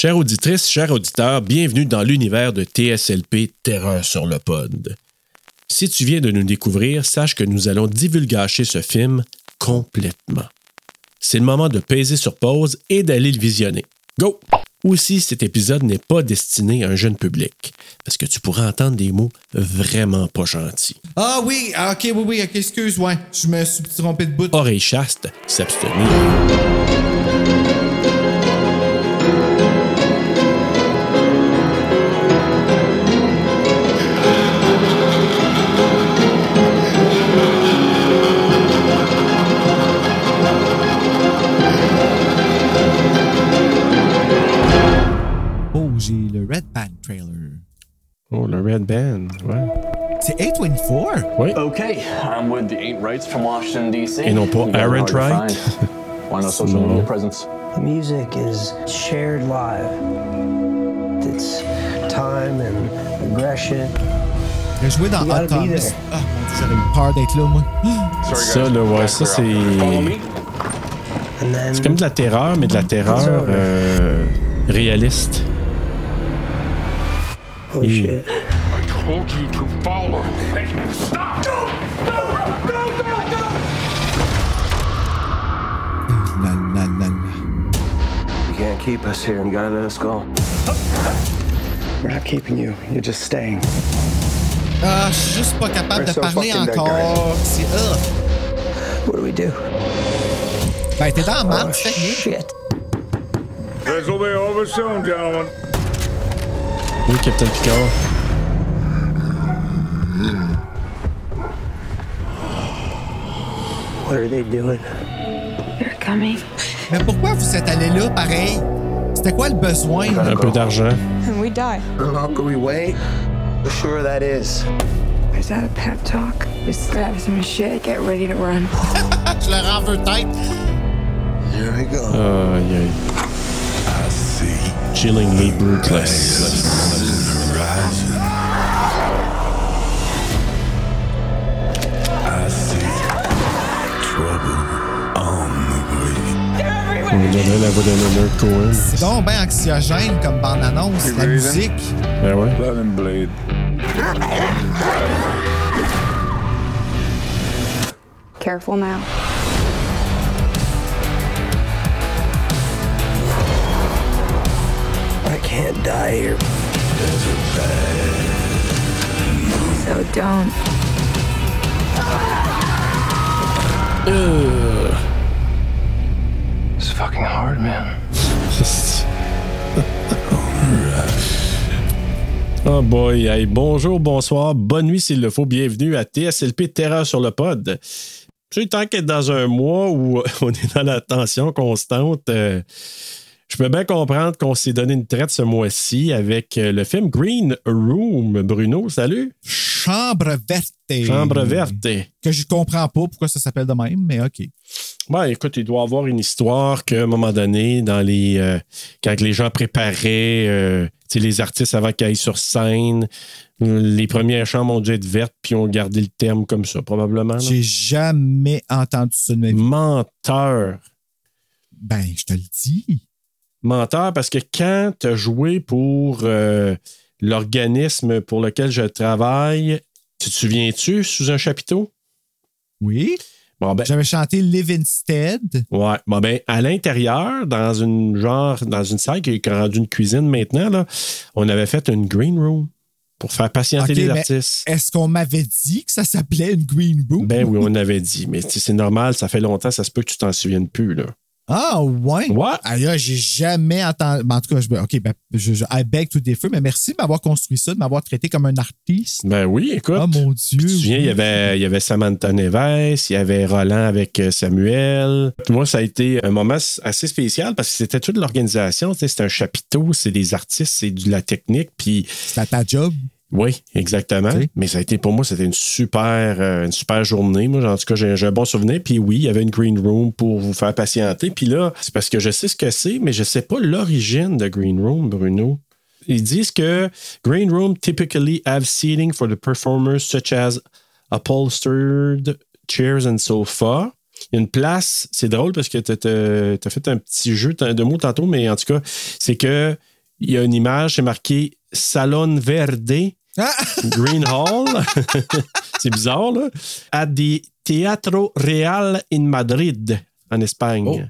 Chère auditrice, chers auditeurs, bienvenue dans l'univers de TSLP Terreur sur le pod. Si tu viens de nous découvrir, sache que nous allons divulgacher ce film complètement. C'est le moment de peser sur pause et d'aller le visionner. Go! Aussi, cet épisode n'est pas destiné à un jeune public, parce que tu pourras entendre des mots vraiment pas gentils. Ah oui, ah, ok, oui, oui, ok, excuse, ouais. Je me suis trompé de bout. Oreille chaste, s'abstenir. Red Band, ouais. C'est A24? Oui. Okay, I'm with the Ain't Rights from Washington, D.C. Et non pas Aaron Wright. Why no social media presence? Music is shared live. It's time and aggression. J'ai joué dans Hot. Ah, mon dieu, j'avais eu peur d'être là, moi. Sorry, Ça, guys. là, ouais, ça, c'est- Follow me? And then C'est comme de la terreur, mais de la terreur euh, réaliste. oh shit. Told you to follow. Hey, stop! La, la, la, la. You can't keep us here. You gotta let us go. We're not keeping you. You're just staying. Ah, je suis juste pas capable We're de so parler fucking dead, encore. C'est. ah. What do we do? Ben, t'es dans la Oh marde, fais rien. shit. This will be over soon, gentlemen. Oui, Captain Picard. What are they doing? They're coming. Mais pourquoi vous êtes allé là, pareil? C'était quoi le besoin? Un peu d'argent. And we die. How long can we wait? How sure that is? Is that a pep talk? Just grab some shit, get ready to run. Je leur en veux tête. Here we go. Aïe, aïe. Chillingly brutalist. On dirait la voix de Leonard Cohen. C'est donc bien anxiogène comme bande-annonce, la musique. Ben ouais. Let him bleed. Careful now. I can't die here. So don't. It's fucking. Oh boy, hey, bonjour, bonsoir, bonne nuit s'il le faut, bienvenue à TSLP Terreur sur le pod. Tu sais, tant qu'être dans un mois où on est dans la tension constante, euh, je peux bien comprendre qu'on s'est donné une traite ce mois-ci avec euh, le film Green Room. Bruno, salut. Chambre verte. Chambre verte. Que je comprends pas pourquoi ça s'appelle de même, mais OK. Ben, écoute, il doit y avoir une histoire qu'à un moment donné, dans les euh, quand les gens préparaient euh, les artistes avant qu'ils aillent sur scène, les premières chambres ont dû être vertes, puis ont gardé le terme comme ça, probablement. J'ai jamais entendu ça de ma vie. Menteur. Ben, je te le dis. Menteur, parce que quand tu as joué pour euh, l'organisme pour lequel je travaille, tu te souviens-tu sous un chapiteau? Oui. Bon, ben, J'avais chanté Live Instead. Ouais. Bon, ben, à l'intérieur, dans une genre, dans une salle qui est rendue une cuisine maintenant, là, on avait fait une green room pour faire patienter les artistes. Est-ce qu'on m'avait dit que ça s'appelait une green room? Ben oui, on avait dit. Mais c'est normal, ça fait longtemps, ça se peut que tu t'en souviennes plus, là. Ah, ouais? Ouais. Aïe, j'ai jamais entendu. ben, en tout cas, je, OK, ben, je, je, I beg to differ, mais merci de m'avoir construit ça, de m'avoir traité comme un artiste. Ben oui, écoute. Oh mon Dieu. Tu te souviens, il y avait, il y avait Samantha Neves, il y avait Roland avec euh, Samuel. Moi, ça a été un moment assez spécial parce que c'était toute l'organisation. C'est un chapiteau, c'est des artistes, c'est de la technique. Puis C'était ta job. Oui, exactement. Mais ça a été pour moi, c'était une super, euh, une super journée. Moi, en tout cas, j'ai un bon souvenir. Puis oui, il y avait une green room pour vous faire patienter. Puis là, c'est parce que je sais ce que c'est, mais je sais pas l'origine de green room, Bruno. Ils disent que green room typically have seating for the performers such as upholstered chairs and sofa. Il y a une place, c'est drôle parce que tu as, fait un petit jeu de mots tantôt, mais en tout cas, c'est que il y a une image, c'est marqué Salon Verde, Ah! Green Hall. c'est bizarre, là. À the Teatro Real in Madrid, en Espagne. Oh.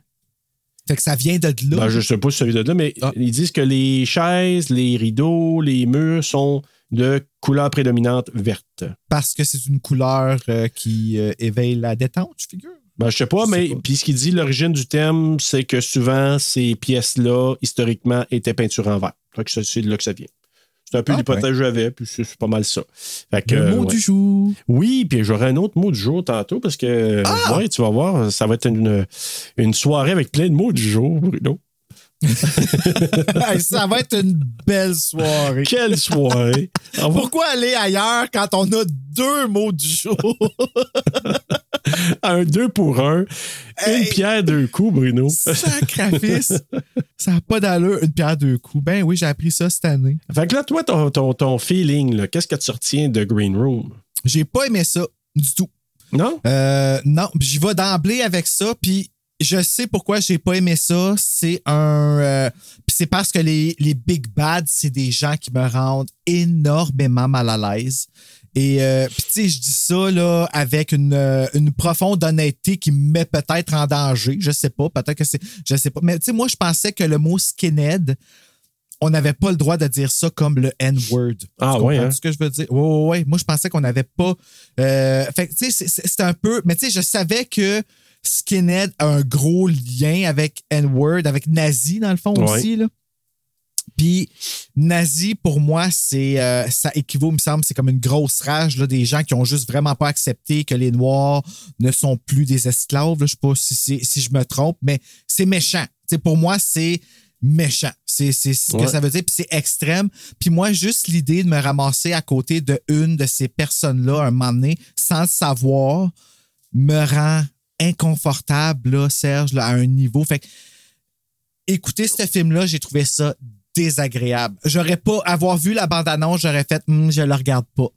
Fait que ça vient de là. Ben, je ne sais pas si ça vient de là, mais Ah. ils disent que les chaises, les rideaux, les murs sont de couleur prédominante verte. Parce que c'est une couleur euh, qui euh, éveille la détente, je figure? Ben, je sais pas, Je sais mais puis ce qu'il dit, l'origine du thème, c'est que souvent, ces pièces-là, historiquement, étaient peinturées en vert. Fait que c'est de là que ça vient. C'est un peu Ah, l'hypothèse ben. que j'avais, puis c'est pas mal ça. Fait que, Le mot ouais. du jour. Oui, puis j'aurai un autre mot du jour tantôt parce que, Ah! ouais, tu vas voir, ça va être une, une soirée avec plein de mots du jour, Bruno. Ça va être une belle soirée. Quelle soirée! Pourquoi aller ailleurs quand on a deux mots du jour? un deux pour un. Une Hey! pierre, deux coups, Bruno. Sacrifice! ça n'a pas d'allure, une pierre deux coups. Ben oui, j'ai appris ça cette année. Fait que là, toi, ton, ton, ton feeling, qu'est-ce que tu retiens de Green Room? J'ai pas aimé ça du tout. Non? Euh, non, j'y vais d'emblée avec ça, puis je sais pourquoi j'ai pas aimé ça. C'est un. euh, c'est parce que les, les Big Bad, c'est des gens qui me rendent énormément mal à l'aise. Et euh, puis tu sais, je dis ça là avec une, euh, une profonde honnêteté qui me met peut-être en danger. Je sais pas, peut-être que c'est. Je sais pas. Mais tu sais, moi, je pensais que le mot skinhead, on n'avait pas le droit de dire ça comme le N-word. Ah, Tu ouais, hein? ce que je veux dire? Oui, oui, oui. Moi, je pensais qu'on n'avait pas. euh, fait tu sais, c'est un peu. Mais tu sais, je savais que Skinhead a un gros lien avec N-word, avec Nazi, dans le fond Ouais. aussi, là. Puis, nazi, pour moi, c'est euh, ça équivaut, me semble, c'est comme une grosse rage là, des gens qui ont juste vraiment pas accepté que les Noirs ne sont plus des esclaves. là. Je sais pas si, c'est- si je me trompe, mais c'est méchant. Tu sais, pour moi, c'est méchant. C'est c'est ce Ouais. que ça veut dire, puis c'est extrême. Puis moi, juste l'idée de me ramasser à côté de une de ces personnes-là un moment donné, sans le savoir, me rend inconfortable, là, Serge, là, à un niveau. Fait que, écouter ce film-là, j'ai trouvé ça désagréable. J'aurais pas, avoir vu la bande-annonce, j'aurais fait, Hum, je le regarde pas.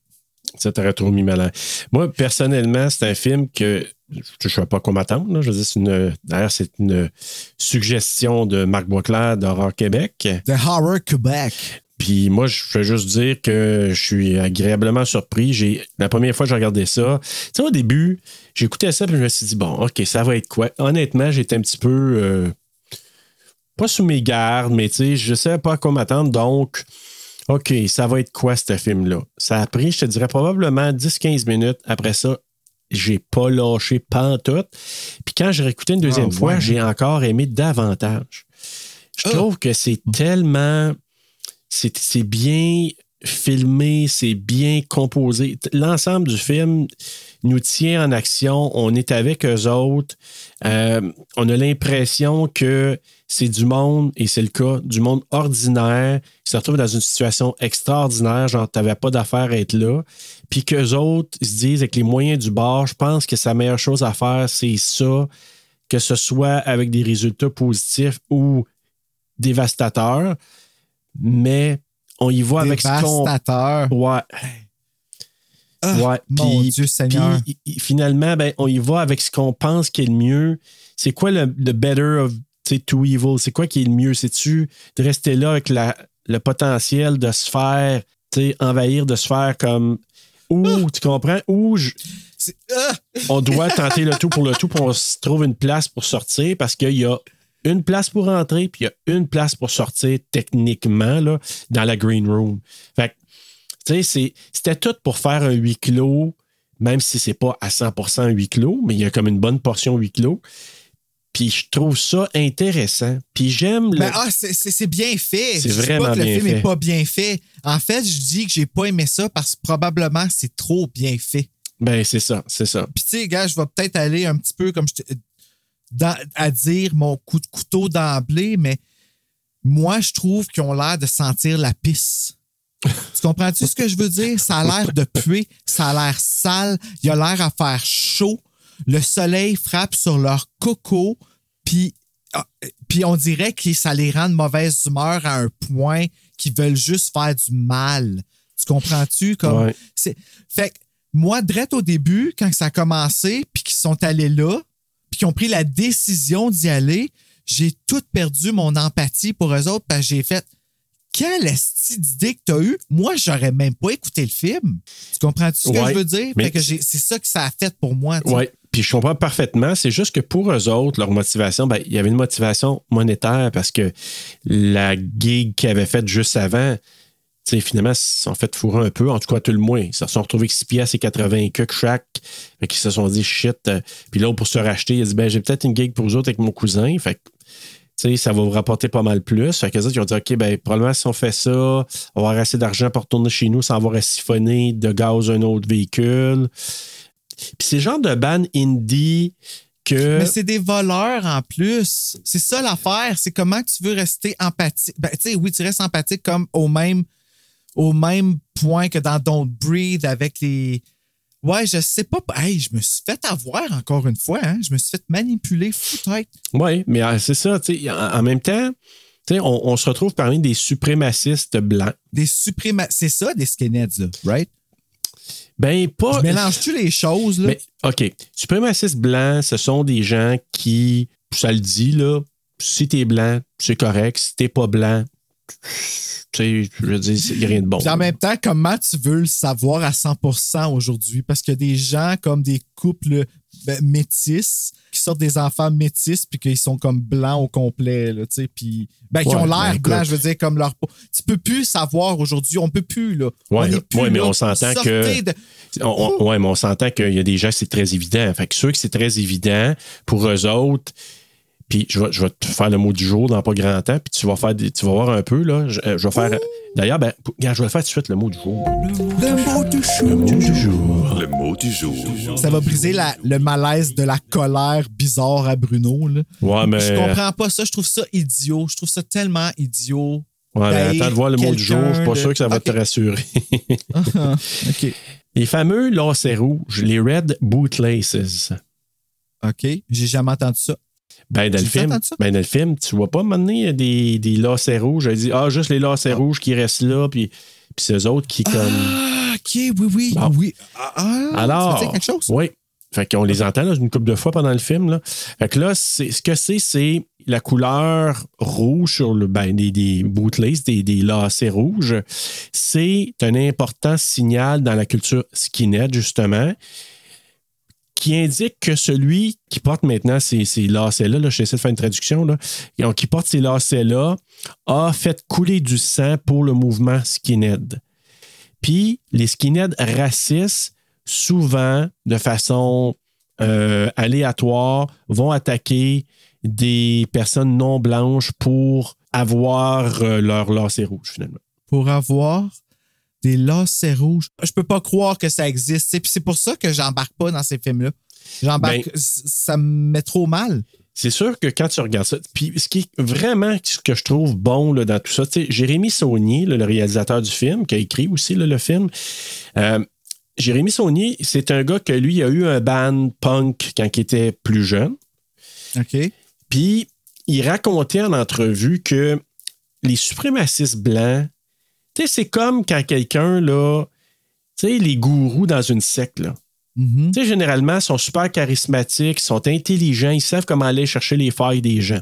Ça t'aurait trop mis mal à- Moi, personnellement, c'est un film que je ne sais pas quoi m'attendre. Je veux dire, c'est une. D'ailleurs, c'est une suggestion de Marc Boisclair d'Horreur Québec. The Horror Quebec. Puis moi, je veux juste dire que je suis agréablement surpris. J'ai la première fois que j'ai regardé ça, tu sais, au début, j'écoutais ça puis je me suis dit bon, ok, ça va être quoi? Honnêtement, j'étais un petit peu euh, pas sous mes gardes, mais tu sais, je savais pas à quoi m'attendre. Donc, ok, ça va être quoi ce film-là? Ça a pris, je te dirais probablement 10-15 minutes. Après ça, j'ai pas lâché pantoute. Puis quand j'ai réécouté une deuxième Ah, fois, ouais. j'ai encore aimé davantage. Je Ah. trouve que c'est tellement. C'est bien filmé, c'est bien composé. L'ensemble du film nous tient en action. On est avec eux autres. Euh, on a l'impression que c'est du monde, et c'est le cas, du monde ordinaire qui se retrouve dans une situation extraordinaire, genre t'avais pas d'affaire à être là. Puis qu'eux autres ils se disent avec les moyens du bord, je pense que sa meilleure chose à faire, c'est ça, que ce soit avec des résultats positifs ou dévastateurs. Mais on y va avec ce qu'on. Dévastateur. Ouais. Ah, Ouais, mon Dieu Seigneur. Finalement, ben, on y va avec ce qu'on pense qui est le mieux. C'est quoi le, le better of tu sais, two evil? C'est quoi qui est le mieux? C'est-tu de rester là avec la- le potentiel de se faire tu sais, envahir, de se faire comme. Ou, tu comprends? Ou je- ah! on doit tenter le tout pour le tout pour qu'on se trouve une place pour sortir parce qu'il y a une place pour entrer puis il y a une place pour sortir techniquement là, dans la green room. Fait que, tu sais, c'est- c'était tout pour faire un huis clos, même si c'est pas à 100% un huis clos, mais il y a comme une bonne portion huis clos. Puis je trouve ça intéressant. Puis j'aime le... Ben, ah, c'est- bien fait. C'est vraiment pas que le bien film fait. n'est pas bien fait. En fait, je dis que j'ai pas aimé ça parce que probablement c'est trop bien fait. Ben, c'est ça, c'est ça. Puis, tu sais, gars, je vais peut-être aller un petit peu comme je te- dans- à dire mon coup de couteau d'emblée, mais moi, je trouve qu'ils ont l'air de sentir la pisse. Tu comprends-tu ce que je veux dire? Ça a l'air de puer, ça a l'air sale, il a l'air à faire chaud. Le soleil frappe sur leur coco, puis, ah, puis on dirait que ça les rend de mauvaise humeur à un point qu'ils veulent juste faire du mal. Tu comprends-tu? Comme, Ouais. c'est, fait que moi, direct au début, quand ça a commencé, puis qu'ils sont allés là, puis qu'ils ont pris la décision d'y aller, j'ai tout perdu mon empathie pour eux autres, parce que j'ai fait quelle esti d'idée que t'as eu? Moi, j'aurais même pas écouté le film. Tu comprends-tu ce que Ouais, je veux dire? Fait que j'ai- c'est ça que ça a fait pour moi. tu. Oui, puis je comprends parfaitement. C'est juste que pour eux autres, leur motivation, ben, il y avait une motivation monétaire parce que la gig qu'ils avaient faite juste avant, finalement, ils se sont fait fourrer un peu, en tout cas tout le moins. Ils se sont retrouvés avec 6 piastres et 80 que chaque. Fait qu'ils se sont dit shit. euh, Puis là, pour se racheter, il a dit ben, j'ai peut-être une gig pour vous autres avec mon cousin. Fait que, ça va vous rapporter pas mal plus. Fait que ils ont dit OK, ben, probablement si on fait ça, on va avoir assez d'argent pour retourner chez nous sans avoir à siphonner de gaz un autre véhicule. Puis c'est genre de band indie que. Mais c'est des voleurs en plus. C'est ça l'affaire. C'est comment tu veux rester empathique. Ben, tu sais, oui, tu restes empathique comme au même, au même point que dans Don't Breathe avec les. Ouais, je sais pas. Hey, je me suis fait avoir encore une fois. Hein? Je me suis fait manipuler fou-tête. Oui, mais euh, c'est ça. tu sais, En, en même temps, on, on se retrouve parmi des suprémacistes blancs. Des supréma... C'est ça, des skinheads, là, right? Ben, pas. Mélanges-tu les choses, là? Mais, OK. Suprémacistes blancs, ce sont des gens qui, ça le dit, là, si t'es blanc, c'est correct. Si t'es pas blanc, tu sais, je veux dire, il n'y a rien de bon. Puis en même temps, comment tu veux le savoir à 100% aujourd'hui? Parce a des gens comme des couples ben, métis sortent des enfants métis puis qu'ils sont comme blancs au complet, là, tu sais, puis ben, qui ont ben, l'air écoute. blancs, je veux dire, comme leur peau. Tu peux plus savoir aujourd'hui, on peut plus, là. Ouais, on est plus ouais, mais là. on s'entend que- de- On- on- ouais, mais on s'entend qu'il y a des gens, c'est très évident. Fait que ceux que c'est très évident, pour eux autres, puis je vais, je vais te faire le mot du jour dans pas grand temps, puis tu vas faire des- tu vas voir un peu, là. Je, euh, je vais faire. D'ailleurs, ben, regarde, je vais le faire tout de suite le mot du jour. Le mot du jour. Le mot du jour. Le mot du jour. Ça va briser la- le malaise de la colère bizarre à Bruno, là. Ouais, mais. Je comprends pas ça, je trouve ça idiot. Je trouve ça tellement idiot. Ouais, mais d'haïr attends de voir le mot du jour. Je suis pas sûr que ça va te rassurer. OK. Les fameux lacets rouges, les Red Bootlaces. OK. J'ai jamais entendu ça. Ben, dans le film, ben, dans le film, tu vois pas maintenant des, des lacets rouges. Elle dit, ah, juste les lacets rouges qui restent là, puis, puis eux autres qui, comme. Ah, OK, oui, oui, Bon. oui. Ah, ah, Alors, ça quelque chose? Oui. Fait qu'on les entend là, une couple de fois pendant le film. Là. Fait que là, ce que c'est, c'est la couleur rouge sur le ben, des, des bootlaces, des, des lacets rouges. C'est un important signal dans la culture skinhead, justement, qui indique que celui qui porte maintenant ces, lacets-là, là, j'essaie de faire une traduction, là, qui porte ces lacets-là, a fait couler du sang pour le mouvement skinhead. Puis les skinheads racistes, souvent, de façon euh, aléatoire, vont attaquer des personnes non blanches pour avoir euh, leur lacet rouge, finalement. Pour avoir des lacets rouges. Je peux pas croire que ça existe. Puis c'est pour ça que j'embarque pas dans ces films-là. J'embarque. Ben- ça me met trop mal. C'est sûr que quand tu regardes ça, puis ce qui est vraiment ce que je trouve bon là, dans tout ça, tu sais, Jérémy Saunier, là, le réalisateur du film, qui a écrit aussi là, le film, euh, Jérémy Saunier, c'est un gars que lui a eu un band punk quand il était plus jeune. OK. Puis il racontait en entrevue que les suprémacistes blancs, tu sais, c'est comme quand quelqu'un, là, tu sais, les gourous dans une secte, là. Mhm. Tu sais, généralement, ils sont super charismatiques, ils sont intelligents, ils savent comment aller chercher les failles des gens.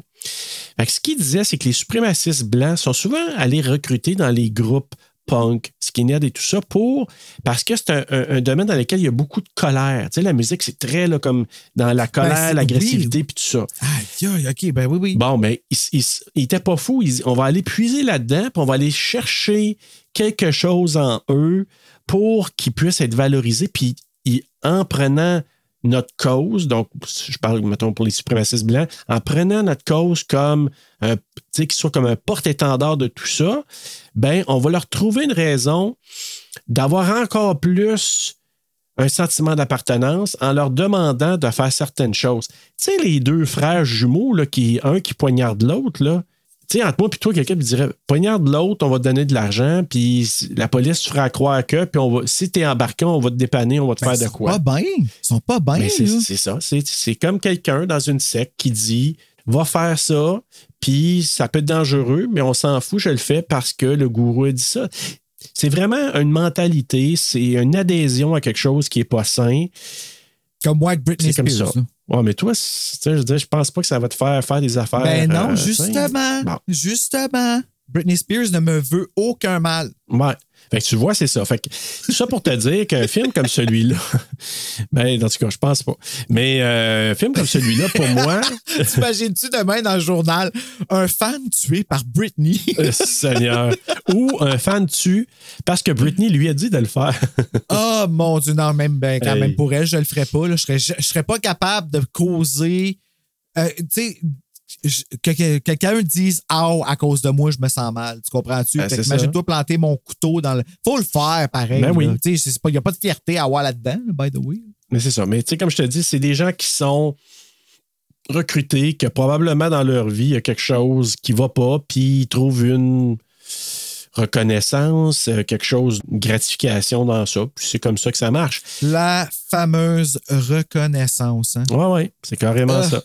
Fait que ce qu'il disait, c'est que les suprémacistes blancs sont souvent allés recruter dans les groupes punk, skinhead et tout ça pour parce que c'est un, un- un domaine dans lequel il y a beaucoup de colère. Tu sais, la musique, c'est très là, comme dans la colère, Ben, l'agressivité puis tout ça. Aïe, OK, ben oui, oui. Bon, mais il, il, il était pas fou. Il on va aller puiser là-dedans, puis on va aller chercher quelque chose en eux pour qu'ils puissent être valorisés. Puis en prenant notre cause, donc je parle, mettons, pour les suprémacistes blancs, en prenant notre cause comme un, tu sais, soient comme un porte-étendard de tout ça, ben, on va leur trouver une raison d'avoir encore plus un sentiment d'appartenance en leur demandant de faire certaines choses. Tu sais, les deux frères jumeaux, là, qui, un qui poignarde l'autre, là. Tu sais, entre moi et toi, quelqu'un me dirait Poignarde l'autre, on va te donner de l'argent, puis la police te fera croire que, puis on va, si t'es embarqué, on va te dépanner, on va te Ben, faire ils de sont quoi? Pas bien. Ils sont pas bien. Mais c'est ça. C'est comme quelqu'un dans une secte qui dit va faire ça, puis ça peut être dangereux, mais on s'en fout, je le fais parce que le gourou a dit ça. C'est vraiment une mentalité, c'est une adhésion à quelque chose qui n'est pas sain. Comme avec Britney C'est comme Spears. ça. Ouais, mais toi, je je pense pas que ça va te faire faire des affaires. Ben non, euh, justement. Bon. Justement. Britney Spears ne me veut aucun mal. Ouais. Fait que tu vois, c'est ça. Fait que ça pour te dire qu'un film comme celui-là, ben, dans tout cas, je pense pas. Mais euh, un film comme celui-là, pour moi, T'imagines-tu demain dans le journal un fan tué par Britney? euh, Seigneur, ou un fan tue parce que Britney lui a dit de le faire. Oh mon Dieu, non, même, ben, quand Hey. même pour elle, je le ferais pas. là. Je, serais, je, je serais pas capable de causer. euh, tu sais, que, que- quelqu'un dise Aouh, à cause de moi, je me sens mal. Tu comprends-tu? Ben. Imagine-toi planter mon couteau dans le. Faut le faire pareil. Ben oui. Il n'y a pas de fierté à avoir là-dedans, by the way. Mais c'est ça. Mais tu sais, comme je te dis, c'est des gens qui sont recrutés, que probablement dans leur vie, il y a quelque chose qui va pas, puis ils trouvent une reconnaissance, euh, quelque chose, une gratification dans ça. Puis c'est comme ça que ça marche. La fameuse reconnaissance. Hein? Ouais, ouais, c'est carrément Ah, ça.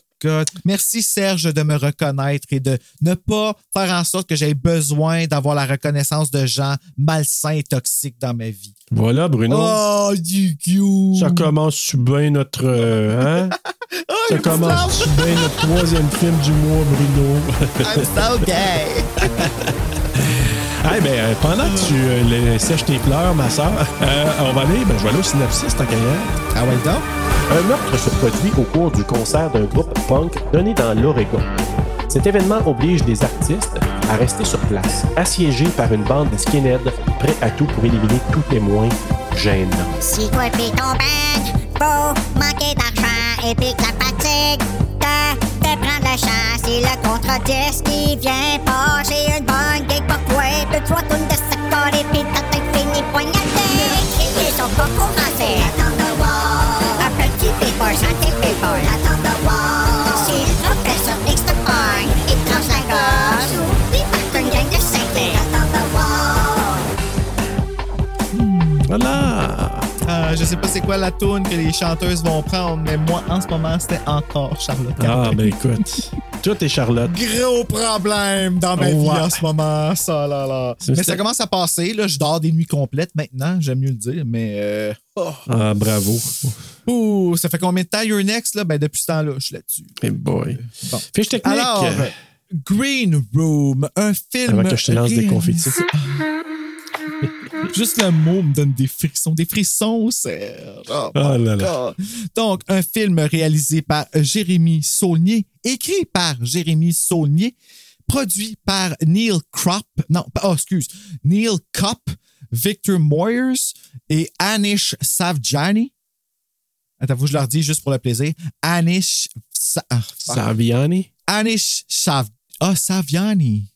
Merci Serge de me reconnaître et de ne pas faire en sorte que j'ai besoin d'avoir la reconnaissance de gens malsains et toxiques dans ma vie. Voilà, Bruno. Oh, du cute! Ça commence bien notre. euh, hein? ça commence bien notre troisième film du mois, Bruno. I'm so gay! Eh ben, euh, pendant que tu euh, sèches tes pleurs, ma soeur, on va aller, ben, je vais aller au synopsis tant qu'à. Ah ouais, donc? Un meurtre se produit au cours du concert d'un groupe punk donné dans l'Oregon. Cet événement oblige les artistes à rester sur place, assiégés par une bande de skinheads prêts à tout pour éliminer tout témoin gênant. Si toi pis ton band, faut manquer d'argent et puis que la fatigue de te prendre le champ. Si le contre-disque qui vient pas, j'ai une bonne gig pour toi. Deux, trois tonnes de secteur et puis ta tête finit poignardée. Ils sont pas couragés. Un petit paper, santé paper. Si le professeur X te pogne, il te tranche la gorge. Puis part une gang de cinglés. Voilà! Euh, je sais pas c'est quoi la tourne que les chanteuses vont prendre, mais moi, en ce moment, c'était encore Charlotte. Ah, ben écoute, tout est Charlotte. Gros problème dans ma vie Ouais. en ce moment, ça là là. Mais ça commence à passer, là. Je dors des nuits complètes maintenant, j'aime mieux le dire, mais. euh, oh. Ah, bravo. Ouh, ça fait combien de temps Your Next, là? Ben, depuis ce temps-là, je suis là-dessus. Hey boy. Bon. Fiche technique. Alors, Green Room, un film. Avant que je te lance des confettis. Juste le mot me donne des frissons. Des frissons, Serge. Oh, Ah là là. Donc, un film réalisé par Jérémy Saulnier, écrit par Jérémy Saulnier, produit par Neil Kropp, non, oh, excuse, Neil Kopp, Victor Moyers et Anish Savjani. Attends, que je leur dis juste pour le plaisir. Anish, Sa- ah. Saviani? Anish Sav... Ah, Saviani.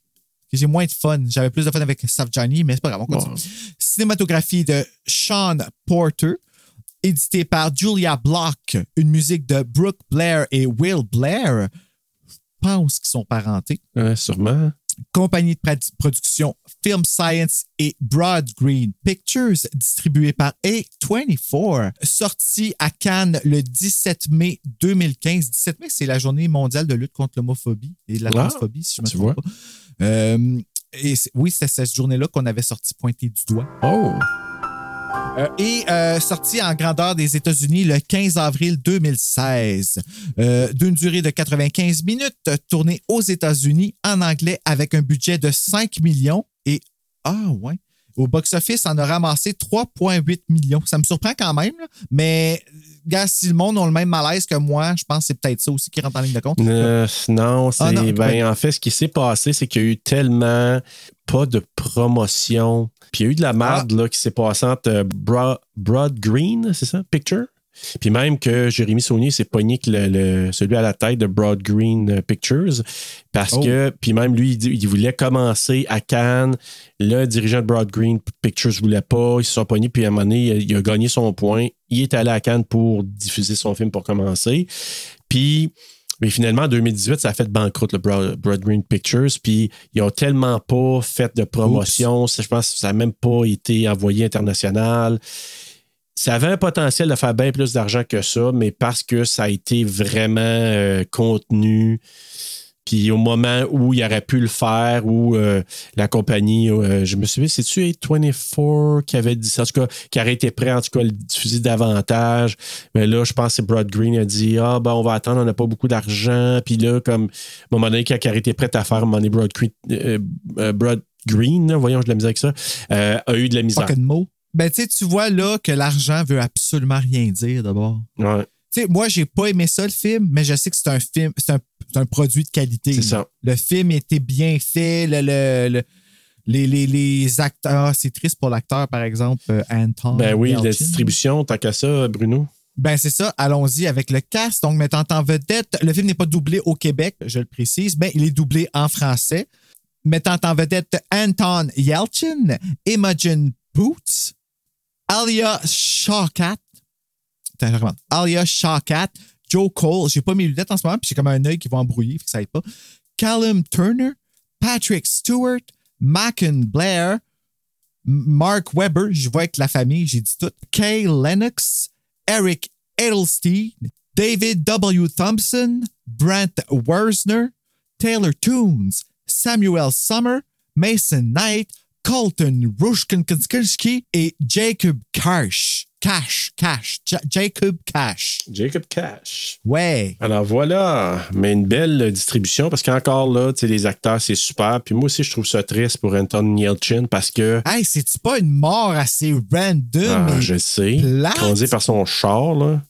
J'ai moins de fun. J'avais plus de fun avec Savjani, mais c'est pas grave, on continue. Cinématographie de Sean Porter, édité par Julia Block, une musique de Brooke Blair et Will Blair. Je pense qu'ils sont parentés. Ouais, sûrement. Compagnie de production Film Science et Broad Green Pictures, distribué par A24, sorti à Cannes le 17 mai 2015. 17 mai, c'est la journée mondiale de lutte contre l'homophobie et la Ah, transphobie, si je me trompe pas. Euh, et oui, c'est cette journée-là qu'on avait sorti pointé du doigt. Oh! Euh, et euh, sorti en grandeur des États-Unis le 15 avril 2016. Euh, D'une durée de 95 minutes, tourné aux États-Unis en anglais avec un budget de 5 millions et ah ouais. Au box-office, on a ramassé 3,8 millions. Ça me surprend quand même, là, mais gars, si le monde a le même malaise que moi, je pense que c'est peut-être ça aussi qui rentre en ligne de compte. Euh, non, c'est. Ah, non, ben, ouais. en fait, ce qui s'est passé, c'est qu'il y a eu tellement pas de promotion. Puis il y a eu de la merde là, qui s'est passée entre euh, Bro- Broad Green, c'est ça? Picture? Puis même que Jérémy Saunier s'est pogné que le, le- celui à la tête de Broad Green euh, Pictures. Parce Oh. que, puis même lui, il, voulait commencer à Cannes. Le dirigeant de Broad Green Pictures voulait pas. Ils se sont pognés. Puis à un moment donné, il a, il a gagné son point. Il est allé à Cannes pour diffuser son film pour commencer. Puis, mais finalement, en 2018, ça a fait banqueroute, le Broad, Broad Green Pictures. Puis, ils ont tellement pas fait de promotion. Je pense que ça n'a même pas été envoyé international. Ça avait un potentiel de faire bien plus d'argent que ça, mais parce que ça a été vraiment euh, contenu, Puis au moment où il aurait pu le faire, où euh, la compagnie, euh, je me souviens, c'est-tu A24 qui avait dit ça, en tout cas, qui aurait été prêt, en tout cas, à le diffuser davantage. Mais là, je pense que Broad Green a dit Ah, ben, on va attendre, on n'a pas beaucoup d'argent. Puis là, comme, à un moment donné, quand il aurait été prêt à faire, donné, Broad Green, Broad Green voyons, j'ai de la misère avec ça, a eu de la misère. Fucking mot. Ben, tu sais, tu vois là que l'argent veut absolument rien dire d'abord. Ouais. Tu sais, moi, j'ai pas aimé ça, le film, mais je sais que c'est un film, c'est un, produit de qualité. C'est ça. Le film était bien fait, le, le- le- les, les, les acteurs, ah, c'est triste pour l'acteur, par exemple, euh, Anton. Ben oui, la distribution, tant qu'à ça, Bruno. Ben c'est ça, allons-y avec le cast. Donc, mettant en vedette, le film n'est pas doublé au Québec, je le précise, mais il est doublé en français. Mettant en vedette Anton Yelchin, Imogen Boots, Alia Shawkat. Alia Shawkat, Joe Cole, j'ai pas mes lunettes en ce moment, puis j'ai comme un œil qui va embrouiller, fait que ça aide pas. Callum Turner, Patrick Stewart, Macon Blair, Mark Webber, je vois avec la famille, j'ai dit tout. Kay Lennox, Eric Edelstein, David W. Thompson, Brent Wersner, Taylor Toons, Samuel Summer, Mason Knight, Colton Rushkinski et Jacob Cash. Cash, Cash, Ja- Jacob Cash. Jacob Cash. Ouais. Alors voilà, mais une belle distribution parce qu'encore là, tu sais, les acteurs, c'est super. Puis moi aussi, je trouve ça triste pour Anton Yelchin parce que. Hey, c'est-tu pas une mort assez random? Ah, je sais. Conduit par son char, là.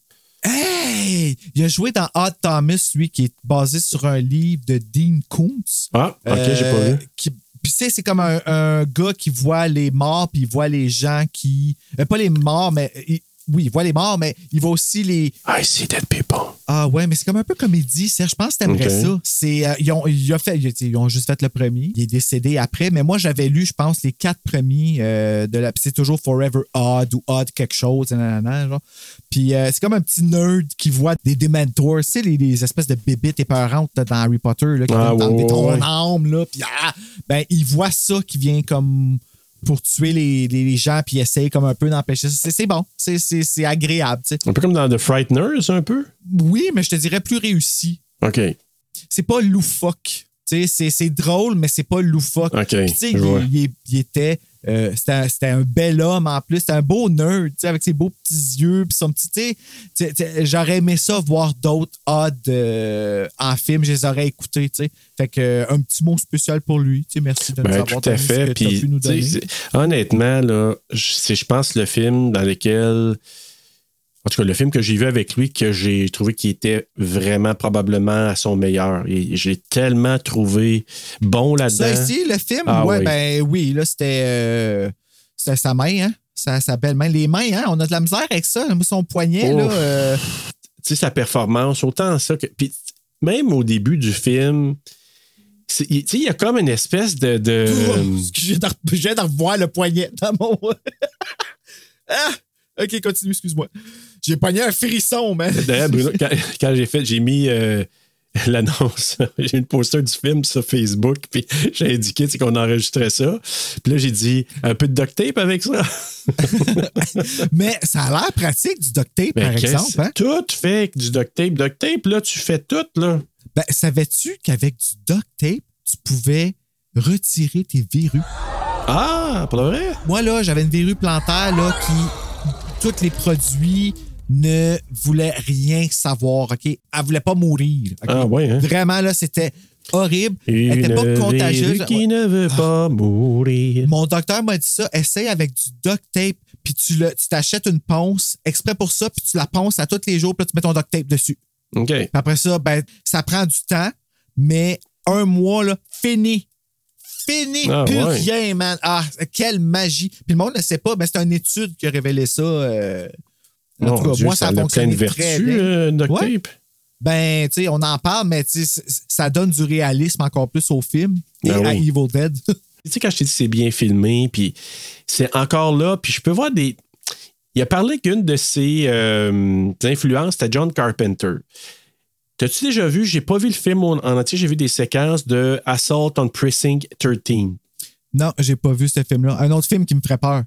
Hey! Il a joué dans Hot Thomas, lui, qui est basé sur un livre de Dean Koontz. Ah, ok, j'ai pas Euh, vu. qui- Puis, tu sais, c'est comme un, un gars qui voit les morts, puis il voit les gens qui. euh, pas les morts, mais. Oui, il voit les morts, mais il voit aussi les. I see dead people. Ah ouais, mais c'est comme un peu comédie, Serge. Je pense que t'aimerais Ok. ça. C'est, euh, ils, ont, fait, ils ont juste fait le premier. Il est décédé après. Mais moi, j'avais lu, je pense, les quatre premiers euh, de la. C'est toujours Forever Odd ou Odd quelque chose. nanana, genre. Puis euh, c'est comme un petit nerd qui voit des Dementors, tu sais, les, les espèces de bébites épeurantes dans Harry Potter, là, qui Ah, viennent ton ouais. âme, là. Puis ah, ben, il voit ça qui vient comme pour tuer les, les, les gens, puis il essaye comme un peu d'empêcher. C'est, bon. C'est, agréable. Un peu comme dans The Frighteners, un peu? Oui, mais je te dirais plus réussi OK. c'est pas loufoque. C'est, drôle, mais c'est pas loufoque. OK, Puis, il- il était. Euh, c'était, un, bel homme en plus. C'était un beau nerd, tu sais, avec ses beaux petits yeux. Puis son petit. J'aurais aimé ça, voir d'autres odds euh, en film. Je les aurais écoutés. tu sais. Fait que, euh, un petit mot spécial pour lui. Tu sais, merci de nous Ben, avoir tout à donné ce fait. Puis, pu nous donner. honnêtement, là, je- c'est, je pense, le film dans lequel. En tout cas, le film que j'ai vu avec lui, que j'ai trouvé qu'il était vraiment probablement à son meilleur. Et j'ai tellement trouvé bon là-dedans. Ça ici, le film, Ah ouais, oui. ben oui, là, c'était euh, c'était sa main, hein? Sa, sa belle main. Les mains, hein? On a de la misère avec ça. Son poignet, là. Euh, tu sais, sa performance, autant ça que. Puis même au début du film, il- tu sais, il y a comme une espèce de. J'ai de, j'ai de revoir le poignet dans mon. ah! Ok, continue, excuse-moi. J'ai pogné un frisson, man. D'ailleurs, Bruno, quand, quand j'ai fait, j'ai mis euh, l'annonce, j'ai mis le poster du film sur Facebook, puis j'ai indiqué qu'on enregistrait ça. Puis là, j'ai dit un peu de duct tape avec ça. Mais ça a l'air pratique du duct tape, par exemple. Hein? Tout fait avec du duct tape. Duct tape, là, tu fais tout, là. Ben, savais-tu qu'avec du duct tape, tu pouvais retirer tes verrues? Ah, pour le vrai? Moi, là, j'avais une verrue plantaire, là, qui. Tous les produits ne voulaient rien savoir, OK? Elle voulait pas mourir. Ah, ouais, hein? Vraiment, là, c'était horrible. Elle était pas contagieuse. qui ne veut pas mourir. Mon docteur m'a dit ça, essaye avec du duct tape, puis tu le- tu t'achètes une ponce exprès pour ça, puis tu la ponces à tous les jours, puis là, tu mets ton duct tape dessus. OK. Puis après ça, ben, ça prend du temps, mais un mois, là, fini. Fini, Ah, plus ouais. rien, man. Ah, quelle magie. Puis le monde ne sait pas, ben, c'est une étude qui a révélé ça. euh, en tout cas, Dieu, moi, ça, a a plein de très vertus, bien. euh, duct Ouais. tape. Ben, tu sais, on en parle, mais tu sais, c- ça donne du réalisme encore plus au film et Ben à oui. Evil Dead. Tu sais, quand je t'ai dit c'est bien filmé, puis c'est encore là, puis je peux voir des. Il a parlé qu'une de ses euh, influences, c'était John Carpenter. T'as-tu déjà vu, j'ai pas vu le film en en entier, j'ai vu des séquences de Assault on Precinct 13. Non, j'ai pas vu ce film-là. Un autre film qui me ferait peur.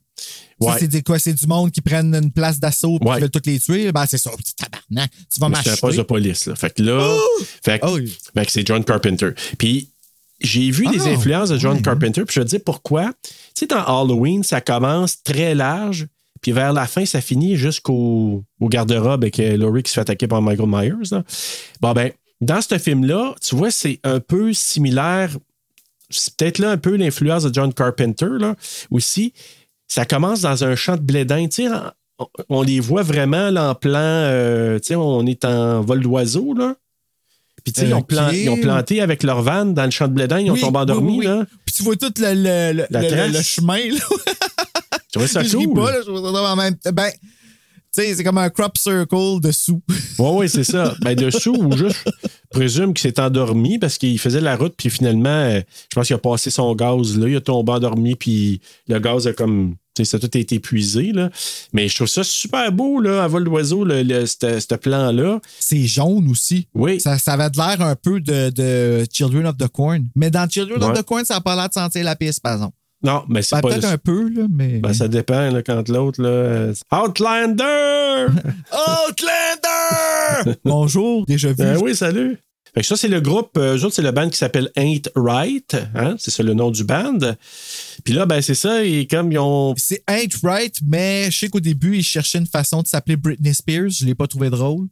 Ouais. c'est quoi? C'est du monde qui prennent une place d'assaut et Ouais. qui veulent toutes les tuer. Ben, c'est ça. Petit tabarnak. Tu vas Mais C'est un poste de m'acheter. police. Là. Fait que là, fait que- Oh fait que c'est John Carpenter. Puis j'ai vu des Ah, influences de John. Carpenter, puis je vais te dire pourquoi. Tu sais, dans Halloween, ça commence très large, puis vers la fin, ça finit jusqu'au au garde-robe avec euh, Laurie qui se fait attaquer par Michael Myers. là. Bon, ben, dans ce film-là, tu vois, c'est un peu similaire. C'est peut-être là un peu l'influence de John Carpenter, là, aussi. Ça commence dans un champ de blé d'Inde. Tu sais, on, les voit vraiment là, en plan. euh, tu sais, on est en vol d'oiseau, là. Puis, tu sais, ils, ils ont planté avec leur van dans le champ de blé d'Inde, ils ont tombé endormis, oui, oui. là. Puis tu vois tout le, le, le, chemin. Là. Tu vois ça je ris cool? pas, là, je trouve ça en même temps. Ben, tu sais, c'est comme un crop circle dessous. Oui, oui, c'est ça. Ben, dessous, ou juste, présume qu'il s'est endormi parce qu'il faisait la route, puis finalement, euh, je pense qu'il a passé son gaz là, il a tombé endormi, puis le gaz a comme. Ça a tout été épuisé, là. Mais je trouve ça super beau, là, à vol d'oiseau, le, le- ce plan-là. C'est jaune aussi. Oui. Ça, ça avait de l'air un peu de, de Children of the Corn. Mais dans Children Ouais. of the Corn, ça n'a pas l'air de sentir la piste, par exemple. Non, mais c'est Ben, pas. Peut-être un peu, là, mais. Ben, ça dépend, là, quand l'autre, là. euh, Outlander! Outlander! Bonjour, déjà vu. Ben oui, salut. Fait que ça, c'est le groupe, euh, eux autres, c'est le band qui s'appelle Ain't Right. Hein? C'est ça le nom du band. Puis là, ben, c'est ça. Et comme ils ont. C'est Ain't Right, mais je sais qu'au début, ils cherchaient une façon de s'appeler Britney Spears. Je ne l'ai pas trouvé drôle.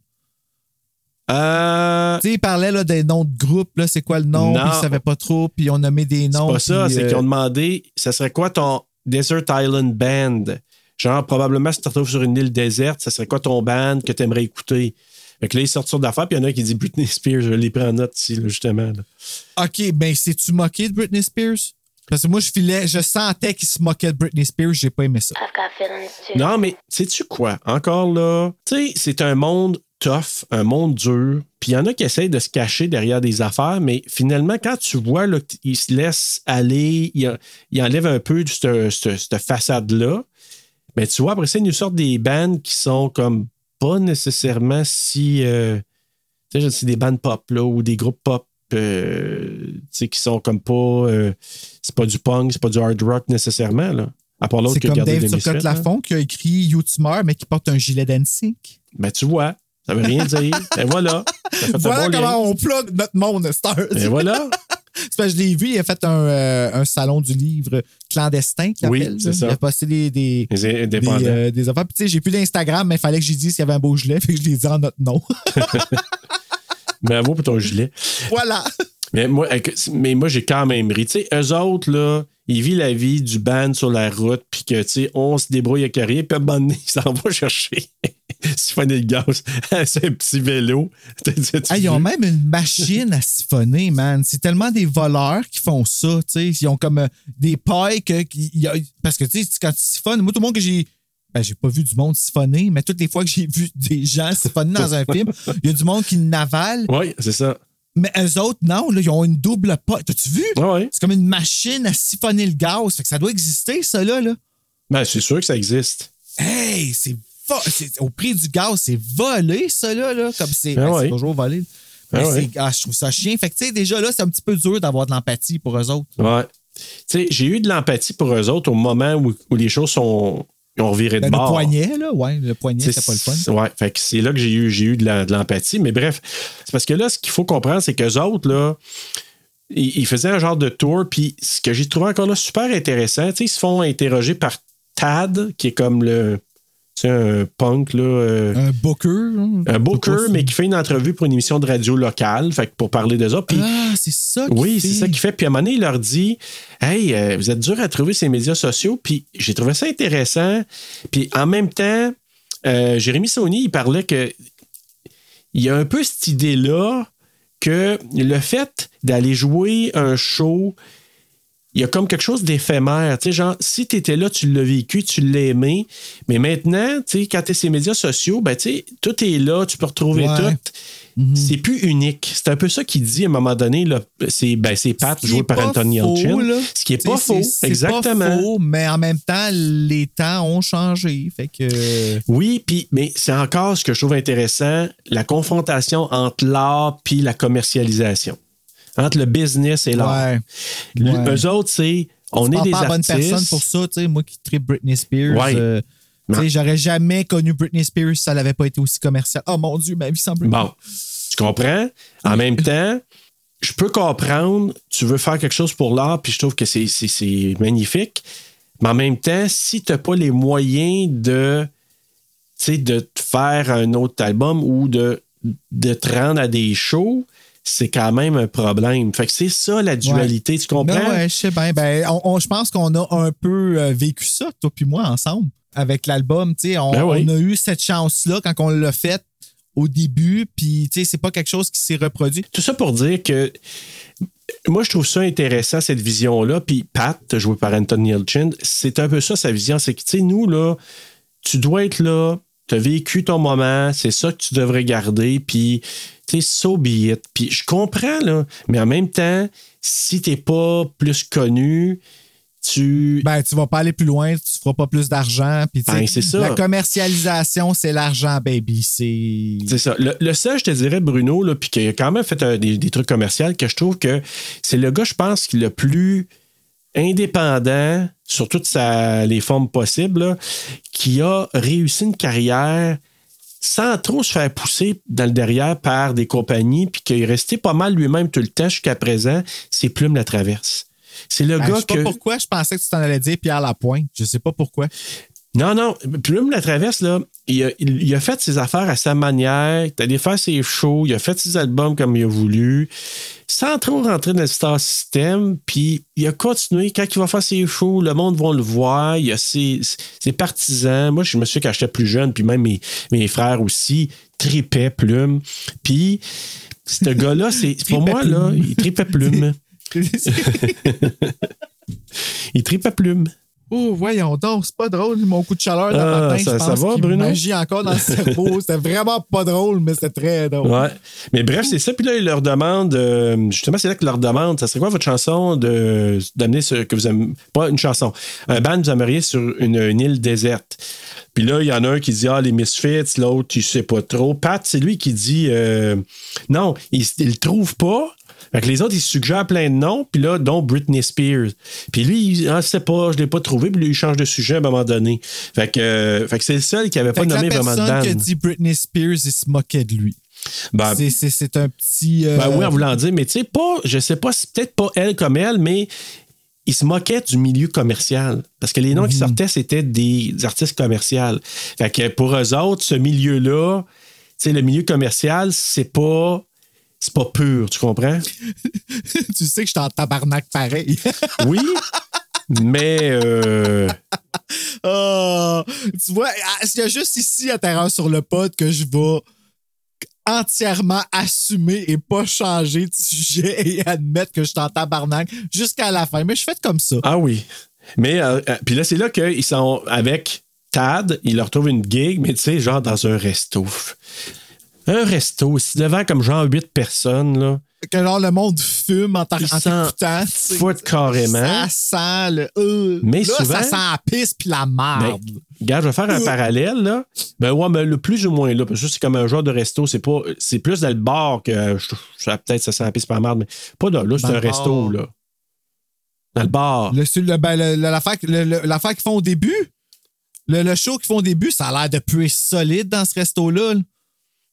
Euh, Tu sais, ils parlaient là, des noms de groupe, là, c'est quoi le nom, puis ils savaient pas trop, puis on nommé des c'est noms. pas ça. C'est euh, qu'ils ont demandé, ça serait quoi ton Desert Island Band? Genre, probablement, si tu te retrouves sur une île déserte, ça serait quoi ton band que tu aimerais écouter? Fait que là, ils sortent sur d'affaires, puis il y en a un qui dit Britney Spears. Je l'ai pris en note ici, là, justement. là. OK, ben, c'est-tu moqué de Britney Spears? Parce que moi, je filais, je sentais qu'il se moquait de Britney Spears, j'ai pas aimé ça. Non, mais sais-tu quoi? Encore là, tu sais, c'est un monde tough, un monde dur. Puis il y en a qui essayent de se cacher derrière des affaires, mais finalement, quand tu vois là, qu'ils se laissent aller, il, il enlève un peu de cette, cette- cette façade-là. Mais tu vois, après ça, ils nous sortent des bandes qui sont comme pas nécessairement si. euh, tu sais, c'est des bandes pop, là, ou des groupes pop. euh, tu sais, qui sont comme pas. euh, c'est pas du punk, c'est pas du hard rock nécessairement, là. À part l'autre comme Dave. Turcotte. Lafont qui a écrit You Tomorrow, mais qui porte un gilet d'Annecy. Ben, tu vois, ça veut rien dire. Ben voilà. Voilà comment lien. on plug notre monde, Star. Et voilà. C'est parce que je l'ai vu, il a fait un, euh, un salon du livre clandestin, qu'il Oui, appelle. ça. Il a posté des, des, euh, des affaires. Puis, tu sais, j'ai plus d'Instagram, mais il fallait que j'ai dit s'il y avait un beau gilet, fait que je l'ai dit en notre nom. Bravo pour ton gilet. voilà. Mais moi, mais moi j'ai quand même ri. Tu sais, eux autres, là, ils vivent la vie du band sur la route, puis que, tu sais, on se débrouille avec rien, puis à un moment donné, ils s'en vont chercher siphonner le gaz. C'est un petit vélo. Ah, ils ont même une machine à siphonner, man. C'est tellement des voleurs qui font ça, tu sais. Ils ont comme euh, des pailles que. y a- parce que, tu sais, quand tu siphonnes, moi, tout le monde que j'ai. Ben, j'ai pas vu du monde siphonner, mais toutes les fois que j'ai vu des gens siphonner dans un film, il y a du monde qui n'avale. Oui, c'est ça. Mais eux autres, non, là, ils ont une double paille. T'as-tu vu? Oui. C'est comme une machine à siphonner le gaz. Fait que ça doit exister, ça, là. là. Ben, c'est sûr que ça existe. Hey, c'est au prix du gaz, c'est volé, ça, là. là comme c'est ben, ouais. toujours volé. Ouais. c'est- ah, je trouve ça chien. Fait que, tu sais, déjà là, c'est un petit peu dur d'avoir de l'empathie pour eux autres. Ouais. Tu sais, j'ai eu de l'empathie pour eux autres au moment où, où les choses sont, ont reviré de Ben, le bord. poignet, là, ouais, le poignet, C'est- pas le fun. Ouais, fait que c'est là que j'ai eu, j'ai eu de l'empathie. Mais bref, c'est parce que là, ce qu'il faut comprendre, c'est qu'eux autres, là, ils, ils faisaient un genre de tour. Puis ce que j'ai trouvé encore là super intéressant, tu sais, ils se font interroger par Tad, qui est comme le. Sais, un punk, là. euh, Un booker. hein, un booker, mais qui fait une entrevue pour une émission de radio locale, fait pour parler autres. Puis Ah, c'est ça. qu'il oui, c'est ça qu'il fait. Puis à un moment donné, il leur dit Hey, euh, vous êtes dur à trouver ces médias sociaux. Puis j'ai trouvé ça intéressant. Puis en même temps, euh, Jérémy Saunier, il parlait que il y a un peu cette idée-là que le fait d'aller jouer un show, il y a comme quelque chose d'éphémère. Tu sais, genre, si tu étais là, tu l'as vécu, tu l'as aimé. Mais maintenant, tu sais, quand tu es sur les médias sociaux, ben, tu sais, tout est là, tu peux retrouver Ouais. tout. C'est plus unique. C'est un peu ça qu'il dit à un moment donné. C'est ben, c'est Pat joué est par Anthony Elchin. Ce qui est sais, pas faux. c'est Exactement. Pas faux, mais en même temps, les temps ont changé. Fait que. Oui, puis mais c'est encore ce que je trouve intéressant, la confrontation entre l'art puis la commercialisation. Entre le business et l'art. Ouais. Ouais. Eux autres, c'est on tu est des pas la bonne artistes. personne pour ça, tu sais. Moi qui tripe Britney Spears. Ouais. euh, tu sais, j'aurais jamais connu Britney Spears si ça n'avait pas été aussi commercial. Oh mon Dieu, ma vie Britney. Bon, tu comprends? En même temps, je peux comprendre, tu veux faire quelque chose pour l'art, puis je trouve que c'est, magnifique. Mais en même temps, si tu n'as pas les moyens de, tu sais, de te faire un autre album ou de, de te rendre à des shows, c'est quand même un problème. Fait que c'est ça la dualité, tu comprends? Ben ouais, je sais bien. Ben, on- on- je pense qu'on a un peu euh, vécu ça, toi puis moi, ensemble, avec l'album. Tu sais, on, Ben on a eu cette chance-là quand on l'a fait au début, puis tu sais, c'est pas quelque chose qui s'est reproduit. Tout ça pour dire que moi, je trouve ça intéressant, cette vision-là. Puis Pat, joué par Anthony Yelchin, c'est un peu ça, sa vision. C'est que, tu sais, nous, là, tu dois être là, tu as vécu ton moment, c'est ça que tu devrais garder, puis, tu so be it. Puis je comprends, là, mais en même temps, si t'es pas plus connu, tu. Ben, tu vas pas aller plus loin, tu feras pas plus d'argent. Puis, Ben, c'est ça. La commercialisation, c'est l'argent, baby. C'est. C'est ça. Le, le seul, je te dirais, Bruno, là, puis qui a quand même fait euh, des, des trucs commerciaux, que je trouve que c'est le gars, je pense, qui est le plus indépendant sur toutes sa- les formes possibles, là, qui a réussi une carrière sans trop se faire pousser dans le derrière par des compagnies, puis qui est resté pas mal lui-même tout le temps jusqu'à présent, ses plumes la traversent. C'est le Ben, je gars sais pas que. pourquoi, je pensais que tu t'en allais dire Pierre Lapointe. Je sais pas pourquoi. Non, non. Plume la traverse, là, il a, il- il a fait ses affaires à sa manière. Il est allé faire ses shows, il a fait ses albums comme il a voulu, sans trop rentrer dans le star system. Puis il a continué. Quand il va faire ses shows, le monde va le voir. Il a ses, ses partisans. Moi, je me souviens quand j'étais plus jeune, puis même mes, mes frères aussi, tripaient Plume. Puis ce gars-là, c'est pour moi, là, il tripait Plume. il tripait Plume. Oh, voyons donc, c'est pas drôle, mon coup de chaleur dans Ah, le matin. ça- je ça pense va, qu'il Bruno? m'agit encore dans le cerveau. C'était vraiment pas drôle, mais c'était très drôle. Ouais. Mais bref, c'est ça. Puis là, il leur demande, euh, justement, c'est là qu'ils leur demande, ça serait quoi votre chanson de d'amener ce que vous aimez, pas une chanson, un band que vous aimeriez sur une, une île déserte? Puis là, il y en a un qui dit, ah, les Misfits, l'autre, il sait pas trop. Pat, c'est lui qui dit, euh, non, il, il le trouve pas. Fait que les autres, ils suggèrent plein de noms, puis là, dont Britney Spears. Puis lui, il je sais pas, je l'ai pas trouvé, puis lui, il change de sujet à un moment donné. Fait que, euh, fait que c'est le seul qui avait Fait pas la nommé vraiment de personne band. qui a dit Britney Spears, il se moquait de lui. Ben, C'est- un petit. euh, Ben oui, en voulant dire, mais tu sais, pas, je sais pas, c'est peut-être pas elle comme elle, mais il se moquait du milieu commercial. Parce que les noms qui sortaient, c'était des artistes commerciaux. Fait que pour eux autres, ce milieu-là, tu sais, le milieu commercial, c'est pas. C'est pas pur, tu comprends? tu sais que je suis en tabarnak pareil. Oui, mais euh, Ah, tu vois, ah, il y a juste ici à Terreur sur le pod que je vais entièrement assumer et pas changer de sujet et admettre que je suis en tabarnak jusqu'à la fin. Mais je fais comme ça. ah oui. Mais euh, euh, puis là, c'est là qu'ils sont avec Tad, ils leur trouvent une gig, mais tu sais, genre dans un resto. Un resto, c'est devant comme genre huit personnes, là. Que genre le monde fume en, t'écoutant. foutent carrément. Ça sent le. euh, Mais là, souvent- ça sent la pisse puis la Ben, merde. regarde, je vais faire un parallèle, là. Ben ouais, mais le plus ou moins là, parce que c'est comme un genre de resto. C'est pas. C'est plus dans le bar que je- peut-être ça sent la pisse par marde, mais pas là. Là, c'est Dans un resto, là. Dans le bar. Le- ben, le- le- l'affaire, qu'ils font au début, le, le show qu'ils font au début, ça a l'air de puer solide dans ce resto-là. là.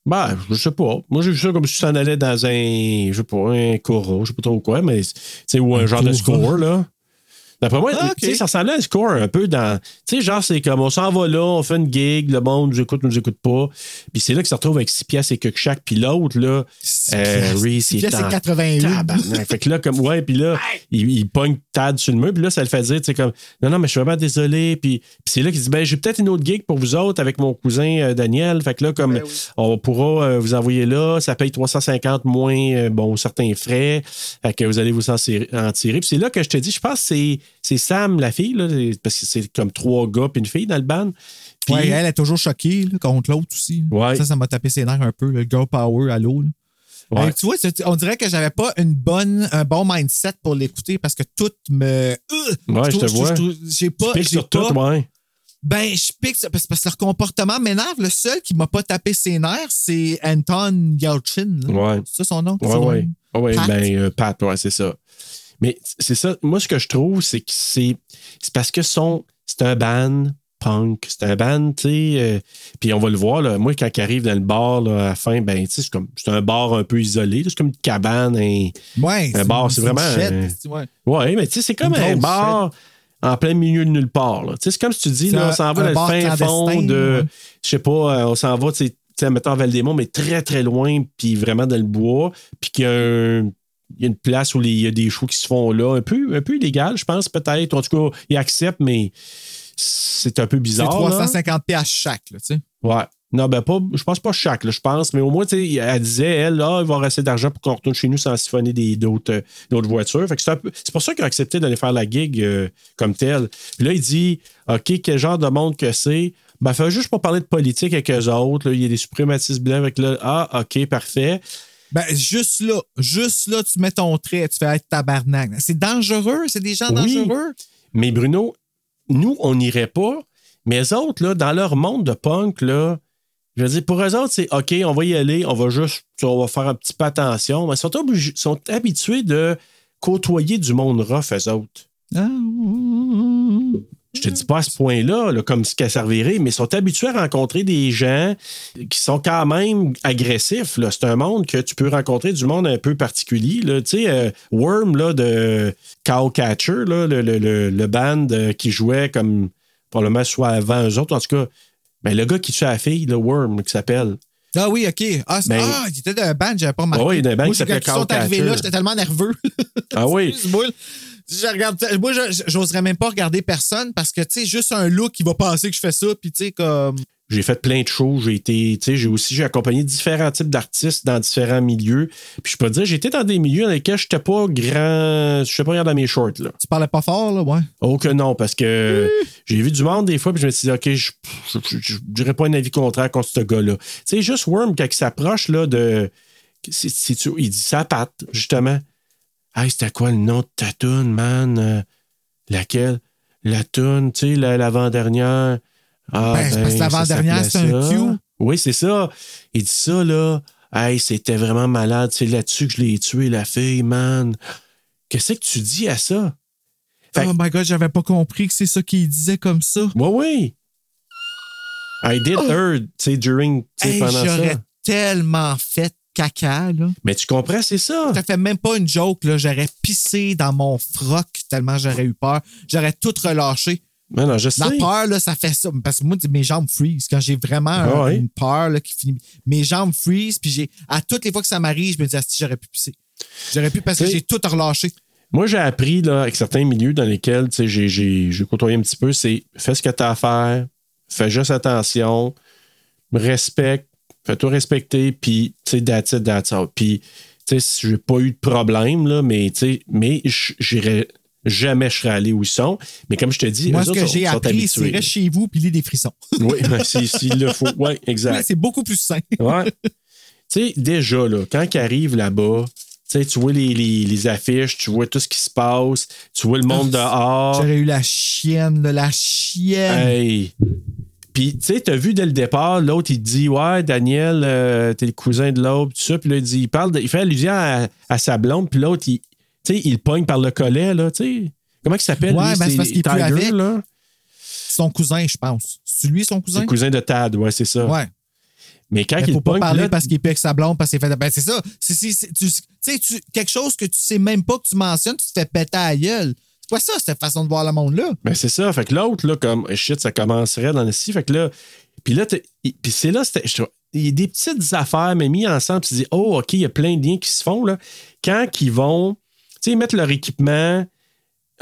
Ben, je sais pas. Moi, j'ai vu ça comme si tu t'en allais dans un. Je sais pas, un coro, je sais pas trop quoi, mais. Sais, ou un, genre de score, là. D'après moi, Ah, ça ressemblait à un score un peu dans. Tu sais, genre, c'est comme on s'en va là, on fait une gig, le monde nous écoute, nous écoute pas. Puis c'est là qu'ils se retrouvent avec 6 piastres et que chaque. Puis l'autre, là, euh. Reese, c'est 81. tabarnak. Fait que là, comme, ouais, puis là, il, il pogne Tad sur le mur, puis là, ça le fait dire, tu sais, comme, non, non, mais je suis vraiment désolé. Puis, c'est là qu'il dit, ben, j'ai peut-être une autre gig pour vous autres avec mon cousin euh, Daniel. Fait que là, comme, on pourra euh, vous envoyer là, ça paye 350 moins, euh, bon, certains frais. Fait que vous allez vous en tirer. Puis c'est là que je te dis, je pense que c'est, c'est Sam, la fille, là, parce que c'est comme trois gars puis une fille dans le band. Puis- Ouais, elle est toujours choquée là, contre l'autre aussi. Ouais. Ça, ça m'a tapé ses nerfs un peu, le girl power à l'eau. Ouais. Tu vois, on dirait que j'avais pas une bonne, un bon mindset pour l'écouter parce que tout me. Euh, Ouais, je te vois. J'ai pas. Tu piques j'ai sur tout, ouais. Ben, je pique parce, parce que leur comportement m'énerve. Le seul qui m'a pas tapé ses nerfs, c'est Anton Yelchin. Ouais. C'est ça son nom? Ouais, ouais. Ouais, Pat? ben, euh, Pat, ouais, c'est ça. Mais c'est ça. Moi, ce que je trouve, c'est que c'est c'est parce que son c'est un band punk. C'est un band, tu sais. euh, puis on va le voir, là, moi, quand il arrive dans le bar, là, à la fin, ben, tu sais, c'est un bar un peu isolé. C'est comme une cabane. un- Ouais. Un bar, c'est vraiment, euh, ouais. Ouais, mais tu sais, c'est comme Une un bar en plein milieu de nulle part. là. Tu sais, c'est comme si tu dis, là, on un- s'en va un dans le fin fond de. ouais. Je sais pas, euh, on s'en va, tu sais, tu sais, mettons Val-des-Monts, mais très, très loin, puis vraiment dans le bois, puis qu'il y a un- il y a une place où les- il y a des shows qui se font là, un peu, un peu illégal, je pense, peut-être. En tout cas, ils acceptent, mais c'est un peu C'est bizarre. là. 350 pièces chaque, là, tu sais. Ouais. Non, ben pas, je pense pas chaque, là, je pense, mais au moins, elle disait, elle, là, il va rester d'argent pour qu'on retourne chez nous sans siphonner des- d'autres euh, d'autres voitures. Fait que c'est, pour ça qu'il a accepté d'aller faire la gig euh, comme telle. Puis là, il dit, OK, quel genre de monde que c'est? Ben, fait juste pour parler de politique avec eux autres. là, il y a des suprématistes blancs avec là. Ah, OK, parfait. Ben, juste là, juste là, tu mets ton trait, tu fais être tabarnak. C'est dangereux, c'est des gens Oui. dangereux? Mais Bruno, nous, on n'irait pas. Mais eux autres, là, dans leur monde de punk, là, je veux dire, pour eux autres, c'est OK, on va y aller, on va juste, on va faire un petit peu attention. Mais ils sont, obligés- sont habitués de côtoyer du monde rough, eux autres. Ah, Je te dis pas à ce point-là, là, comme ce qu'elle servirait, mais ils sont habitués à rencontrer des gens qui sont quand même agressifs. C'est un monde que tu peux rencontrer du monde un peu particulier. là. Tu sais, euh, Worm là, de Cowcatcher, là, le, le, le, le band euh, qui jouait comme probablement soit avant eux autres. En tout cas, ben, le gars qui tue la fille, le Worm, qui s'appelle. Ah oui, OK. Ah, c'est- Ben- ah, il était d'un band, j'avais pas remarqué. Ah oui, d'un band Moi, qui s'appelait quand ils sont Cowcatcher. arrivés là, j'étais tellement nerveux. Ah oui. Je regarde, moi, j'oserais même pas regarder personne parce que, tu sais, juste un look, il va penser que je fais ça, puis tu sais, comme. J'ai fait plein de shows. J'ai été, tu sais, j'ai aussi j'ai accompagné différents types d'artistes dans différents milieux. Puis je peux te dire, j'étais dans des milieux dans lesquels je n'étais pas grand. Je sais pas regarder mes shorts, là. Tu parlais pas fort, là, ouais. Oh que non, parce que j'ai vu du monde des fois, puis je me suis dit, OK, je dirais pas un avis contraire contre ce gars-là. Tu sais, juste Worm, quand il s'approche là, de. c'est- il dit sa patte, justement. Hey, c'était quoi le nom de ta toune, man? Euh, laquelle? La toune, tu sais, la- l'avant-dernière. Ah, Ben, c'est parce que l'avant-dernière, c'est un cue. Oui, c'est ça. Il dit ça, là. Hey, c'était vraiment malade. C'est là-dessus que je l'ai tué, la fille, man. Qu'est-ce que tu dis à ça? Fait- Oh my god, j'avais pas compris que c'est ça qu'il disait comme ça. Oui, oui. I did heard, tu sais, during, tu sais, Oh! Hey, pendant j'aurais ça. tellement fait caca, là. Mais tu comprends, c'est ça. Ça fait même pas une joke, là. J'aurais pissé dans mon froc tellement j'aurais eu peur. J'aurais tout relâché. Non, non, je sais. La peur, là, ça fait ça. Parce que moi, mes jambes freeze. Quand j'ai vraiment Ah ouais. une peur là, qui finit. Mes jambes freeze, puis j'ai. À toutes les fois que ça m'arrive, je me dis, ah, si j'aurais pu pisser. J'aurais pu parce que j'ai tout relâché. Moi, j'ai appris là, avec certains milieux dans lesquels j'ai côtoyé un petit peu, c'est fais ce que tu as à faire, fais juste attention, respecte, fais-toi respecter, puis tu sais, that's it, that's all. Puis, tu sais, j'ai pas eu de problème, là, mais tu sais, mais j- j'irais jamais je serais allé où ils sont. Mais comme je te dis, Moi, ce que j'ai appris, c'est reste chez vous puis lis des frissons. Oui, si- s'il le faut. Oui, exact. Oui, c'est beaucoup plus sain. Ouais. tu sais, déjà, là, quand ils arrivent là-bas, tu sais, tu vois les, les- les affiches, tu vois tout ce qui se passe, tu vois le monde dehors. J'aurais eu la chienne, là, la chienne. Hey! Puis, tu sais, t'as vu dès le départ, l'autre, il te dit Ouais, Daniel, euh, t'es le cousin de l'autre, tout ça. Puis là, il, dit, il, parle de- il fait allusion à, à sa blonde, puis l'autre, il, tu sais, il pogne par le collet, là, tu sais. Comment il s'appelle? Ouais, lui? ben, c'est parce qu'il Tiger, avec. là. Son cousin, je pense. C'est lui, son cousin? le cousin de Tad, ouais, c'est ça. Ouais. Mais quand Il il faut pas parler parce qu'il avec sa blonde, parce qu'il fait. Ben, c'est ça. Tu sais, quelque chose que tu sais même pas que tu mentionnes, tu te fais péter à la gueule. C'est quoi ça, cette façon de voir le monde-là? Ben, c'est ça. Fait que l'autre, là, comme shit, ça commencerait dans le scie. Fait que là, puis là, puis c'est là, c'était- je trouve- il y a des petites affaires, mais mis ensemble, tu te dis, oh, OK, il y a plein de liens qui se font, là. Quand ils vont, tu sais, mettre leur équipement,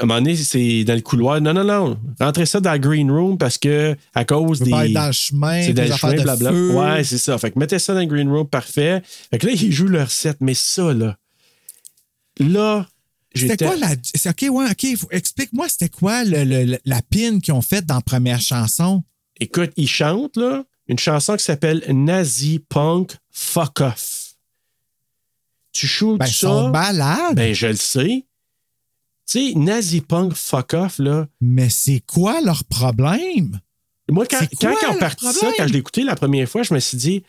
à un moment donné, c'est dans le couloir. Non, non, non. Rentrez ça dans le green room parce que, à cause des. pas dans le chemin, C'est dans des le affaires chemin, de blabla. feu. Ouais, c'est ça. Fait que mettez ça dans le green room, parfait. Fait que là, ils jouent leur set, mais ça, là. Là, C'était quoi la. c'est- OK, ouais, OK. Explique-moi, c'était quoi le- le- le- la pin qu'ils ont faite dans la première chanson? Écoute, ils chantent, là, une chanson qui s'appelle Nazi Punk Fuck Off. Tu shootes Ben, ça? son balade. Ben, je le sais. Tu sais, Nazi Punk Fuck Off, là. Mais c'est quoi leur problème? Moi, quand, quand ils ont le parti ça, quand je l'ai écouté la première fois, je me suis dit,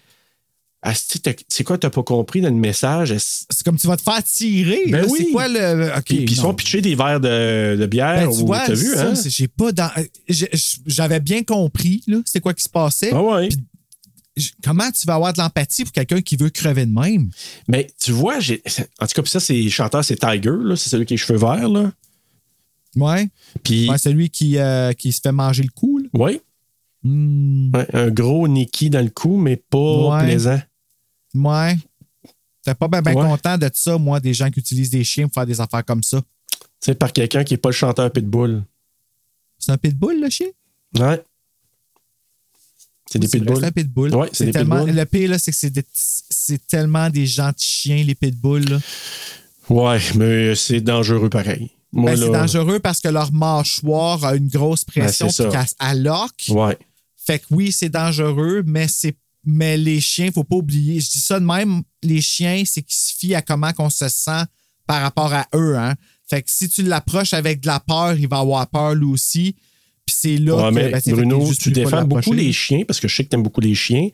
Asti, c'est quoi, t'as pas compris dans le message? C'est comme tu vas te faire tirer. Ben là. oui. C'est quoi le. OK. Puis, puis ils font pitcher des verres de, de bière. Ben, tu ou- vois, t'as vu, ça, hein? j'ai pas dans. j'ai- J'avais bien compris, là, c'est quoi qui se passait. Ah ouais. Puis, Comment tu vas avoir de l'empathie pour quelqu'un qui veut crever de même? Mais tu vois, j'ai. En tout cas, puis ça, c'est le chanteur, c'est Tiger, là. C'est celui qui a les cheveux verts, là. Ouais. Puis, Ouais, celui qui, euh, qui se fait manger le cou, là. ouais, Hmm, ouais, un gros Nicky dans le cou, mais pas Ouais. plaisant. ouais. T'es pas bien Ouais. content de ça, moi, des gens qui utilisent des chiens pour faire des affaires comme ça. Tu sais, par quelqu'un qui n'est pas le chanteur Pitbull. C'est un pitbull, le chien? Ouais. C'est des C'est Pitbulls. C'est pitbull. Ouais, c'est des tellement, pitbulls. Le pire, c'est que c'est des- c'est tellement des gentils chiens, les pitbulls. là. Ouais, mais c'est dangereux pareil. Ben, c'est dangereux parce que leur mâchoire a une grosse pression Ben, c'est puis ça. qu'elle elle lock. Ouais. Fait que oui, c'est dangereux, mais c'est mais les chiens, faut pas oublier. Je dis ça de même, les chiens, c'est qu'ils se fient à comment qu'on se sent par rapport à eux. Hein? Fait que si tu l'approches avec de la peur, il va avoir peur lui aussi. Puis c'est là Ouais, que mais ben, Bruno, juste tu défends beaucoup les chiens parce que je sais que tu aimes beaucoup les chiens.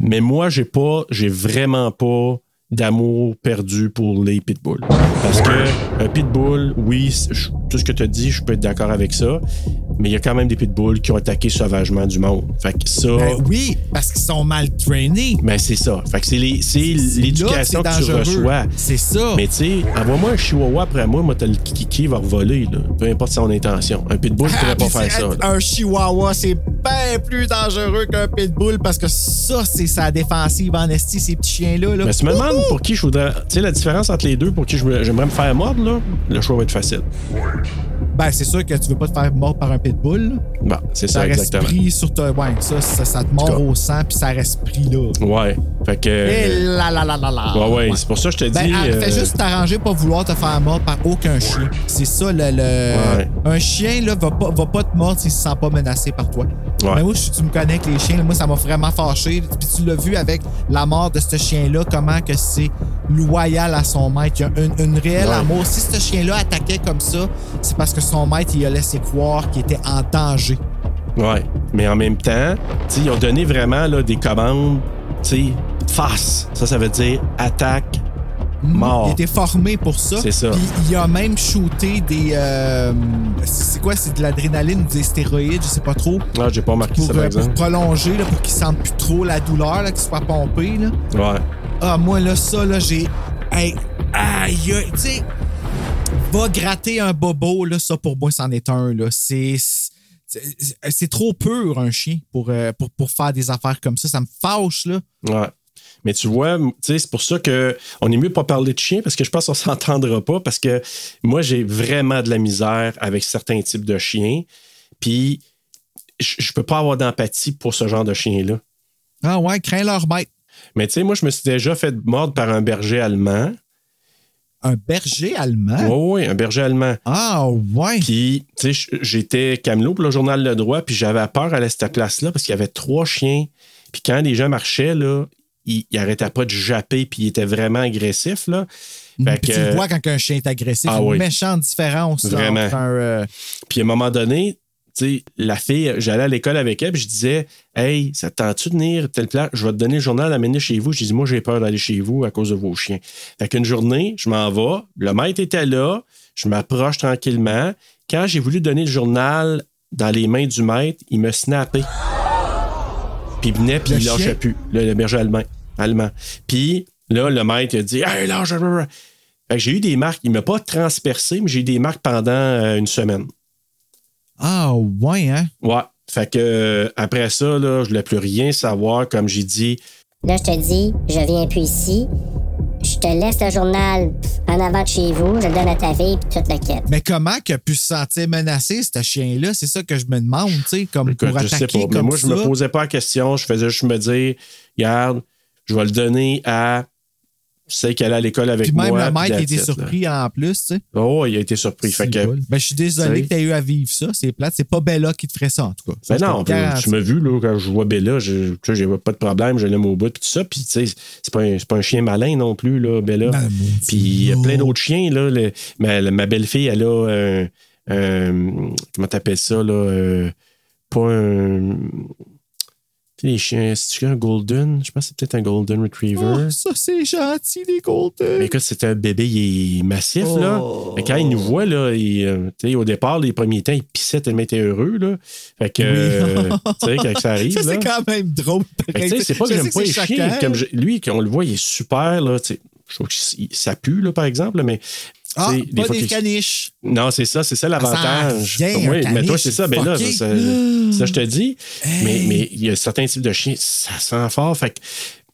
Mais moi, j'ai pas, j'ai vraiment pas d'amour perdu pour les pitbulls. Parce que un pitbull, oui, je- tout ce que tu as dit, je peux être d'accord avec ça. Mais il y a quand même des pitbulls qui ont attaqué sauvagement du monde. Fait que ça. Ben oui, parce qu'ils sont mal trainés. Ben, c'est ça. Fait que c'est les- c'est C'est l'éducation que, que c'est tu dangereux. reçois. C'est ça. Mais tu sais, envoie-moi un chihuahua après moi, moi, t'as le kiki va revoler, là. Peu importe son intention. Un pitbull ne Ah, pourrait pas faire ça. là. Un chihuahua, c'est bien plus dangereux qu'un pitbull parce que ça, c'est sa défensive en esti, ces petits chiens-là. Là. Mais si tu me demandes pour qui je voudrais. Tu sais, la différence entre les deux, pour qui j'aimerais me faire mordre, là, le choix va être facile. Ben, c'est sûr que tu veux pas te faire mordre par un pitbull. Bon, c'est Ça ça, reste exactement. pris sur ta. Ouais, ça, ça, ça te mord au sang, puis ça reste pris là. Ouais. Fait que. Et là, là, là, là, là. Ouais, ouais, c'est pour ça que je te Ben, dis. ah, euh, fais juste t'arranger pas vouloir te faire mordre par aucun chien. C'est ça, le. le- Ouais. Un chien, là, va pas, va pas te mordre s'il se sent pas menacé par toi. Ouais. Mais moi, je- tu me connais avec les chiens, là, moi, ça m'a vraiment fâché. Puis tu l'as vu avec la mort de ce chien-là, comment que c'est loyal à son maître. Il y a un, une réel Ouais. amour. Si ce chien-là attaquait comme ça, c'est parce que son maître, il a laissé croire qu'il était en danger. Ouais. Mais en même temps, ils ont donné vraiment là, des commandes, tu sais, face. Ça, ça veut dire attaque, mort. Il était formé pour ça. C'est ça. Puis il a même shooté des. euh, c'est quoi C'est de l'adrénaline ou des stéroïdes, je sais pas trop. Ah, j'ai pas remarqué Pour, ça, par euh, pour exemple. prolonger, là, pour qu'il sente plus trop la douleur, qu'il soit pompé. Là. Ouais. Ah, moi, là, ça, là, j'ai. Hey, aïe, tu sais, va gratter un bobo, là, ça, pour moi, c'en est un, là. C'est. c'est- trop pur, un chien, pour, euh, pour, pour faire des affaires comme ça. Ça me fâche, là. Ouais. Mais tu vois, c'est pour ça que on est mieux pas parler de chien parce que je pense qu'on s'entendra pas parce que moi j'ai vraiment de la misère avec certains types de chiens. Puis je peux pas avoir d'empathie pour ce genre de chien là. Ah, ouais, crains leur maître. Mais tu sais, moi je me suis déjà fait mordre par un berger allemand. Un berger allemand? Oui, oui, un berger allemand. Ah, ouais. Puis, tu sais, j'étais camelot pour le journal Le Droit, puis j'avais peur à cette place-là parce qu'il y avait trois chiens. Puis quand les gens marchaient, là, ils, ils arrêtaient pas de japper, puis ils étaient vraiment agressifs, là. Fait que- tu vois quand un chien est agressif, Ah une oui. méchante différence là, Vraiment. entre un, euh, Puis à un moment donné, sais, la fille, j'allais à l'école avec elle, puis je disais, Hey, ça te tente-tu de venir à telle place? Je vais te donner le journal, amener chez vous. Je dis, moi, j'ai peur d'aller chez vous à cause de vos chiens. Fait qu'une journée, je m'en vais, le maître était là, je m'approche tranquillement. Quand j'ai voulu donner le journal dans les mains du maître, il me snappait. Puis il venait, puis il lâchait chien? plus, le, le berger allemand. allemand. Puis là, le maître a dit, Hey, lâche! blablabla. Fait que j'ai eu des marques. Il m'a pas transpercé, mais j'ai eu des marques pendant euh, une semaine. Ah, ouais, hein? Ouais. Fait que euh, après ça, là, je voulais plus rien savoir. Comme j'ai dit, Là, je te dis, je viens plus ici. Je te laisse le journal en avant de chez vous, je le donne à ta fille, puis toute la quête. Mais comment qu'il a pu se sentir menacé, ce chien-là? C'est ça que je me demande, tu sais, comme écoute, pour je sais pas. Mais comme moi, je ça. me posais pas la question. Je faisais juste me dire, regarde, je vais le donner à celle qui allait à l'école avec Puis même moi. le puis mec that's était it, là. surpris en plus, tu sais. Oh, il a été surpris. Fait C'est que, cool. Ben, je suis désolé que tu eu à vivre ça. C'est plate. C'est pas Bella qui te ferait ça, en tout cas. Ben non, tu m'as vu, là, quand je vois Bella, je- tu sais, j'ai pas de problème, je l'aime au bout, puis tout ça. Puis, tu sais, c'est pas, un- c'est pas un chien malin non plus, là, Bella. Ben, puis, il y a plein d'autres chiens, là. le- ma, ma belle-fille, elle a un. un- comment t'appelles ça, là? euh, pas un. Les chiens, c'est un golden? Je pense que c'est peut-être un golden retriever. Oh, ça, c'est gentil, les Golden. Mais écoute, c'est un bébé, il est massif, là. Oh. Mais quand il nous voit, là, il, euh, au départ, les premiers temps, il pissait tellement il était heureux, là. Fait que, euh, tu sais, quand ça arrive, Ça, c'est quand même drôle. C'est pas que j'aime pas les chiens. choquant. Comme je- lui, quand on le voit, il est super, là, tu sais. Je trouve que ça pue, là, par exemple, mais. Ah, pas des caniches. Non, c'est ça, c'est ça l'avantage. En vient, Oui, mais toi, c'est ça. Ben là, ça, je te dis. Mais, mais il y a certains types de chiens, ça sent fort. Fait que-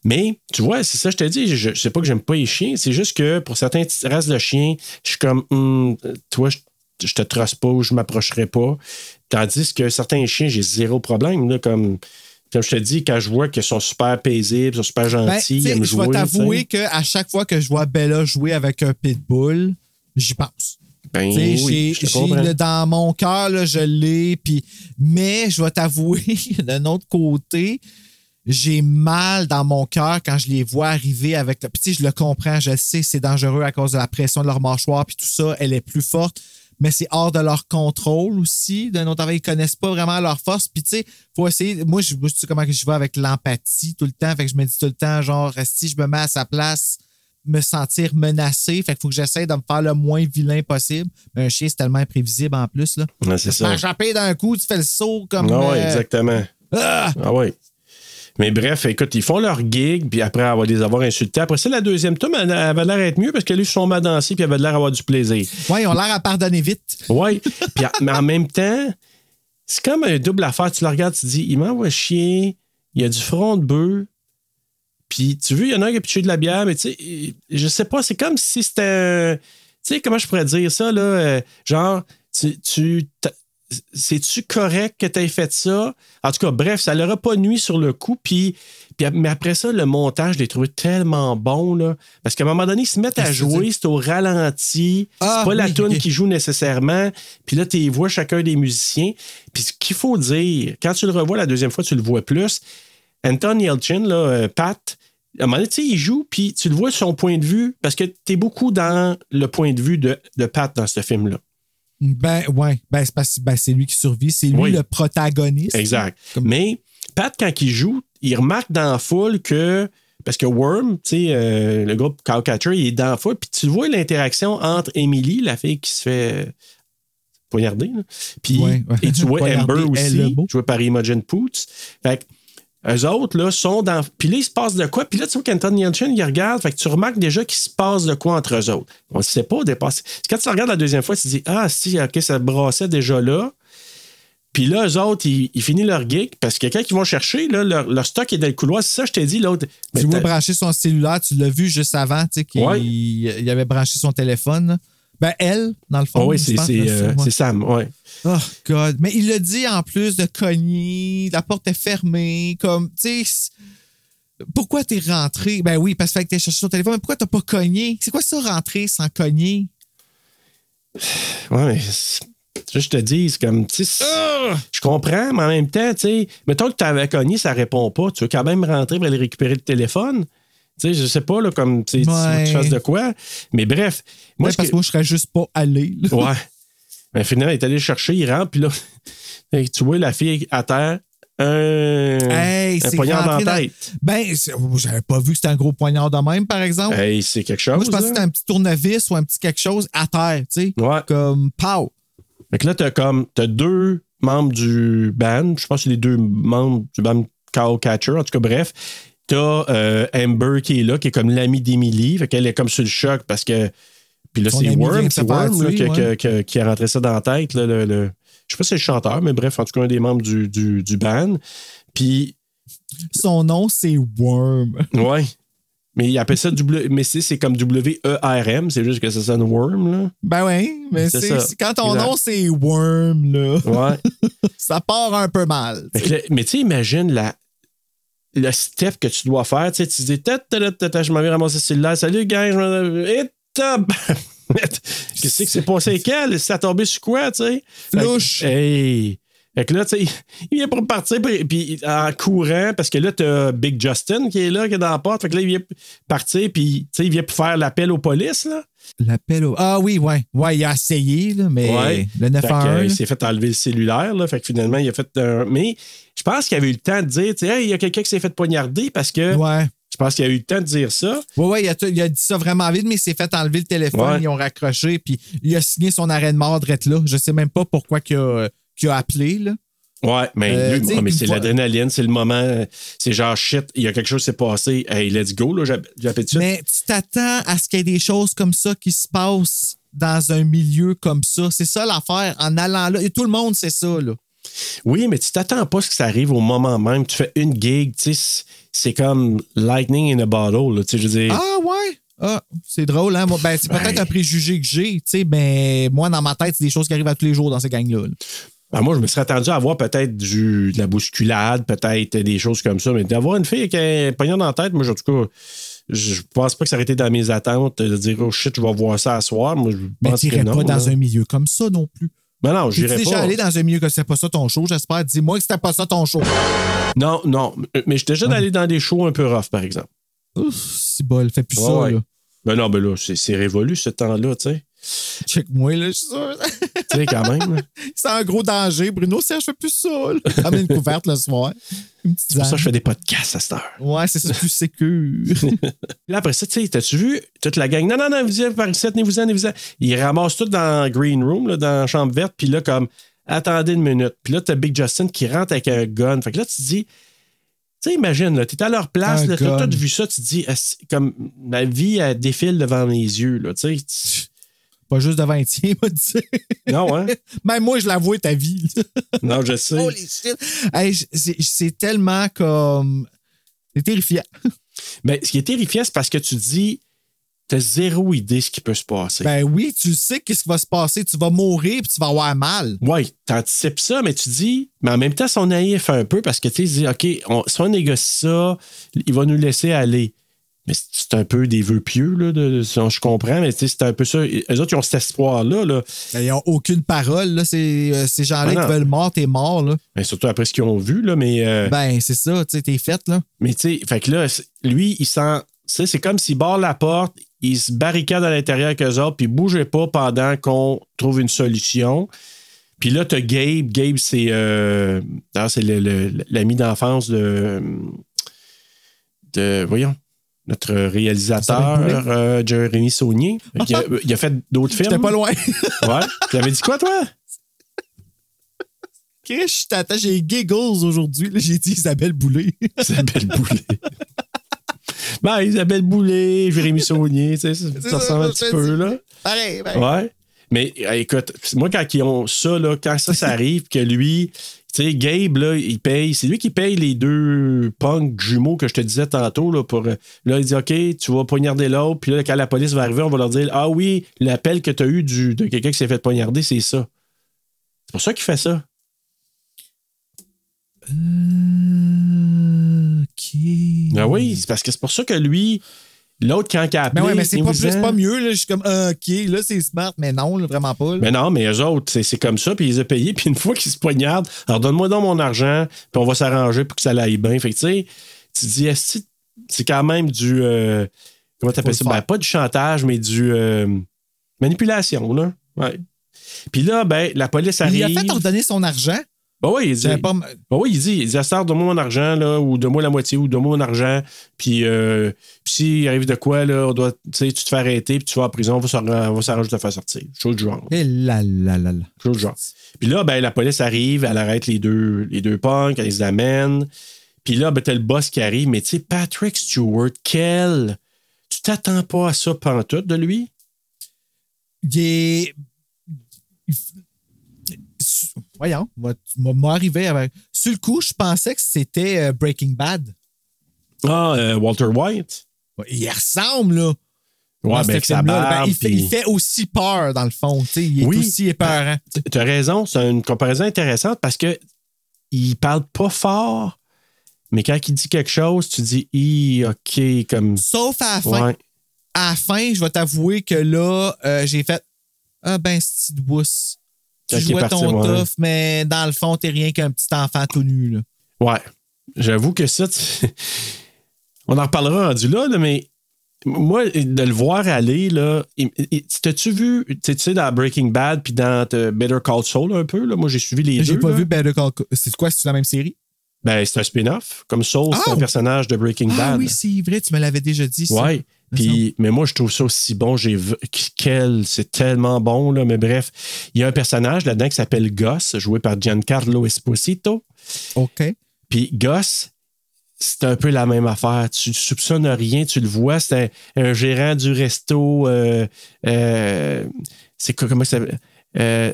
mais tu vois, c'est ça, je te dis. Je, je sais pas que j'aime pas les chiens. C'est juste que pour certains petits races de chiens, je suis comme, Hum, toi, je, je te trosse pas ou je m'approcherai pas. Tandis que certains chiens, j'ai zéro problème. Là, comme, comme je te dis, quand je vois qu'ils sont super paisibles, ils sont super Ben, gentils, ils aiment je jouer. vais t'avouer qu'à chaque fois que je vois Bella jouer avec un pitbull, j'y pense. Ben oui, j'ai- dans mon cœur, je l'ai. Puis, mais je vais t'avouer, d'un autre côté, j'ai mal dans mon cœur quand je les vois arriver avec. Puis, tu sais, je le comprends, je sais, c'est dangereux à cause de la pression de leur mâchoire, puis tout ça, elle est plus forte. Mais c'est hors de leur contrôle aussi. D'un autre côté, ils connaissent pas vraiment leur force. Puis, tu sais, faut essayer. Moi, je, sais comment que je vais avec l'empathie tout le temps. Fait que je me dis tout le temps, genre, si je me mets à sa place, me sentir menacé. Fait qu'il faut que j'essaie de me faire le moins vilain possible. Mais un chien, c'est tellement imprévisible en plus. Là. Ouais, c'est Tu ça. échapper d'un coup, tu fais le saut comme. Ah oui, euh, exactement. ah! Ah oui. Mais bref, écoute, ils font leur gig, puis après, va les avoir insultés. Après ça, la deuxième tome, elle, avait l'air d'être mieux parce qu'elle lui sont mal dansés, puis elle avait l'air d'avoir du plaisir. Ouais, ils ont l'air à pardonner vite. Oui. Puis, mais en même temps, c'est comme un double affaire. Tu la regardes, tu te dis, il m'envoie chier, il y a du front de bœuf, puis tu veux, il y en a un qui a pitché de la bière, mais tu sais, je sais pas, c'est comme si c'était un. Tu sais, comment je pourrais dire ça, là? euh, genre, tu. c'est-tu correct que tu aies fait ça? En tout cas, bref, ça leur a pas nuit sur le coup. Puis, puis- mais après ça, le montage, je l'ai trouvé tellement bon. Là, parce qu'à un moment donné, ils se mettent à jouer, c'est au ralenti. Ah, c'est pas la tune qui joue nécessairement. Puis là, tu vois chacun des musiciens. Puis ce qu'il faut dire, quand tu le revois la deuxième fois, tu le vois plus. Anton Yelchin, là, euh, Pat, à un moment donné, tu sais, il joue, puis tu le vois son point de vue, parce que tu es beaucoup dans le point de vue de, de Pat dans ce film-là. Ben, ouais. Ben, c'est parce- ben, c'est lui qui survit. C'est lui Oui. le protagoniste. Exact. Comme- Mais Pat, quand il joue, il remarque dans la foule que. Parce que Worm, tu sais, euh, le groupe Cowcatcher, il est dans la foule, puis tu vois l'interaction entre Emily, la fille qui se fait poignarder, là, puis Ouais, ouais. et tu vois Poignarder Amber aussi, mot. joué par Imogen Poots. Fait que eux autres, là, sont dans. Puis là, il se passe de quoi? Puis là, tu vois qu'Anton Yelchin, il regarde. Fait que tu remarques déjà qu'il se passe de quoi entre eux autres. On ne sait pas au départ. C'est- Quand tu regardes la deuxième fois, tu te dis Ah, si, OK, ça brassait déjà là. Puis là, eux autres, ils, ils finissent leur gig parce que quand ils vont chercher, là, leur, leur stock est dans le couloir. C'est ça, je t'ai dit, l'autre. Tu vois brancher son cellulaire, tu l'as vu juste avant, tu sais, qu'il Ouais. il avait branché son téléphone. Ben, elle, dans le fond. Ah oui, c'est euh, Sam, ouais. Oh, God. Mais il le dit en plus de cogner, la porte est fermée, comme, tu sais. Pourquoi t'es rentré? Ben oui, parce que t'aies cherché son téléphone, mais pourquoi t'as pas cogné? C'est quoi ça, rentrer sans cogner? Ouais, mais je te dis, c'est comme, tu sais, c'est- je comprends, mais en même temps, tu sais, mettons que tu avais cogné, ça répond pas. Tu veux quand même rentrer pour aller récupérer le téléphone? Tu sais, je sais pas, là, comme, tu sais, que tu Ouais. fasses de quoi. Mais bref, moi, Ouais, ce parce que- que moi, je serais juste pas allé. là. Ouais. Mais finalement, il est allé le chercher, il rentre, puis là, tu vois la fille à terre, un, Hey, un c'est poignard dans la dans- tête. Ben, j'avais pas vu que c'était un gros poignard de même, par exemple. Hey, c'est quelque chose. moi, je pensais que c'était un petit tournevis ou un petit quelque chose à terre, tu sais. Ouais. Comme, pow! Fait que là, t'as comme, t'as deux membres du band, je pense que c'est les deux membres du band Cowcatcher, en tout cas, bref. T'as euh, Amber qui est là, qui est comme l'amie d'Emily, fait qu'elle est comme sur le choc parce que. Puis là, c'est Worm, c'est Worm là, qui, ouais. qui- qui- qui a rentré ça dans la tête. Là, le, le- je sais pas si c'est le chanteur, mais bref, en tout cas, un des membres du, du, du band. Puis Son nom, c'est Worm. Ouais. Mais il appelle ça W. Mais c'est c'est comme W-E-R-M, c'est juste que ça sonne Worm, là. Ben oui, mais C'est quand ton Exact. nom, c'est Worm, là, Ouais. ça part un peu mal. Mais tu sais, imagine la, le step que tu dois faire. Tu sais, tu dis, je m'en vais ramasser celui-là. Salut, gang, Et top! Qu'est-ce que c'est passé elle? Ça a tombé sur quoi, tu sais? Flouche. Hey! Fait que là, tu sais, il vient pour partir, puis, puis en courant, parce que là, t'as Big Justin qui est là, qui est dans la porte. Fait que là, il vient partir, puis, tu sais, il vient pour faire l'appel aux polices, là. L'appel au. Ah oui, ouais. Ouais, il a essayé, là, mais Ouais. le Fait que, euh, 911. il s'est fait enlever le cellulaire, là. Fait que finalement, il a fait un. Mais je pense qu'il avait eu le temps de dire, tu sais, Hey, il y a quelqu'un qui s'est fait poignarder parce que Ouais. je pense qu'il a eu le temps de dire ça. Ouais, ouais, il a, il a dit ça vraiment vite, mais il s'est fait enlever le téléphone, Ouais. ils ont raccroché, puis il a signé son arrêt de mort drette là. Je sais même pas pourquoi qu'il a, qu'il a appelé, là. Ouais, mais, Euh, lui, mais c'est l'adrénaline, c'est le moment. C'est genre shit, il y a quelque chose qui s'est passé. Hey, let's go, là, j'app- j'appelle ça. Mais tu t'attends à ce qu'il y ait des choses comme ça qui se passent dans un milieu comme ça. C'est ça l'affaire. En allant là, et tout le monde sait ça, là. Oui, mais tu t'attends pas à ce que ça arrive au moment même. Tu fais une gig, tu sais, c'est- c'est comme lightning in a bottle, là, tu sais, je veux dire. Ah ouais? Ah, c'est drôle, hein? Ben, c'est peut-être Ouais. un préjugé que j'ai, tu sais, mais moi, dans ma tête, c'est des choses qui arrivent à tous les jours dans ces gangs-là. Ben, moi, je me serais attendu à avoir peut-être du, de la bousculade, peut-être des choses comme ça, mais d'avoir une fille avec un poignard dans la tête, moi, en tout cas, je pense pas que ça aurait été dans mes attentes de dire, oh shit, je vais voir ça à soir. Moi, je Mais pense tu que n'irais non. pas dans là. un milieu comme ça non plus. Ben non, Tu j'irais déjà pas. allé dans un milieu que c'était pas ça ton show, j'espère. Dis-moi que c'était pas ça ton show. Non, non, mais j'étais déjà allé dans des shows un peu rough, par exemple. Ouf, c'est bol, fais plus Ouais, ça, ouais. là. Ben non, ben là, c'est révolu ce temps-là, tu sais. Check-moi, là, je suis sûr. Tu sais, quand même. c'est un gros danger. Bruno, Serge, fais plus ça, là. Une couverte le soir. C'est pour ça que je fais des podcasts à cette heure. Ouais, c'est ça, plus sécure. Puis là, après ça, tu sais, t'as-tu vu toute la gang? Non, non, non, vous par ici, venez-vous-en, venez-vous-en. Ils ramassent tout dans le green room, là, dans la chambre verte, puis là, comme, attendez une minute. Puis là, t'as Big Justin qui rentre avec un gun. Fait que là, tu te dis, tu sais, imagine, là, t'es à leur place, là, t'as tout vu ça, tu te dis, comme, ma vie, elle défile devant mes yeux, là, tu sais. pas juste devant un tien, m'a dit. Non, hein? Même moi, je l'avoue, ta vie. là. Non, je sais. Holy shit. Hey, c'est- tellement comme. C'est terrifiant. Mais ce qui est terrifiant, c'est parce que tu dis, t'as zéro idée ce qui peut se passer. Ben oui, tu sais qu'est-ce qui va se passer. Tu vas mourir puis tu vas avoir mal. Oui, t'anticipes ça, mais tu dis, mais en même temps, son naïf un peu parce que tu sais, dis, OK, on, si on négocie ça, il va nous laisser aller. Mais c'est- un peu des vœux pieux, là, de, de- je comprends, mais c'est un peu ça. Eux autres, ils ont cet espoir-là, là. Ben, Ils n'ont aucune parole. Là. Euh, ces gens-là Ah qui veulent mort, t'es mort. Là. Mais surtout après ce qu'ils ont vu, là, mais. euh, Ben, c'est ça, tu sais, t'es fait. Là. Mais tu sais, fait que là, lui, il sent. C'est comme s'il barre la porte, il se barricade à l'intérieur avec eux autres, puis il bougeait pas pendant qu'on trouve une solution. Puis là, t'as Gabe. Gabe, c'est. euh, le- l'ami d'enfance de. de. Voyons. Notre réalisateur, euh, Jérémy Saunier. Il a, il a fait d'autres films. J'étais pas loin. Ouais. Tu avais dit quoi, toi? Chris, je t'attends, j'ai giggles aujourd'hui. J'ai dit Isabelle Boulay. Isabelle Boulay. ben, Isabelle Boulay, Jérémy Saunier, tu sais, ça, ressemble un petit peu, là. Pareil, pareil. Ouais. Mais écoute, moi, quand ils ont ça, là, quand ça, ça arrive, que lui, tu sais, Gabe, là, il paye, c'est lui qui paye les deux punks jumeaux que je te disais tantôt, là, pour. euh, Là, il dit, OK, tu vas poignarder l'autre, puis là, quand la police va arriver, on va leur dire, Ah oui, l'appel que tu as eu du, de quelqu'un qui s'est fait poignarder, c'est ça. C'est pour ça qu'il fait ça. Euh, OK. Ah oui, c'est parce que c'est pour ça que lui, l'autre, quand il a appelé. Mais mais c'est pas plus, venez-vous-en. pas mieux. Là. Je suis comme, euh, OK, là, c'est smart, mais non, là, vraiment pas. là. Mais non, mais eux autres, c'est, comme ça, puis ils ont payés, puis une fois qu'ils se poignardent, alors donne-moi donc mon argent, puis on va s'arranger pour que ça aille bien. Fait que tu sais, tu dis, c'est quand même du. euh, comment t'appelles ça? Ben, pas du chantage, mais du. euh, manipulation, là. Ouais. Puis là, ben, la police arrive. Il a fait ordonner son argent? Ben oui, il dit. Pas... Ben oui, il dit, il dit, donne-moi mon argent, là, ou donne-moi la moitié, ou donne-moi mon argent. Puis, euh, puis s'il arrive de quoi, là, on doit, tu sais, tu te fais arrêter, puis tu vas en prison, on va s'arranger de te faire sortir. Chose du genre. Eh là là là là. Chose du genre. Puis là, ben, la police arrive, elle arrête les deux, les deux punks, elle les amène. Puis là, ben, t'as le boss qui arrive, mais tu sais, Patrick Stewart, quel. Tu t'attends pas à ça pantoute de lui? Il est. Voyons, moi, tu m'as arrivé avec. Sur le coup, je pensais que c'était euh, Breaking Bad. Ah, euh, Walter White? Il ressemble, là. Ouais, ben, sa film-là. Ben, barbe, il, fait, il fait aussi peur, dans le fond. tu sais, Il est Oui. aussi épeurant. T'as raison, c'est une comparaison intéressante parce que il parle pas fort, mais quand il dit quelque chose, tu dis, OK, comme. Sauf à la fin. Ouais. À la fin, je vais t'avouer que là, euh, j'ai fait Ah ben, c'est douce. Tu jouais parti, ton ouais. tough, mais dans le fond, t'es rien qu'un petit enfant tout nu. Là. Ouais. J'avoue que ça, tu- on en reparlera rendu là, là, mais moi, de le voir aller, là, t'as-tu vu, tu sais, dans Breaking Bad puis dans Better Call Saul un peu, là, moi j'ai suivi les deux. J'ai pas là. vu Better Call. C'est quoi, c'est la même série? Ben, c'est un spin-off. Comme Saul, c'est Ah! un personnage de Breaking Ah Bad. oui, c'est vrai, tu me l'avais déjà dit. ça. Ouais. Puis, mais moi, je trouve ça aussi bon. J'ai vu- quel, c'est tellement bon, là. Mais bref, il y a un personnage là-dedans qui s'appelle Gus, joué par Giancarlo Esposito. OK. Puis Gus, c'est un peu la même affaire. Tu soupçonnes rien, tu le vois. C'est un, un gérant du resto. euh, euh, c'est quoi, comment ça s'appelle? Euh,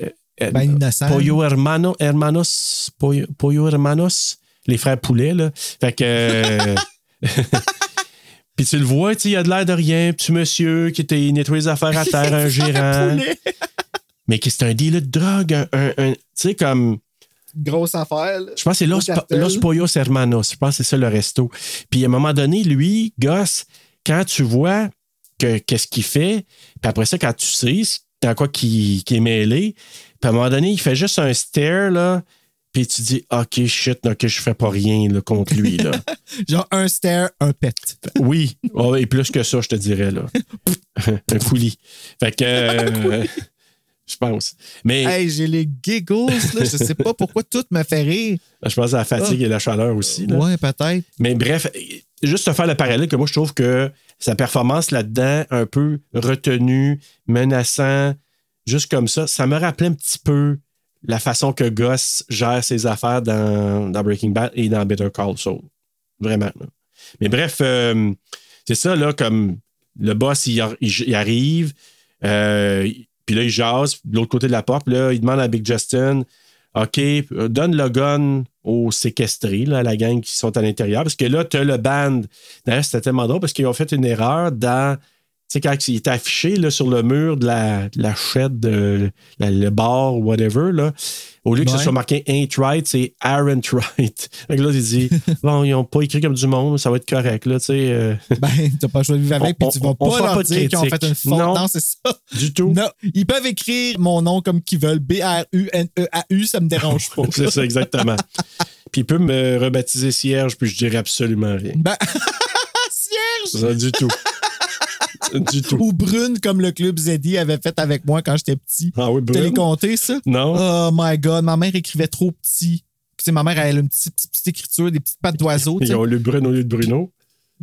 Ben. Pollo Hermano, Hermanos. Pollo, Pollo Hermanos. Les frères Poulet, là. Fait que. Puis tu le vois, il a de l'air de rien, petit monsieur qui était nettoie les affaires à terre, un gérant. Mais qui c'est un dealer de drogue, un- un- un- tu sais, comme. Grosse affaire. là. Je pense que c'est Los. Los Pollos Hermanos. Je pense que c'est ça le resto. Puis à un moment donné, lui, Goss, quand tu vois que qu'est-ce qu'il fait, puis après ça, quand tu sais dans quoi qui est mêlé, puis à un moment donné, il fait juste un stare, là, puis tu dis, OK, shit, OK, je fais pas rien là, contre lui, là. Genre un stare, un pet. oui, Oh, et plus que ça, je te dirais, là. un coulis. Fait que... euh, je pense. Mais Hey, j'ai les giggles, là. Je sais pas pourquoi tout me fait rire. je pense à la fatigue Ah. et la chaleur aussi. Là. Ouais, peut-être. Mais bref, juste te faire le parallèle que moi, je trouve que sa performance là-dedans, un peu retenue, menaçant, juste comme ça, ça me rappelait un petit peu la façon que Gus gère ses affaires dans, Breaking Bad et dans Better Call Saul. Vraiment. Mais bref, euh, c'est ça, là, comme le boss, il, ar- il- il arrive, euh, puis là, il jase de l'autre côté de la porte, là, il demande à Big Justin OK, donne le gun aux séquestrés, là, à la gang qui sont à l'intérieur. Parce que là, tu as le band. D'ailleurs, c'était tellement drôle parce qu'ils ont fait une erreur dans. Sais, quand il était affiché là, sur le mur de la, de la shed, de, la- le bar ou whatever, là, au lieu que ce soit marqué Ain't Right, c'est Aren't Right. Que là, il dit Bon, ils n'ont pas écrit comme du monde, ça va être correct, là, tu sais. euh, Ben, t'as pas le choix de vivre avec, puis tu vas on- on pas leur pas dire qu'ils ont fait une faute. Non. Non, c'est ça. du tout. Non, ils peuvent écrire mon nom comme qu'ils veulent. B-R-U-N-E-A-U, ça me dérange pas. C'est ça, exactement. Puis il peut me rebaptiser Cierge, puis je dirais absolument rien. Ben, Cierge! Ça, du tout. du tout. Ou brune, comme le club Zeddy avait fait avec moi quand j'étais petit. Ah oui, Tu l'as Brune? compté, ça? Non. Oh my God, ma mère écrivait trop petit. Tu sais, ma mère, elle a une petite, petite, petite écriture, des petites pattes d'oiseau. Ils ont le Brune au lieu de Bruno.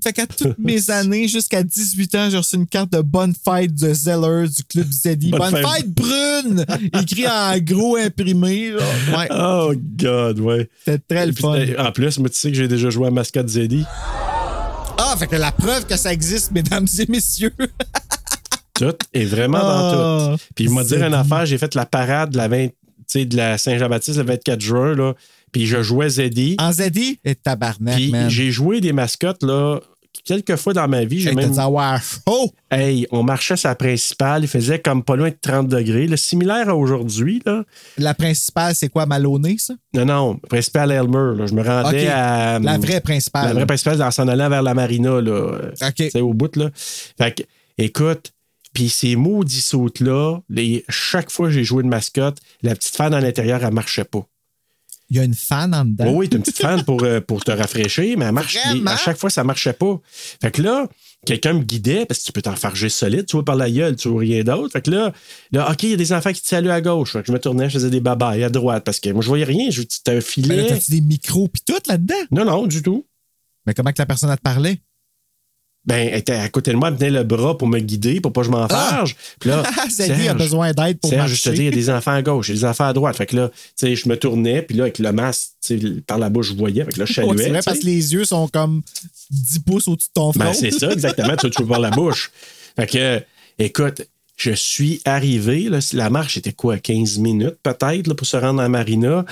Fait qu'à toutes mes années, jusqu'à 18 ans, j'ai reçu une carte de bonne fête de Zeller du club Zeddy. Bonne Bonne, fête. fête. brune! Écrit en gros imprimé. là. Ouais, Oh, God, ouais. c'était très le Puis, fun. En plus, moi, tu sais que j'ai déjà joué à Mascotte Zeddy. Ah, fait que la preuve que ça existe, mesdames et messieurs. Tout est vraiment Ah, dans tout. Puis, je vais te dire une affaire, j'ai fait la parade de la, 20 tu sais, de la Saint-Jean-Baptiste le 24 juin, là. Puis, je jouais Zeddy. En Zeddy? Et tabarnak, Puis, j'ai joué des mascottes, là, quelques fois dans ma vie. J'ai Hey, même chaud! Hey, on marchait la principale, il faisait comme pas loin de 30 degrés, là, similaire à aujourd'hui. Là. La principale, c'est quoi, Maloney, ça? Non, non, principal Elmer. Là. Je me rendais à. La vraie principale. La vraie principale en s'en allant vers la marina, là. euh, OK. C'est au bout, là. Fait que, écoute, puis ces maudits sautes-là, les- chaque fois que j'ai joué de mascotte, la petite fan à l'intérieur, elle marchait pas. Il y a une fan en dedans. Oh oui, t'as une petite fan pour, euh, pour te rafraîchir, mais elle marche, Vraiment? à chaque fois, ça marchait pas. Fait que là, quelqu'un me guidait, parce que tu peux t'enfarger solide, tu vois par la gueule, tu vois rien d'autre. Fait que là, là OK, il y a des enfants qui te saluent à gauche. Fait que je me tournais, je faisais des babayes à droite, parce que moi, je voyais rien. Je C'était un filet. t'as-tu des micros pis tout là-dedans? Non, non, du tout. Mais comment que la personne, elle te parlait? Ben, elle était à côté de moi, elle me tenait le bras pour me guider, pour pas que je m'enfarge. Puis là, a besoin d'aide pour Serge, je te marcher. dis, il y a des enfants à gauche, il y a des enfants à droite. Fait que là, tu sais, je me tournais, puis là, avec le masque, tu sais, par la bouche, je voyais. Fait que là, je saluais. c'est vrai, parce que les yeux sont comme 10 pouces au-dessus de ton front. Ben, c'est ça, exactement. tu vois par la bouche. Fait que, écoute, je suis arrivé. Là, la marche était quoi, 15 minutes peut-être pour se rendre à Marina.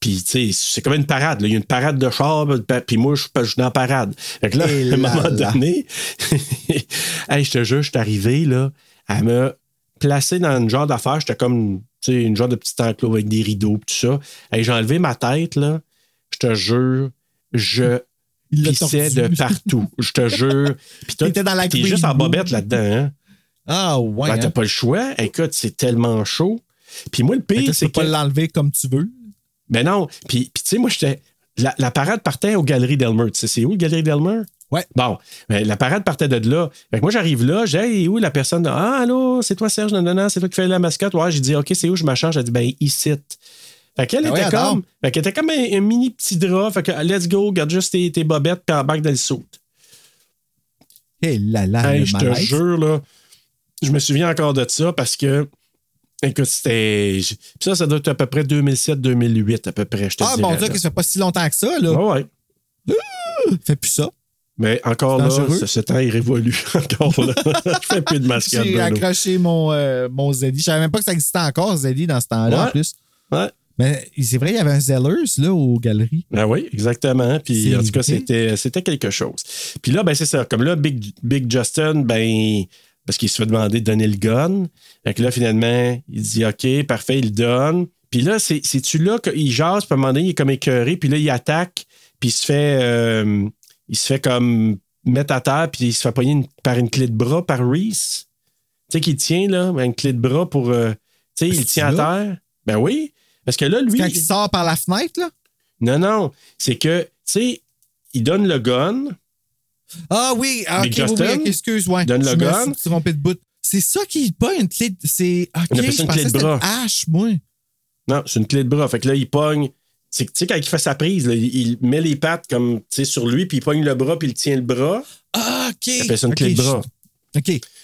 Puis, tu sais, c'est comme une parade. là. Il y a une parade de char, puis moi, je suis dans la parade. Fait que là, Et à un là moment là. donné, hey, je te jure, je suis arrivé, là, elle m'a placé dans une genre d'affaire. J'étais comme, tu sais, une genre de petit enclos avec des rideaux, tout ça. Hey, j'ai enlevé ma tête, là. Je te jure, je pissais de partout. Je te jure. Puis toi, T'étais dans la T'es juste en bobette là-dedans, hein? Ah, ouais. Hein. T'as pas le choix. Écoute, c'est tellement chaud. Puis moi, le Fait que pire, tu c'est peux pas que. l'enlever comme tu veux. Ben non. Puis, puis tu sais, moi, j'étais. La, la parade partait aux Galeries Delmer. Tu sais, c'est où, le Galerie Delmer? Ouais. Bon, ben, la parade partait de là. Fait que moi, j'arrive là, j'ai hey, où la personne? Ah, allô, c'est toi, Serge? Non, non, non, c'est toi qui fais la mascotte? Ouais, j'ai dit, OK, c'est où je me change? Elle dit, ben, ici. Fait qu'elle Ben était comme. Fait qu'elle était comme un, un mini petit drap. Fait que let's go, garde juste tes, tes bobettes puis embarque dans le saut. Hé là là, Hey, le je te jure, là. Je me souviens encore de ça parce que. Écoute, c'était. puis Ça, ça doit être à peu près 2007-2008, à peu près, je te Ah, dirais. bon Dieu, que ça fait pas si longtemps que ça, là. Ouais, ouais. Fais plus ça. Mais encore là, ce, ce temps est révolu. encore là. je fais plus de mascade. J'ai accroché mon, euh, mon Zeddy. Je savais même pas que ça existait encore, Zeddy, dans ce temps-là, Ouais. en plus. Ouais. Mais c'est vrai, il y avait un Zellers, là, aux galeries. Ah oui, exactement. Puis en tout cas, c'était, c'était quelque chose. Puis là, ben c'est ça. Comme là, Big, Big Justin, ben, parce qu'il se fait demander de donner le gun. Fait que là, finalement, il dit OK, parfait, il donne. Puis là, c'est, c'est-tu là qu'il jase, puis à un moment donné, il est comme écœuré, puis là, il attaque, puis il se fait. euh, il se fait comme mettre à terre, puis il se fait pogner une- par une clé de bras par Reese. Tu sais, qu'il tient, là, une clé de bras pour. euh, tu sais, il tient à terre. Ben oui. Parce que là, lui. Quand il sort par la fenêtre, là? Non, non. C'est que, tu sais, il donne le gun. Ah oui, ah, Big ok, oui, Justin, oui, ok, excuse, ouais. donne Je le gun. suis trompé de bout. C'est ça qui pas une clé. de- C'est. On appelle ça une clé de bras. une hache, moi. Non, c'est une clé de bras. Fait que là, il pogne. c'est Tu sais, quand il fait sa prise, là, il, met les pattes comme, tu sais, sur lui, puis il pogne le bras, puis il tient le bras. Ah, ok. Il appelle ça une clé de bras. Je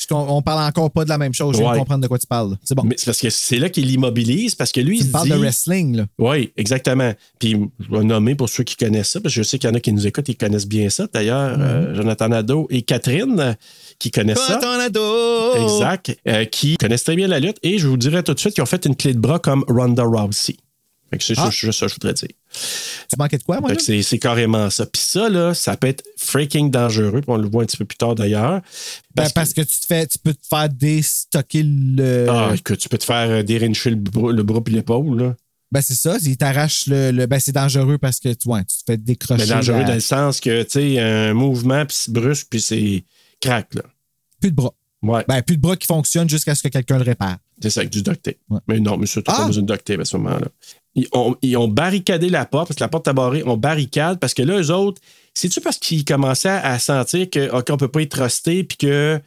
com- on parle encore pas de la même chose. Je Ouais. comprendre de quoi tu parles. C'est bon. Mais c'est parce que c'est là qu'il l'immobilise, parce que lui, tu il dit... de wrestling, là. Oui, exactement. Puis je vais nommer pour ceux qui connaissent ça, parce que je sais qu'il y en a qui nous écoutent et qui connaissent bien ça. D'ailleurs, Mm-hmm. euh, Jonathan Nadeau et Catherine, euh, qui connaissent ça. Tornado! Exact. euh, qui connaissent très bien la lutte. Et je vous dirais tout de suite qu'ils ont fait une clé de bras comme Ronda Rousey. C'est Ah. juste ça que je voudrais dire. Tu manquais de quoi, moi? C'est, carrément ça. Puis ça, là, ça peut être freaking dangereux. Puis on le voit un petit peu plus tard d'ailleurs. Ben, parce que, tu, te fais, tu peux te faire déstocker le. Ah, que tu peux te faire euh, dérincher le bras, le bras puis l'épaule. Là. Ben, c'est ça. Il t'arrache le, le- Ben, c'est dangereux parce que tu, ouais, tu te fais décrocher. Mais dangereux la- dans le sens que, tu sais, un mouvement, puis c'est brusque, puis c'est crack, là. Plus de bras. Ouais, Ben, plus de bras qui fonctionnent jusqu'à ce que quelqu'un le répare. C'est ça, avec du duct tape. Ouais. Mais non, monsieur, t'as Ah! pas besoin de duct tape à ce moment-là. Ils ont, ils ont barricadé la porte, parce que la porte est barrée, on barricade, parce que là, eux autres, c'est-tu parce qu'ils commençaient à sentir que, OK, on peut pas être trusté, puis que.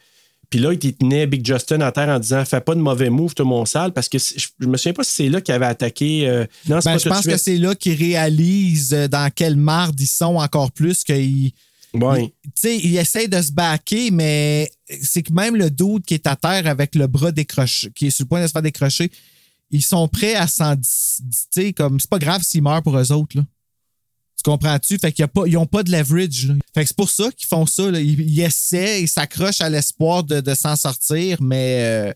Puis là, il tenait Big Justin à terre en disant Fais pas de mauvais move, tout mon sale, parce que je, je me souviens pas si c'est là qu'il avait attaqué. euh, non, c'est Ben, pas je pense que c'est là qu'ils réalisent euh, dans quelle marde ils sont encore plus qu'ils. Ouais. Tu sais, ils essayent de se baquer, mais c'est que même le doute qui est à terre avec le bras décroché, qui est sur le point de se faire décrocher, ils sont prêts à s'en. comme, c'est pas grave s'ils meurent pour eux autres, là. Tu comprends-tu? Fait qu'ils n'ont pas de leverage, là. Fait que c'est pour ça qu'ils font ça, là. Ils, ils essaient, ils s'accrochent à l'espoir de, de s'en sortir, mais. euh,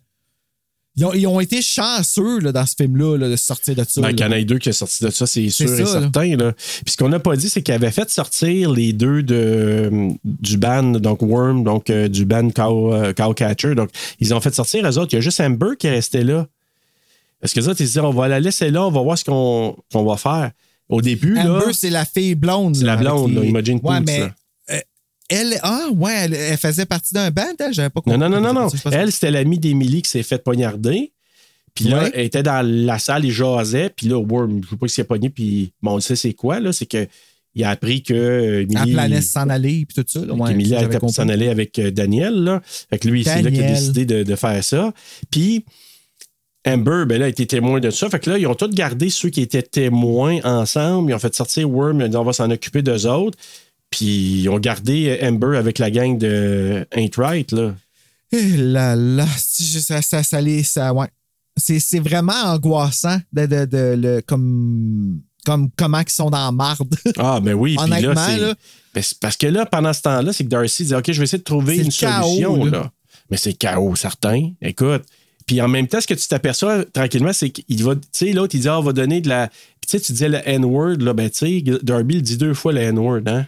ils, ont, ils ont été chanceux là, dans ce film-là là, de sortir de ça. Ben, qu'il y en ait deux qui est sorti de ça, c'est sûr et certain. Là. Puis ce qu'on n'a pas dit, c'est qu'il avait fait sortir les deux de, du band, donc Worm, donc euh, du band Cow, euh, Cowcatcher. Donc, ils ont fait sortir eux autres. Il y a juste Amber qui est resté là. Parce que les autres, ils se disaient, on va la laisser là, on va voir ce qu'on va faire. Au début, là, Amber, c'est la fille blonde. c'est la blonde, là, Imogen Ouais, mais. Elle, ah, ouais, elle, elle faisait partie d'un band, elle, j'avais pas compris. Non, non, non, non, non. Elle, c'était l'amie d'Emily qui s'est fait poignarder. Puis là, Ouais. elle était dans la salle, il jasait. Puis là, Worm, je sais pas s'il a pogné. Puis bon, on le sait c'est quoi, là. C'est que il a appris que Elle Emily... planait s'en aller, puis tout ça. là. Ouais, Emily été pour s'en aller avec euh, Daniel. Là. Fait que lui, c'est là qu'il a décidé de, de faire ça. Puis Amber, ben là, a été témoin de ça. Fait que là, ils ont tous gardé ceux qui étaient témoins ensemble. Ils ont fait sortir Worm. Ils ont dit, on va s'en occuper d'eux autres. Puis ils ont gardé Amber avec la gang de Ain't Right. Là. Eh là là, ça, ça, ça, ça, ouais. C'est, c'est vraiment angoissant de, de, de- le, comme, comme comment ils sont dans la marde. Ah, ben oui. Puis là, Honnêtement, c'est. là. Ben, parce que là, pendant ce temps-là, c'est que Darcy dit OK, je vais essayer de trouver une chaos, solution. là. là. Mais c'est chaos, certain. Écoute. Puis en même temps, ce que tu t'aperçois tranquillement, c'est qu'il va. Tu sais, l'autre, il dit Ah, on va donner de la. Puis tu sais, tu disais le N-word, là. Ben, tu sais, Darby, il dit deux fois le N-word, hein.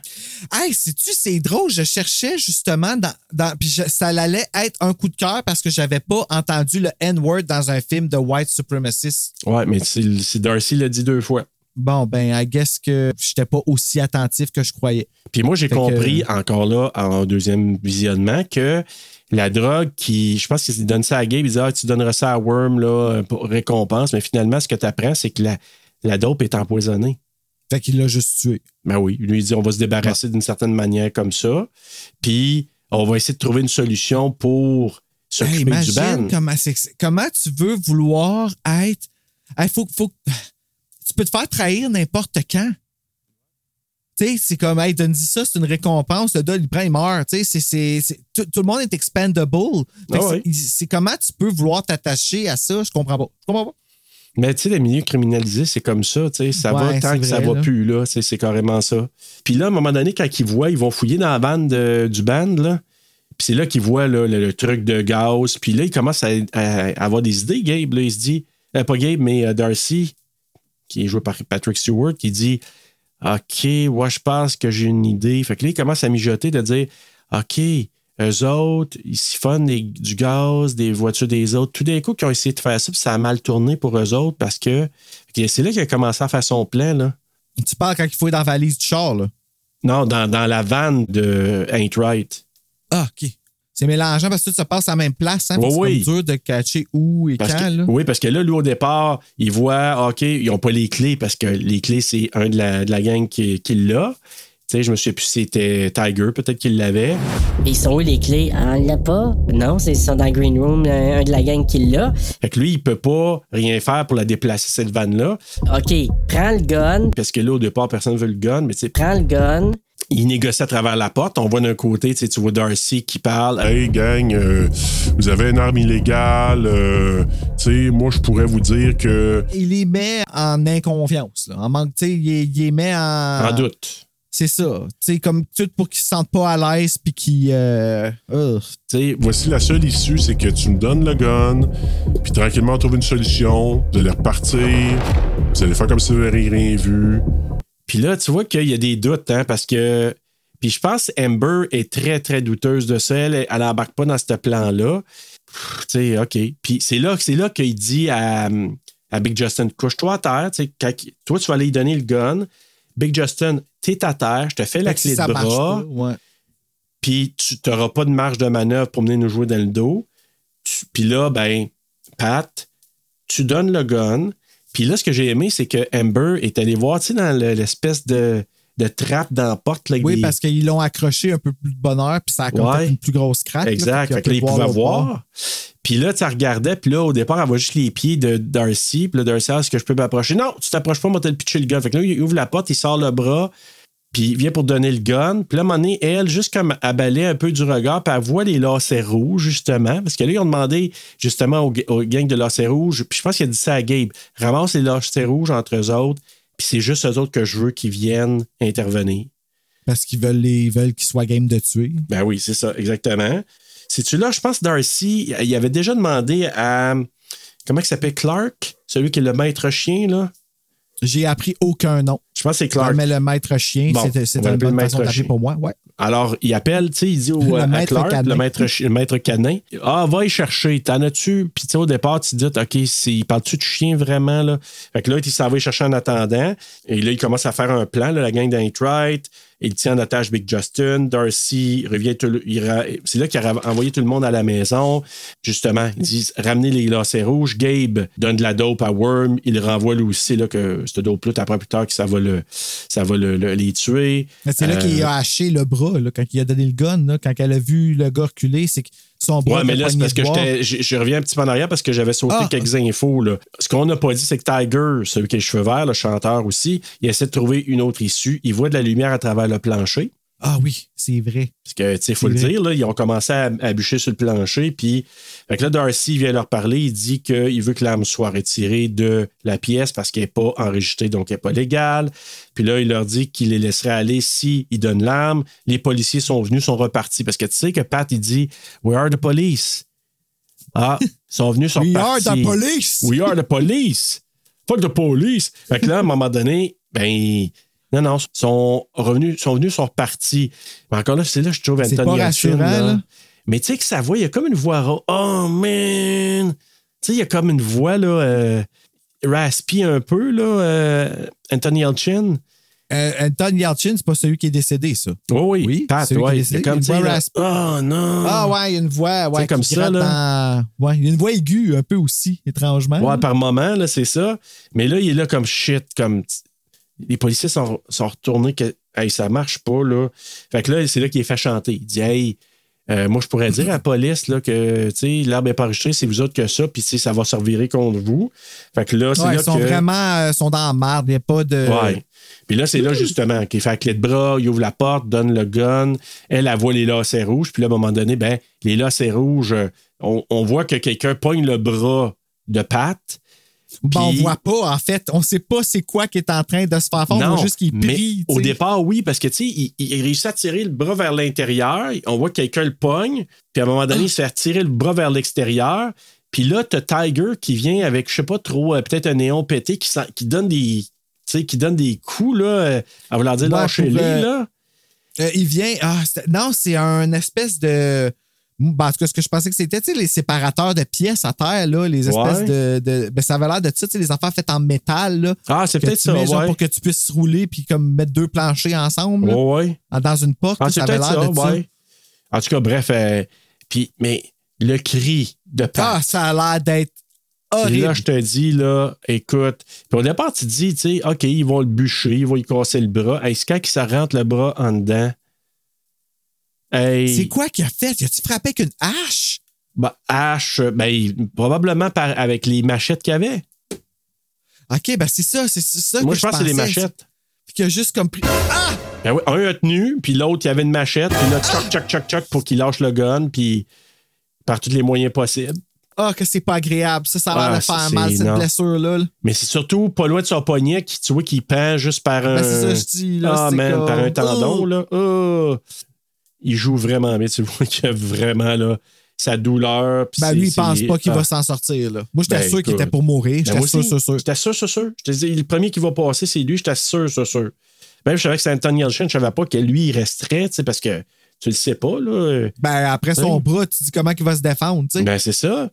Hey, sais-tu, c'est drôle, je cherchais justement dans. dans puis je- ça allait être un coup de cœur parce que j'avais pas entendu le N-word dans un film de white supremacist. Ouais, mais c'est c'est Darcy l'a dit deux fois. Bon, ben, I guess que j'étais pas aussi attentif que je croyais. Puis moi, j'ai que- compris encore là, en deuxième visionnement, que la drogue qui. Je pense qu'il donne ça à Gabe, il dit Ah, tu donneras ça à Worm là, pour récompense. Mais finalement, ce que tu apprends, c'est que la, la dope est empoisonnée. Fait qu'il l'a juste tué. Ben oui, lui il dit on va se débarrasser d'une certaine manière comme ça. Puis on va essayer de trouver une solution pour s'occuper du ban. comment, comment tu veux vouloir être. Faut, faut, tu peux te faire trahir n'importe quand. Tu sais, c'est comme, hey, donne ça, c'est une récompense. Le gars, il prend, il meurt. Tu sais, c'est- c'est- c'est- tout, tout le monde est expendable. C'est- c'est comment tu peux vouloir t'attacher à ça? Je comprends pas. Je comprends pas. Mais tu sais, les milieux criminalisés, c'est comme ça, tu sais, ça Ouais, va tant que ça vrai, va là. plus, là, tu sais, c'est carrément ça. Puis là, à un moment donné, quand ils voient, ils vont fouiller dans la bande de- du band, là, puis c'est là qu'ils voient là, le, le truc de gaz, puis là, ils commencent à, à- à avoir des idées, Gabe, là, il se dit, euh, pas Gabe, mais euh, Darcy, qui est joué par Patrick Stewart, qui dit, OK, ouais, je pense que j'ai une idée. Fait que là, il commence à mijoter de dire, OK, eux autres, ils siphonnent des- du gaz, des voitures des autres. Tout d'un coup, qui ont essayé de faire ça, puis ça a mal tourné pour eux autres parce que. C'est là qu'il a commencé à faire son plan, là. Tu parles quand il faut être dans la valise du char, là. Non, dans, dans la vanne de Ain't Right. Ah, OK. C'est mélangeant parce que tout se passe à la même place. Hein, Oui, oui. C'est comme dur de catcher où et Parce quand. que- là. oui, parce que là, lui, au départ, il voit, OK, ils n'ont pas les clés parce que les clés, c'est un de la, de la gang qui, qui l'a. Tu sais, je me souviens plus si c'était Tiger, peut-être qu'il l'avait. Ils sont où les clés? On l'a pas? Non, c'est ils sont dans le green room, un, de la gang qui l'a. Fait que lui, il peut pas rien faire pour la déplacer, cette vanne-là. OK, prends le gun, Parce que là, au départ, personne ne veut le gun, mais tu sais, prends le gun. il négocie à travers la porte. On voit d'un côté, tu sais, tu vois Darcy qui parle. Hey gang, euh, vous avez une arme illégale. euh, tu sais, moi je pourrais vous dire que Il les met en inconfiance. Là. En manque, tu sais, il, les- il les met en. En doute. C'est ça. Tu sais, comme tout pour qu'ils se sentent pas à l'aise puis qu'ils. euh, sais, voici la seule issue, c'est que tu me donnes le gun, puis tranquillement on trouve une solution. Vous allez repartir, vous allez faire comme si vous n'avez rien vu. Puis là, tu vois qu'il y a des doutes, hein, parce que. Puis je pense que Amber est très, très douteuse de ça. Elle, elle embarque pas dans ce plan-là. Tu sais, OK. Puis c'est là, c'est là qu'il dit à, à Big Justin couche-toi à terre. Quand- toi, tu vas aller lui donner le gun. Big Justin, t'es à terre, je te fais la Fait que si clé de bras. puis tu n'auras pas de marge de manœuvre pour venir nous jouer dans le dos. Puis là, ben, Pat, tu donnes le gun. Puis là, ce que j'ai aimé, c'est que Amber est allé voir, tu sais, dans le- l'espèce de, de trappe dans la porte. Là, Oui, des- parce qu'ils l'ont accroché un peu plus de bonheur puis ça a comme Ouais. fait une plus grosse craque. Exact. Fait là, pu il pouvait l'autre bord. voir. Puis là, tu regardais, puis là, au départ, elle voit juste les pieds de Darcy. Puis là, Darcy, est-ce que je peux m'approcher? Non, tu t'approches pas, moi, t'as le pitcher le gun. Fait que là, il ouvre la porte, il sort le bras, puis il vient pour donner le gun. Puis là, à un moment donné, elle, juste comme elle balait un peu du regard, puis elle voit les lacets rouges, justement. Parce que là, ils ont demandé, justement, aux, aux gangs de lacets rouges, puis je pense qu'il a dit ça à Gabe, ramasse les lacets rouges entre eux autres, c'est juste eux autres que je veux qu'ils viennent intervenir. Parce qu'ils veulent, les- ils veulent qu'ils soient game de tuer. Ben oui, c'est ça, exactement. C'est-tu là, je pense que Darcy, il avait déjà demandé à. Comment il s'appelle Clark, celui qui est le maître chien, là? J'ai appris aucun nom. Je pense que c'est Clark. Mais le maître chien, Bon, une l'appeler bonne façon maître chien. pour moi. Ouais. Alors, il appelle, tu sais, il dit au, Le à maître Clark, canin. le maître, le maître canin, Ah, va y chercher, t'en as-tu? Puis, tu sais, au départ, tu te dis, OK, c'est- il parle-tu de chien vraiment, là? Fait que là, il s'en va y chercher en attendant. Et là, il commence à faire un plan, là, la gang d'Aint Right. Il tient en otage Big Justin. Darcy revient. tout le- il ra- C'est là qu'il a envoyé tout le monde à la maison. Justement, ils disent ramenez les lacets rouges. Gabe donne de la dope à Worm. Il renvoie lui aussi là, que cette dope-là, après plus tard, que ça va, le, ça va le- le- les tuer. Mais c'est là Euh, qu'il a haché le bras, là, quand il a donné le gun, là, quand elle a vu le gars reculer, c'est que son bras. Ouais, mais là, c'est parce que je je reviens un petit peu en arrière parce que j'avais sauté Ah. quelques infos. Là. Ce qu'on n'a pas dit, c'est que Tiger, celui qui a les cheveux verts, le chanteur aussi, il essaie de trouver une autre issue. Il voit de la lumière à travers le plancher. Ah oui, c'est vrai. Parce que, tu sais, il faut le vrai. dire, là, ils ont commencé à, à bûcher sur le plancher. Puis, fait que là, Darcy vient leur parler. Il dit qu'il veut que l'arme soit retirée de la pièce parce qu'elle n'est pas enregistrée, donc elle n'est pas légale. Puis là, il leur dit qu'il les laisserait aller si ils donnent l'arme. Les policiers sont venus, sont repartis. Parce que tu sais que Pat, il dit We are the police. Ah, ils sont venus, sont We are the police. We are the police. Fuck the police. Fait que là, à un moment donné, ben. Non, non, sont revenus, sont venus, sont repartis. Mais encore là, c'est là que je trouve Anthony pas rassurant, là. Mais tu sais que sa voix, il y a comme une voix Oh man! Tu sais, il y a comme une voix là, euh, raspy un peu, là, euh, Anthony Elchin. Euh, Anton Yelchin, c'est pas celui qui est décédé, ça. Oui, oui, Pat, celui qui est ouais. Il y a décédé, comme une voix là. Oh non! Ah ouais, il y a une voix ouais, C'est comme ça, là. Ouais, il y a une voix aiguë un peu aussi, étrangement. Ouais, par moment, là, c'est ça. Mais là, il est là comme shit, comme. Les policiers sont, sont retournés que. Hey, ça marche pas, là. Fait que là, c'est là qu'il est fait chanter. Il dit, hey, Euh, moi, je pourrais dire à la police là, que l'arbre n'est pas enregistré, c'est vous autres que ça, puis ça va se revirer contre vous. Fait que là, c'est Ouais, là ils sont que... vraiment euh, sont dans la merde. Il n'y a pas de. Ouais. Puis là, c'est là justement qu'il fait la clé de bras, il ouvre la porte, donne le gun. Elle, elle voit les lacets rouges. Puis là, à un moment donné, ben, les lacets rouges, euh, on, on voit que quelqu'un pogne le bras de Pat. Ben, on Puis- voit pas, en fait. On sait pas c'est quoi qui est en train de se faire. On Non, voit juste qu'il prie. au départ, oui, parce que tu sais, il, il réussit à tirer le bras vers l'intérieur. On voit que quelqu'un le pogne. Puis à un moment donné, il se fait tirer le bras vers l'extérieur. Puis là, t'as Tiger qui vient avec, je sais pas trop, euh, peut-être un néon pété qui, qui donne des. tu sais, qui donne des coups, là, euh, à vouloir dire Ouais, lâchez-les, euh, là. Euh, il vient. Ah, non, c'est un espèce de. Ben, en tout cas, ce que je pensais que c'était, tu sais, les séparateurs de pièces à terre, là, les espèces Ouais. de, de- Ben, ça avait l'air de ça, tu sais, les affaires faites en métal, là. Ah, c'est que peut-être ça, mets, genre, ouais. pour que tu puisses rouler puis comme mettre deux planchers ensemble, là, Ouais, dans une porte. Ah, ça avait l'air ça, de ça. En tout cas, bref, euh, puis, mais le cri de Pat. Ah, ça a l'air d'être horrible. là, je te dis, là, écoute. Puis au départ, tu te dis, tu sais, OK, ils vont le bûcher, ils vont lui casser le bras. Est-ce quand ça rentre le bras en dedans? Hey, C'est quoi qu'il a fait? Il a-tu frappé avec une hache? bah, hache, ben, il- probablement par, avec les machettes qu'il y avait. OK, ben c'est ça, c'est ça Moi, que je pense que c'est les machettes. Puis qu'il a juste comme. Ah! Ben oui, un a tenu, puis l'autre, il y avait une machette, puis là, tchoc, tchoc, tchoc, tchoc, pour qu'il lâche le gun, puis par tous les moyens possibles. Ah, que c'est pas agréable. Ça, ça a l'air Ah, de faire mal, cette blessure-là. là. Mais c'est surtout pas loin de son poignet, qui, tu vois, qui pend juste par un. Ben, c'est ça je dis, là, Ah, man, comme- par un tendon, Oh! là. Oh! Il joue vraiment bien. Tu vois qu'il a vraiment, là, sa douleur. Ben, lui, il pense pas qu'il ah. va s'en sortir. Là. Moi, j'étais Ben, sûr qu'il était pour mourir. Ben, J'étais moi sûr, sûr, sûr. J'étais sûr, sûr, sûr. Je te dis, le premier qui va passer, c'est lui. J'étais sûr, sûr, sûr. Même je savais que c'était Anthony Yelchin, je savais pas que lui, il resterait, tu sais, parce que tu le sais pas, là. Ben, après son Oui. bras, tu dis comment il va se défendre, tu sais. Ben, c'est ça.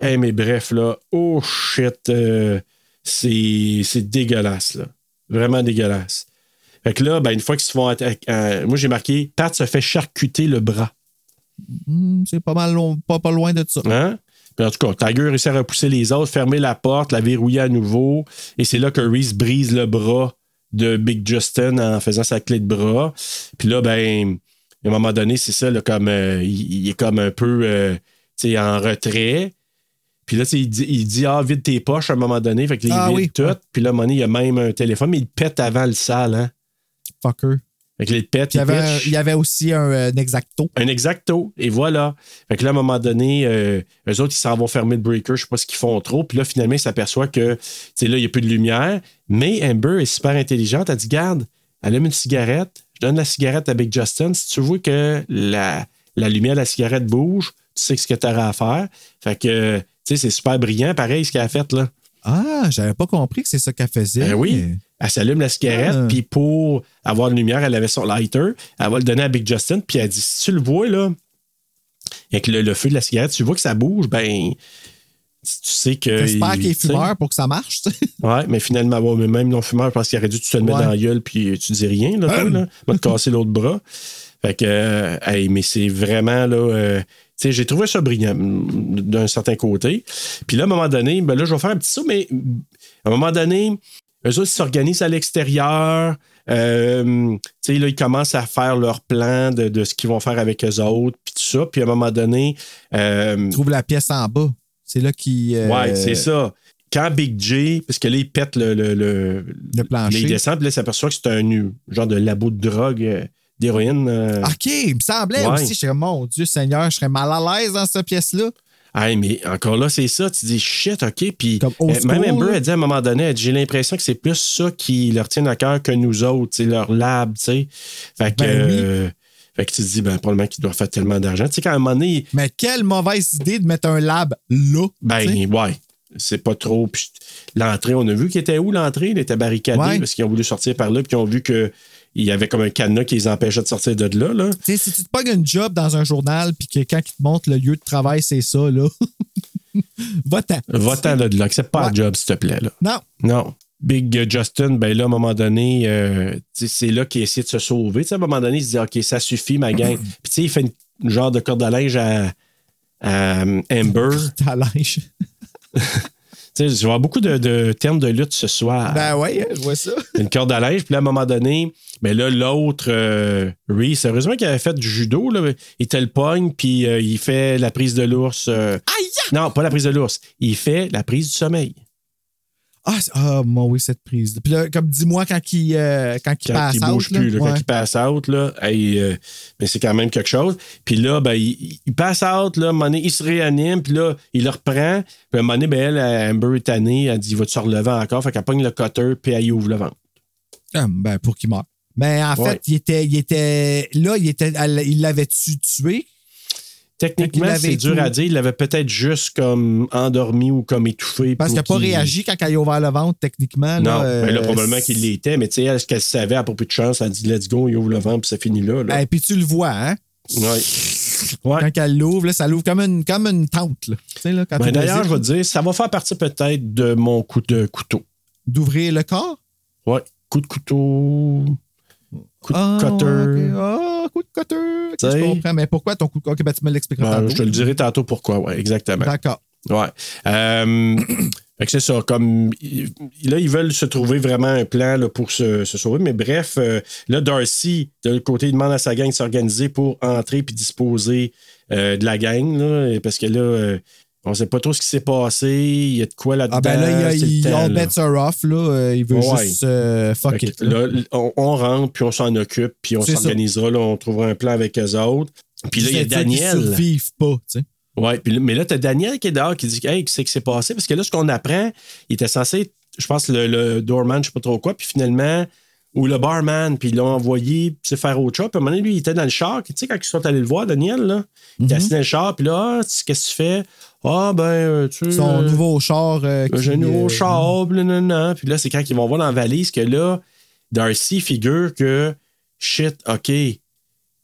Eh, mais bref, là, oh shit, euh, c'est dégueulasse, là. Vraiment dégueulasse. Fait que là, ben, une fois qu'ils se font attaquer, euh, moi j'ai marqué, Pat se fait charcuter le bras. Hmm, c'est pas mal long- pas, pas loin de ça. Hein? Puis en tout cas, Tiger réussit à repousser les autres, fermer la porte, la verrouiller à nouveau. Et c'est là que Reese brise le bras de Big Justin en faisant sa clé de bras. Puis là, ben, à un moment donné, c'est ça, là, comme euh, il, il est comme un peu euh, tu sais, en retrait. Puis là, il dit, il dit Ah, vide tes poches à un moment donné. Fait que là, il Ah vide oui. tout. Puis là, à un moment donné, il y a même un téléphone, mais il pète avant le sale, hein? Fucker. Fait que là, il y avait, un- pitch. il y avait aussi un, euh, un exacto. Un exacto. Et voilà. Fait que là, à un moment donné, euh, eux autres, ils s'en vont fermer le breaker. Je sais pas ce qu'ils font trop. Puis là, finalement, ils s'aperçoivent que, tu là, il n'y a plus de lumière. Mais Amber est super intelligente. Elle dit, garde, allume une cigarette. Je donne la cigarette à Big Justin. Si tu vois que la, la lumière de la cigarette bouge, tu sais ce que tu auras à faire. Fait que, tu sais, c'est super brillant, pareil, ce qu'elle a fait, là. Ah, j'avais pas compris que c'est ça qu'elle faisait. Ben oui. Elle s'allume la cigarette, Ah. puis pour avoir la lumière, elle avait son lighter. Elle va le donner à Big Justin, puis elle dit si tu le vois, là, avec le, le feu de la cigarette, tu vois que ça bouge, ben, tu sais que. J'espère qu'il est fumeur pour que ça marche. Ouais, mais finalement, ouais, mais même non-fumeur, je pense qu'il aurait dû tu te le mettre Ouais. dans la gueule, puis tu dis rien, là, toi, là. Va te casser l'autre bras. Fait que, euh, hey, mais c'est vraiment, là. euh, j'ai trouvé ça brillant d'un certain côté. Puis là, à un moment donné, ben là, je vais faire un petit saut, mais à un moment donné, eux autres, ils s'organisent à l'extérieur. Euh, tu sais, là, ils commencent à faire leur plan de, de ce qu'ils vont faire avec eux autres, puis tout ça. Puis à un moment donné, euh, Trouve la pièce en bas. C'est là qu'il. euh, Ouais, c'est ça. Quand Big J, parce que là, il pète le, le, le, Le plancher. il descend, puis là, il s'aperçoit que c'est un genre de labo de drogue, d'héroïne. euh. OK, il me semblait Ouais. aussi. Je serais, mon Dieu Seigneur, je serais mal à l'aise dans cette pièce-là. Hey, mais encore là, c'est ça. Tu dis shit, OK. Puis euh, même school, Amber là. a dit à un moment donné, elle j'ai l'impression que c'est plus ça qui leur tient à cœur que nous autres, c'est leur lab, tu sais. Fait que. Ben oui. euh, fait que tu te dis, ben, probablement qu'ils doivent faire tellement d'argent. Tu sais, quand à un moment donné, Mais quelle mauvaise idée de mettre un lab là. Ben, ouais. C'est pas trop. Puis l'entrée, on a vu qu'il était où l'entrée? Il était barricadé Ouais. parce qu'ils ont voulu sortir par là, puis ils ont vu qu'il y avait comme un cadenas qui les empêchait de sortir de là. là. Si tu te pognes un job dans un journal, puis que quand il te montre le lieu de travail, c'est ça, là. Va-t'en. Va-t'en là de là. Accepte pas Ouais. le job, s'il te plaît. Là. Non. Non. Big euh, Justin, ben là, à un moment donné, euh, c'est là qu'il essaie de se sauver. À un moment donné, il se dit OK, ça suffit, ma gang. Puis tu sais, il fait une, une genre de corde à linge à, à, euh, Amber. Ta linge. Tu sais, je vais avoir beaucoup de, de termes de lutte ce soir. Ben ouais, je vois ça. une corde à linge. Puis là, à un moment donné, mais là, l'autre, euh, Reese, heureusement qu'il avait fait du judo, là, il te le pogne, puis euh, il fait la prise de l'ours. euh, non, pas la prise de l'ours. Il fait la prise du sommeil. Ah, ah, moi, oui, cette prise. Puis là, comme dis-moi quand il, euh, quand il Quand passe il bouge plus, là, Ouais. quand il passe out, là, hey, euh, mais c'est quand même quelque chose. Puis là, ben, il, il passe out, là, donné, il se réanime, puis là, il le reprend. Puis à un moment donné, ben, elle, Amber est tannée, elle dit, va-tu se relever encore? Fait qu'elle pogne le cutter, puis elle y ouvre le ventre. Ah, ben, pour qu'il meure. Mais en Ouais. fait, il était, il était. Là, il était. elle- il l'avait-tu tué? Techniquement, c'est dur tout- à dire. Il l'avait peut-être juste comme endormi ou comme étouffé. Parce qu'il n'a pas réagi quand il a ouvert le ventre, techniquement. Non, là, mais là, euh, probablement qu'il l'était, mais tu sais, elle, ce qu'elle savait, à propos de chance, elle dit let's go, il ouvre le ventre, puis ça finit là. là. Et puis tu le vois, hein? Ouais. Ouais. Quand elle l'ouvre, ça l'ouvre comme une, comme une tente. Là. Ben, D'ailleurs, je vais te dire, ça va faire partie peut-être de mon coup de couteau. D'ouvrir le corps? Ouais, coup de couteau. Coup de Ah, cutter. Ah, coup de cutter. Je comprends. Mais pourquoi ton coup de cutter? Ok, ben, tu me l'expliqueras Ben, tantôt. je te le dirai tantôt pourquoi, ouais, exactement. D'accord. Ouais. Euh, fait que c'est ça. Comme là, ils veulent se trouver vraiment un plan là, pour se, se sauver. Mais bref, euh, là, Darcy, de l'autre côté, il demande à sa gang de s'organiser pour entrer puis disposer euh, de la gang. Là, parce que là, on sait pas trop ce qui s'est passé. Il y a de quoi là-dedans. Ah, ben là, il, a- il, temps, all là. bets are off. Là. Euh, Il veut Ouais. juste euh, fuck Fait it. là. là, on, on rentre, puis on s'en occupe, puis on s'organisera. là, On trouvera un plan avec eux autres. Puis là, il y a Daniel. survivent pas, tu sais. Ouais, puis mais là, t'as Daniel qui est dehors qui dit Hey, qu'est-ce qui s'est passé? Parce que là, ce qu'on apprend, il était censé, je pense, le, le doorman, je sais pas trop quoi, puis finalement, ou le barman, puis ils l'ont envoyé faire autre chose. Puis à un moment donné, lui, il était dans le char. Tu sais, quand ils sont allés le voir, Daniel, là, il Mhm. était assis dans le char, puis là, Ah, tu sais, qu'est-ce que tu fais? Ah, ben, euh, tu sais. Son euh, nouveau char. euh, qui, j'ai un nouveau euh, char, nan, nan. Puis là, c'est quand ils vont voir dans la valise que là, Darcy figure que shit, OK,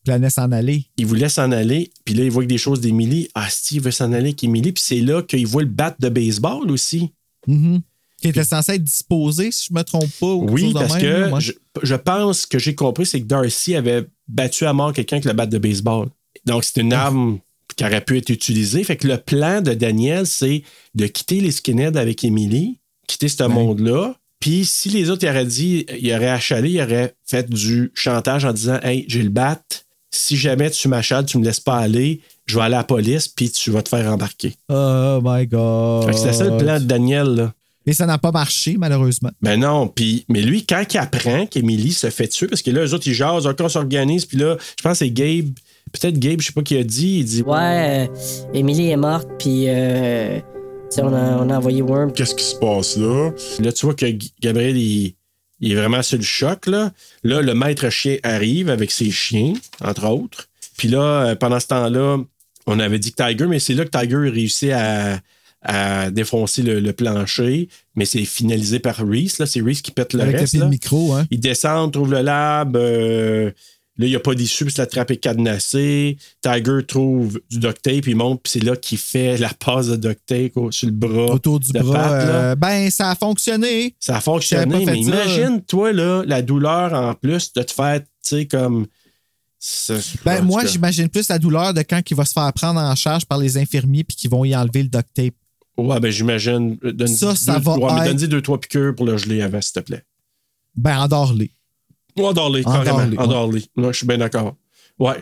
planait s'en aller. il voulait s'en aller, puis là, il voit que des choses d'Emily. Ah, Steve veut s'en aller avec Emily, puis c'est là qu'il voit le bat de baseball aussi. Mhm. Qui était censé être disposé, si je me trompe pas. ou Oui, chose de parce même, que là, je, je pense que j'ai compris, c'est que Darcy avait battu à mort quelqu'un avec le bat de baseball. Donc, c'est une arme qui aurait pu être utilisée. Fait que le plan de Daniel, c'est de quitter les skinheads avec Emily, quitter ce monde-là. Puis, si les autres ils auraient dit, il aurait achalé, il aurait fait du chantage en disant Hey, j'ai le bat. Si jamais tu m'achales, tu me laisses pas aller, je vais aller à la police, puis tu vas te faire embarquer. Oh my God. Fait que C'était ça le plan de Daniel, là. Et ça n'a pas marché, malheureusement. Ben non, puis mais lui, quand il apprend qu'Emily se fait tuer, parce que là, eux autres, ils jasent, on s'organise, puis là, je pense que c'est Gabe, peut-être Gabe, je sais pas qui a dit, il dit Ouais, euh, Emily est morte, puis euh, tu sais, on a, on a envoyé Worm. Qu'est-ce qui se passe là? Là, tu vois que Gabriel, il, il est vraiment sur le choc, là. Là, le maître chien arrive avec ses chiens, entre autres. Puis là, euh, pendant ce temps-là, on avait dit que Tiger, mais c'est là que Tiger réussit à, à défoncer le, le plancher, mais c'est finalisé par Reese. Là, c'est Reese qui pète le Avec reste. là. micro, hein. Ils descendent, trouvent le lab. euh, là, il n'y a pas d'issue, que la trappe est cadenassée. Tiger trouve du duct tape, il monte, puis c'est là qu'il fait la passe de duct tape sur le bras. Autour du de bras. Pat, euh, ben, ça a fonctionné. Ça a fonctionné, mais imagine, toi, là, la douleur en plus de te faire, tu sais, comme. Ben, moi, j'imagine plus la douleur de quand il va se faire prendre en charge par les infirmiers puis qu'ils vont y enlever le duct tape. Ouais, ben, j'imagine. Donne Ça, ça va ouais, mais être- donne-y deux, trois piqûres pour le geler avant, s'il te plaît. Ben, endors-les. Endors-les, carrément. Endors-les, ouais. Je suis bien d'accord. Ouais.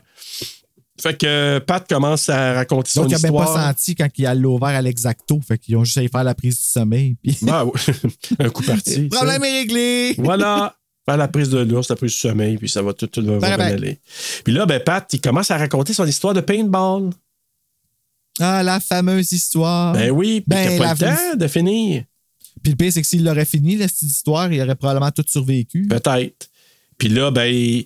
Fait que euh, Pat commence à raconter son Donc, il n'a même histoire. pas senti quand il a l'ouvert à l'exacto. Fait qu'ils ont juste à faire la prise du sommeil. Puis... Ben, un coup parti. Le problème est réglé. Voilà. Faire la prise de l'ours, la prise du sommeil, puis ça va tout, tout va, Ben, ben. aller. Puis là, ben, Pat, il commence à raconter son histoire de paintball. Ah, la fameuse histoire. Ben oui, puis Ben, t'as pas la- le temps de finir. Puis le pire, c'est que s'il l'aurait fini, la petite histoire, il aurait probablement tout survécu. Peut-être. Puis là, ben,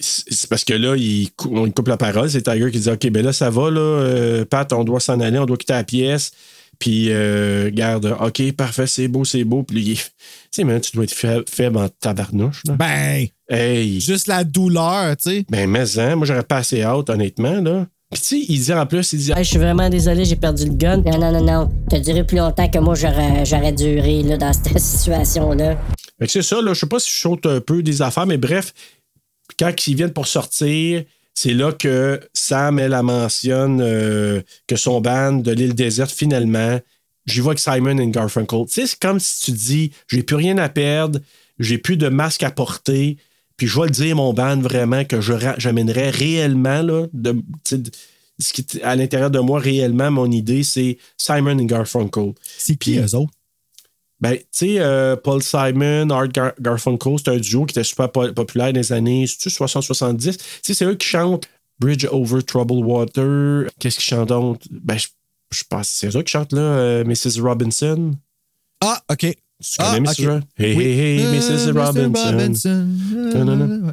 c'est parce que là, il, on coupe la parole. C'est Tiger qui dit OK, ben là, ça va, là, euh, Pat, on doit s'en aller, on doit quitter la pièce. Puis, euh, garde, OK, parfait, c'est beau, c'est beau. Puis, il tu sais, maintenant, tu dois être faible, faible en tabarnouche. Là. Ben, Hey, juste la douleur, tu sais. ben, mais, hein, moi, j'aurais pas assez hâte, honnêtement, là. Puis, tu sais, il dit en plus, il dit Hey, je suis vraiment désolé, j'ai perdu le gun. Non, non, non, non. T'as duré plus longtemps que moi, j'aurais j'aurais duré là, dans cette situation-là. Fait que c'est ça, là. Je sais pas si je saute un peu des affaires, mais bref, quand ils viennent pour sortir, c'est là que Sam, elle, elle mentionne euh, que son band de l'île déserte, finalement, j'y vois avec Simon et Garfunkel. Tu sais, c'est comme si tu dis, j'ai plus rien à perdre, j'ai plus de masque à porter, puis je vais le dire, mon band, vraiment, que j'amènerais réellement, là, de, ce qui à l'intérieur de moi, réellement, mon idée, c'est Simon et Garfunkel. C'est qui eux autres? Ben, tu sais, euh, Paul Simon, Art Gar- Garfunkel, c'est un duo qui était super po- populaire dans les années 60-70. Tu sais, c'est eux qui chantent Bridge Over Troubled Water. Qu'est-ce qu'ils chantent d'autre? Ben, je, je pense que c'est eux qui chantent, là, euh, Mrs. Robinson. Ah, OK. Tu Ah, connais Mrs. ok. Ro- Hey, Oui. hey, hey, Euh, Mrs. Mr. Robinson. Robinson. Non, non, non.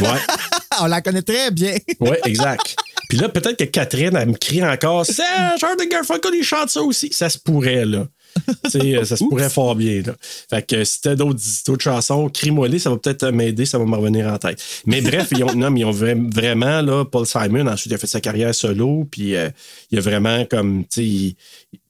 Ouais. On la connaît très bien. ouais, exact. Puis là, peut-être que Catherine, elle me crie encore Serge, Art Garfunkel, il chante ça aussi. Ça se pourrait, là. Sais, ça se pourrait fort bien. Là. Fait que si t'as d'autres, chansons, crie-moi ça va peut-être m'aider, ça va me revenir en tête. Mais bref, ils ont, non, mais ils ont vra- vraiment, là, Paul Simon, ensuite, il a fait sa carrière solo, puis euh, il a vraiment comme, tu sais, il-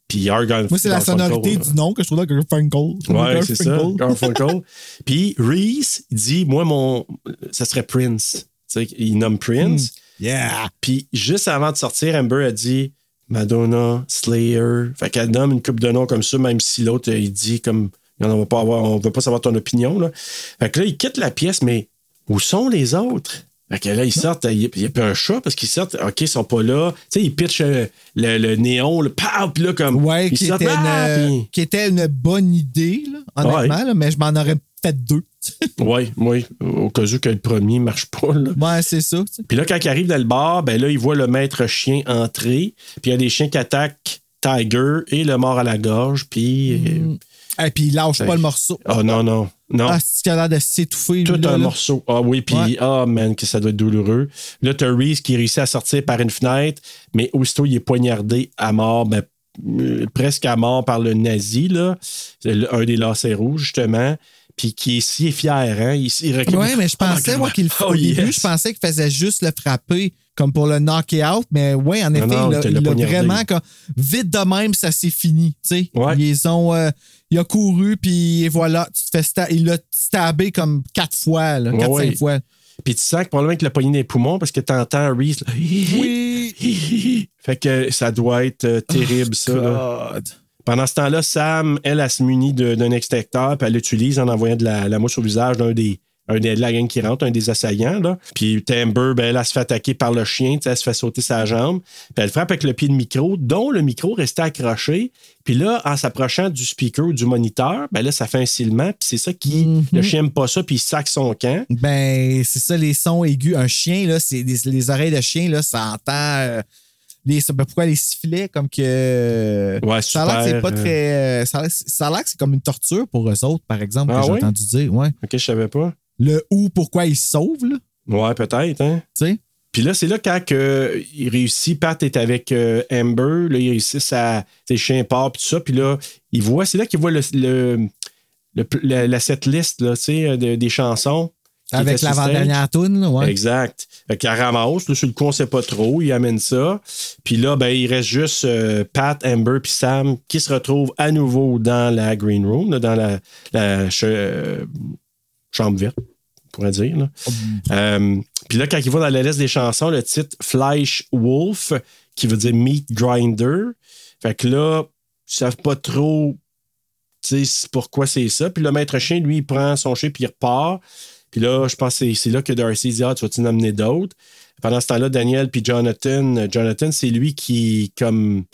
puis Moi, c'est la sonorité du nom que je trouve là, Garfunkel. Ouais, c'est ça, Garfunkel. Puis Reese, dit, moi, mon, ça serait Prince. Tu sais, il nomme Prince. Yeah. Puis juste avant de sortir, Amber a dit Madonna, Slayer. Fait qu'elle nomme une coupe de noms comme ça, même si l'autre, il dit comme on va pas avoir, on veut pas savoir ton opinion. Là. Fait que là, il quitte la pièce, mais où sont les autres? Fait que là, ils sortent, il y a- plus un chat parce qu'ils sortent, OK, ils sont pas là. Tu sais, ils pitchent euh, le, le néon, le puis là, comme. Ouais, ils qui sortent, était, ah, une, puis- qui était une bonne idée, là, honnêtement, là, mais je m'en aurais fait deux. Ouais, oui, au cas où que le premier marche pas. Là. ouais, c'est ça. Puis là, quand il arrive dans le bar, ben là, il voit le maître chien entrer. Puis il y a des chiens qui attaquent Tiger et le mort à la gorge. Puis. euh, Et puis il lâche pas le morceau. Oh non, non. Non. Ah, c'est qu'il a l'air de s'étouffer. Tout là, un là. morceau. Ah oui, puis Ouais. ah man, que ça doit être douloureux. Là, t'as Reese qui réussit à sortir par une fenêtre, mais aussitôt il est poignardé à mort, ben, euh, presque à mort par le nazi, là. Un des lacets rouges, justement. Puis qui est si fier, hein? Il, il recule. Ouais, mais je Oh pensais, God. moi, qu'il Oh, début, yes. je pensais qu'il faisait juste le frapper comme pour le knocker out, mais ouais, en effet, non, il l'a vraiment comme, vite de même, ça s'est fini, tu sais. Ouais. Ils ont, euh, il a couru, puis voilà, tu te fais sta- il l'a stabé comme quatre fois, là, quatre, ouais. cinq fois. Puis tu sens que probablement qu'il a pogné des poumons parce que t'entends Reese. là, Oui. Fait que ça doit être euh, terrible, ça. là. Pendant ce temps-là, Sam, elle, elle se munit d'un extincteur, puis elle l'utilise en envoyant de la, la mousse au visage d'un des, un des- de la gang qui rentre, un des assaillants. Là. Puis Timber, ben, elle, elle se fait attaquer par le chien, elle se fait sauter sa jambe. Puis elle frappe avec le pied de micro, dont le micro restait accroché. Puis là, en s'approchant du speaker ou du moniteur, ben là, ça fait un silement. Puis c'est ça qui. Le chien aime pas ça, puis il sac son camp. Ben, c'est ça, les sons aigus. Un chien, là, c'est les, les oreilles de chien, là, ça entend. euh, les, ben, pourquoi les sifflets? Comme que. Ouais, ça a l'air que c'est pas euh, très. euh, Ça a l'air que c'est comme une torture pour eux autres, par exemple, Ah que j'ai oui? entendu dire. Ouais. Ok, je savais pas. Le ou pourquoi ils se sauvent, là. Ouais, peut-être, hein. Tu sais? Puis là, c'est là quand que, il réussit, Pat est avec euh, Amber, là, il réussit à. Ses chiens part, puis tout ça. Puis là, il voit, c'est là qu'il voit le, le, le- la, la setlist, là, tu sais, de- des chansons. Avec l'avant-dernière toune, ouais. Exact. Fait ramasse, là, sur le coup, on sait pas trop, il amène ça. Puis là, ben, il reste juste euh, Pat, Amber, puis Sam qui se retrouvent à nouveau dans la green room, là, dans la, la ch- euh, chambre verte, on pourrait dire. Là. Euh, puis là, quand il va dans la liste des chansons, le titre Fleisch Wolf, qui veut dire Meat Grinder. Fait que là, ils savent pas trop pourquoi c'est ça. Puis le maître chien, lui, il prend son chien puis il repart. Puis là, je pense que c'est- là que Darcy dit Ah, tu vas-tu en amener d'autres Pendant ce temps-là, Daniel puis Jonathan, euh, Jonathan, c'est lui qui, comme,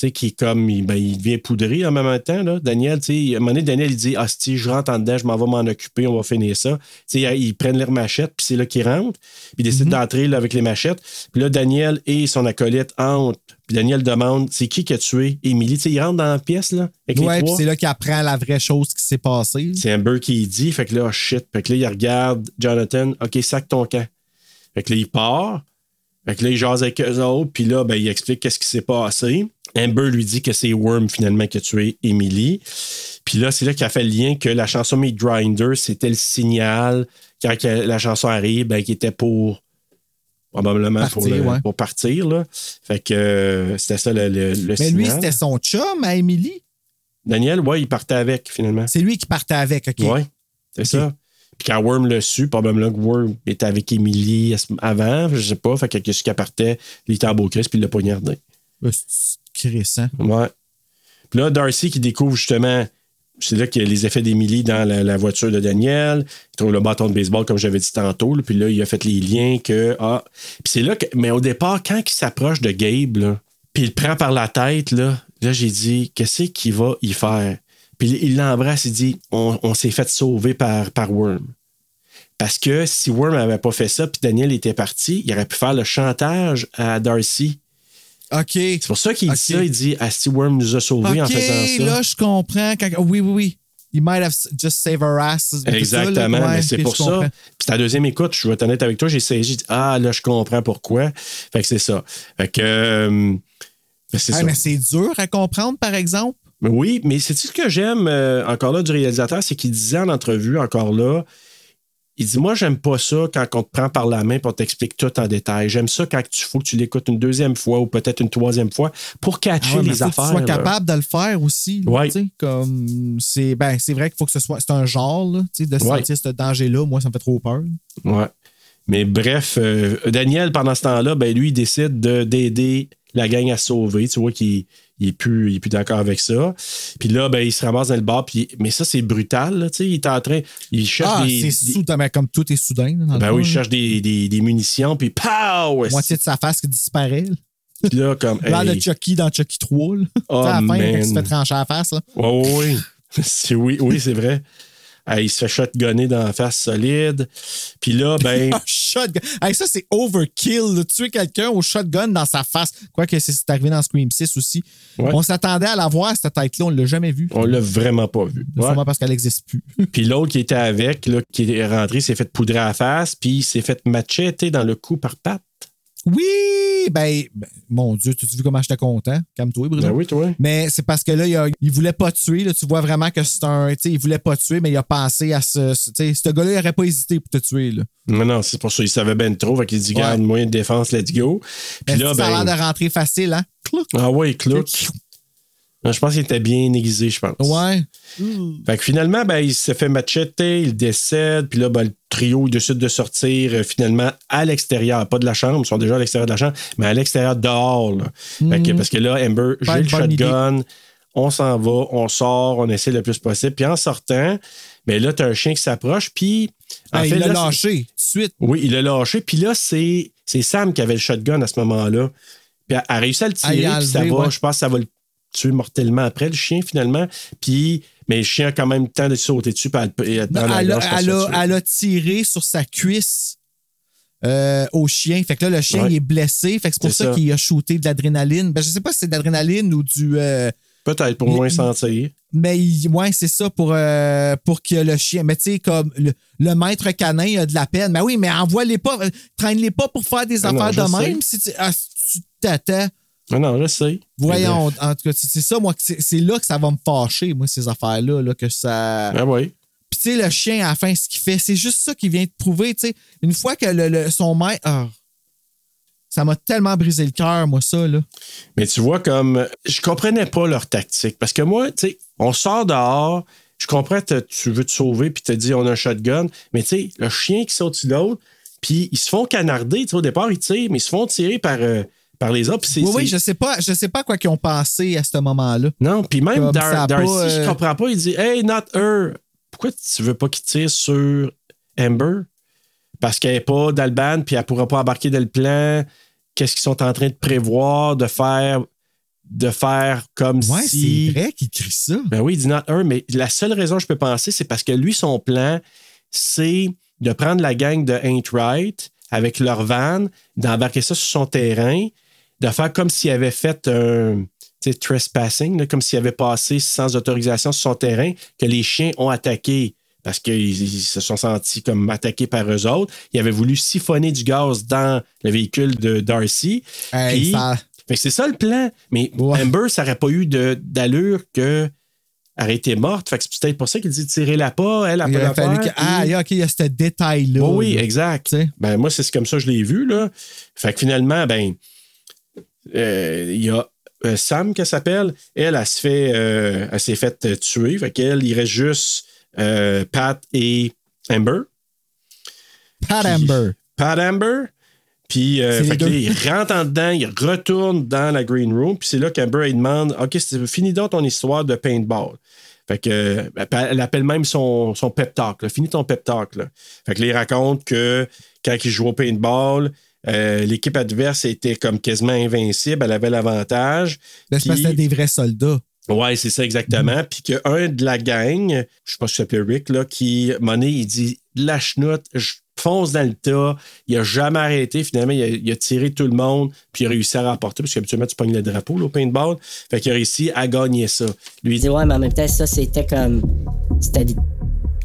sais, qui, comme, il, ben, il devient poudré en même temps. Là. Daniel, tu sais, à un moment donné, Daniel, il dit Ah, si je rentre en dedans, je m'en vais m'en occuper, on va finir ça. Tu sais, ils prennent leurs machettes, puis c'est là qu'ils rentrent. Puis ils décident d'entrer là, avec les machettes. Puis là, Daniel et son acolyte entrent. Puis Daniel demande C'est qui qui a tué Émilie? Tu sais, il rentre dans la pièce, là, avec Ouais, puis c'est là qu'il apprend la vraie chose qui s'est passée. C'est Amber qui dit. Fait que là, oh shit. Fait que là, il regarde Jonathan. OK, sac ton camp. Fait que là, il part. Fait que là, il jase avec eux autres. Puis là, ben, il explique qu'est-ce qui s'est passé. Amber lui dit que c'est Worm, finalement, qui a tué Emily. Puis là, c'est là qu'il a fait le lien que la chanson Meat Grinder, c'était le signal quand la chanson arrive, ben, qui était pour. Probablement pour, Partir, le- ouais. pour partir. Là. Fait que euh, c'était ça le, le, le Mais lui, c'était son chum à Emily? Daniel, ouais, il partait avec, finalement. C'est lui qui partait avec, OK. Ouais, c'est ça. Puis quand Worm l'a su, probablement que Worm était avec Emily avant, je sais pas, fait que ce qui partait, il était en beau Christ, puis il l'a poignardé. Crissant. Ouais. Puis là, Darcy qui découvre justement, c'est là qu'il y a les effets d'Emily dans la, voiture de Daniel. Il trouve le bâton de baseball, comme j'avais dit tantôt. Puis là, il a fait les liens que. Ah. Puis c'est là que. Mais au départ, quand il s'approche de Gabe, puis il prend par la tête, là, j'ai dit, qu'est-ce qu'il va y faire? Puis il l'embrasse, il dit, on, on s'est fait sauver par, par Worm. Parce que si Worm n'avait pas fait ça, puis Daniel était parti, il aurait pu faire le chantage à Darcy. OK. C'est pour ça qu'il dit ça. Il dit Ah, si Worm nous a sauvés en faisant ça. là, je comprends. Quand- Oui, oui, oui. He might have just saved our asses. tout ça, là. Exactement, mais c'est pour ça. comprends. Puis ta deuxième écoute, je vais être honnête avec toi, j'ai dit Ah, là, je comprends pourquoi. Fait que c'est ça. Fait que. euh, c'est ça. mais c'est dur à comprendre, par exemple. Oui, mais c'est ce que j'aime euh, encore là du réalisateur, c'est qu'il disait en entrevue encore là, il dit moi j'aime pas ça quand on te prend par la main pour t'explique tout en détail. J'aime ça quand tu faut que tu l'écoutes une deuxième fois ou peut-être une troisième fois pour catcher Ah ouais, les faut affaires. que tu sois là. capable de le faire aussi. Ouais. Comme c'est ben, c'est vrai qu'il faut que ce soit. C'est un genre là, de sentir ce danger-là. Moi, ça me fait trop peur. Ouais. Mais bref, euh, Daniel, pendant ce temps-là, ben, lui, il décide de- d'aider la gang à se sauver. Tu vois qu'il il est plus, il est plus d'accord avec ça. Puis là, ben, il se ramasse dans le bar. Puis, mais ça, c'est brutal. là, tu sais, il est en train. Il cherche Ah, des. c'est soudain, mais comme tout est soudain. là, dans le ben oui, il là. cherche des, des, des munitions. Puis, pow! Moitié de sa face qui disparaît. là. Puis là, comme. Hey. de Chucky dans Chucky 3. Là. Oh, Tu sais, à la fin, quand il se fait trancher la face. Là. Ouais. C'est- oui, oui, c'est vrai. Il se fait shotgunner dans la face solide. Puis là, ben. Un shotgun. Hey, ça, c'est overkill. là. Tuer quelqu'un au shotgun dans sa face. Quoique c'est c'est arrivé dans Scream 6 aussi. Ouais. On s'attendait à la voir, cette tête-là. On ne l'a jamais vue. On l'a vraiment pas vu. Ouais. Sûrement parce qu'elle n'existe plus. Puis l'autre qui était avec, là, qui est rentré, s'est fait poudrer à la face, puis il s'est fait macheter dans le cou par Pat. Oui! Ben, ben, mon Dieu, tu as vu comment j'étais content? Calme-toi, Bruno. Ben oui, toi. Mais c'est parce que là, il, a- il voulait pas tuer. Là. Tu vois vraiment que c'est un. Tu sais, il voulait pas tuer, mais il a pensé à ce. ce- tu sais, ce gars-là, il aurait pas hésité pour te tuer. Là. Non, non, c'est pour ça. Il savait bien trop. Fait qu'il dit, Ouais. garde, moyen de défense, let's go. Puis là, ça a l'air ben. de rentrer facile, hein? Clouc. Ah ouais, Clouk. Je pense qu'il était bien aiguisé, je pense. Ouais. Fait que finalement, ben, il s'est fait macheter, il décède, puis là, ben, le trio il décide de sortir euh, finalement à l'extérieur, pas de la chambre, ils sont déjà à l'extérieur de la chambre, mais à l'extérieur dehors. là. Fait que- parce que là, Amber, j'ai le shotgun, on s'en va, on sort, on essaie le plus possible, puis en sortant, ben là, t'as un chien qui s'approche, puis. Ben, il l'a lâché suite. oui, il l'a lâché. Puis là, c'est c'est Sam qui avait le shotgun à ce moment-là. Puis elle a réussi à le tirer. Puis ça va, ouais. je pense que ça va le tuer mortellement après, le chien, finalement. Puis, mais le chien a quand même le temps de sauter dessus. Puis elle, elle, Non, la elle, a, elle a- elle tiré sur sa cuisse euh, au chien. Fait que là, le chien, Ouais. il est blessé. Fait que c'est pour ça, ça. qu'il a shooté de l'adrénaline. Ben, je sais pas si c'est de l'adrénaline ou du. euh, Peut-être pour moins sentir. Mais ouais, c'est ça pour, euh, pour que le chien. Mais tu sais, comme le, le maître canin a de la peine. Mais oui, mais envoie-les pas, euh, traîne-les pas pour faire des Ah non, affaires de même. Si tu, ah, tu t'attends. Non, non, je sais. Voyons, en tout cas, c'est ça, moi, c'est là que ça va me fâcher, moi, ces affaires-là, là, que ça. Ah oui. Puis, tu sais, le chien, à la fin, ce qu'il fait, c'est juste ça qu'il vient de prouver, tu sais. Une fois que le, le- son maître. ah, ça m'a tellement brisé le cœur, moi, ça, là. Mais tu vois, comme. Je comprenais pas leur tactique. Parce que moi, tu sais, on sort dehors. Je comprends, tu veux te sauver, puis tu te dis, on a un shotgun. Mais tu sais, le chien qui saute l'autre, puis ils se font canarder. Tu sais, au départ, ils tirent, mais ils se font tirer par, euh, par les autres. Oui, oui, je sais pas, je sais pas quoi qu'ils ont pensé à ce moment-là. Non, puis même Comme Dar- Darcy, pas, je euh, comprends pas. Il dit Hey, not her. Pourquoi tu veux pas qu'il tire sur Amber? Parce qu'elle n'est pas dans le band, puis elle pourra pas embarquer dans le plan. Qu'est-ce qu'ils sont en train de prévoir de faire, de faire comme Ouais, si. c'est vrai qu'il crie ça. Ben oui, il dit not her, mais la seule raison que je peux penser, c'est parce que lui, son plan, c'est de prendre la gang de Ain't Right avec leur van, d'embarquer ça sur son terrain, de faire comme s'il avait fait un trespassing, là, comme s'il avait passé sans autorisation sur son terrain, que les chiens ont attaqué parce qu'ils ils se sont sentis comme attaqués par eux autres. Il avait voulu siphonner du gaz dans le véhicule de Darcy. Hey, Puis- ça- c'est ça le plan. Mais Ouais. Amber, ça n'aurait pas eu d'allure que elle été morte. Fait que c'est peut-être pour ça qu'il dit tirez-la pas, elle a il pas aurait la fallu que. Ah, OK, il y a ce détail-là. Oh oui, exact. Ben, moi, c'est comme ça que je l'ai vu. Là. Fait que finalement, ben, il y a euh, Sam, qu'elle s'appelle. Elle, elle, se fait, euh, elle s'est fait euh, tuer. Fait qu'elle, il reste juste euh, Pat et Amber. Pat Puis- Amber. Pat Amber. Puis, euh, fait là, il rentre en dedans, il retourne dans la green room, puis c'est là qu'Amber, il demande OK, c'est fini donc ton histoire de paintball. Fait que, euh, elle appelle même son, son pep talk. Là. Finis ton pep talk. Là. Fait que là, il raconte que quand il joue au paintball, euh, l'équipe adverse était comme quasiment invincible, elle avait l'avantage. Ben, c'est parce que Puis- c'était des vrais soldats. Ouais, c'est ça exactement. Puis qu'un de la gang, je sais pas si ça s'appelait Rick, là, qui, Monet, il dit la chenoute, je fonce dans le tas. Il a jamais arrêté. Finalement, il a, il a tiré tout le monde, puis il a réussi à remporter, parce qu'habituellement, tu pognes le drapeau là, au paintball. Fait qu'il a réussi à gagner ça. Lui, il dit, ouais, mais en même temps, ça, c'était comme. C'était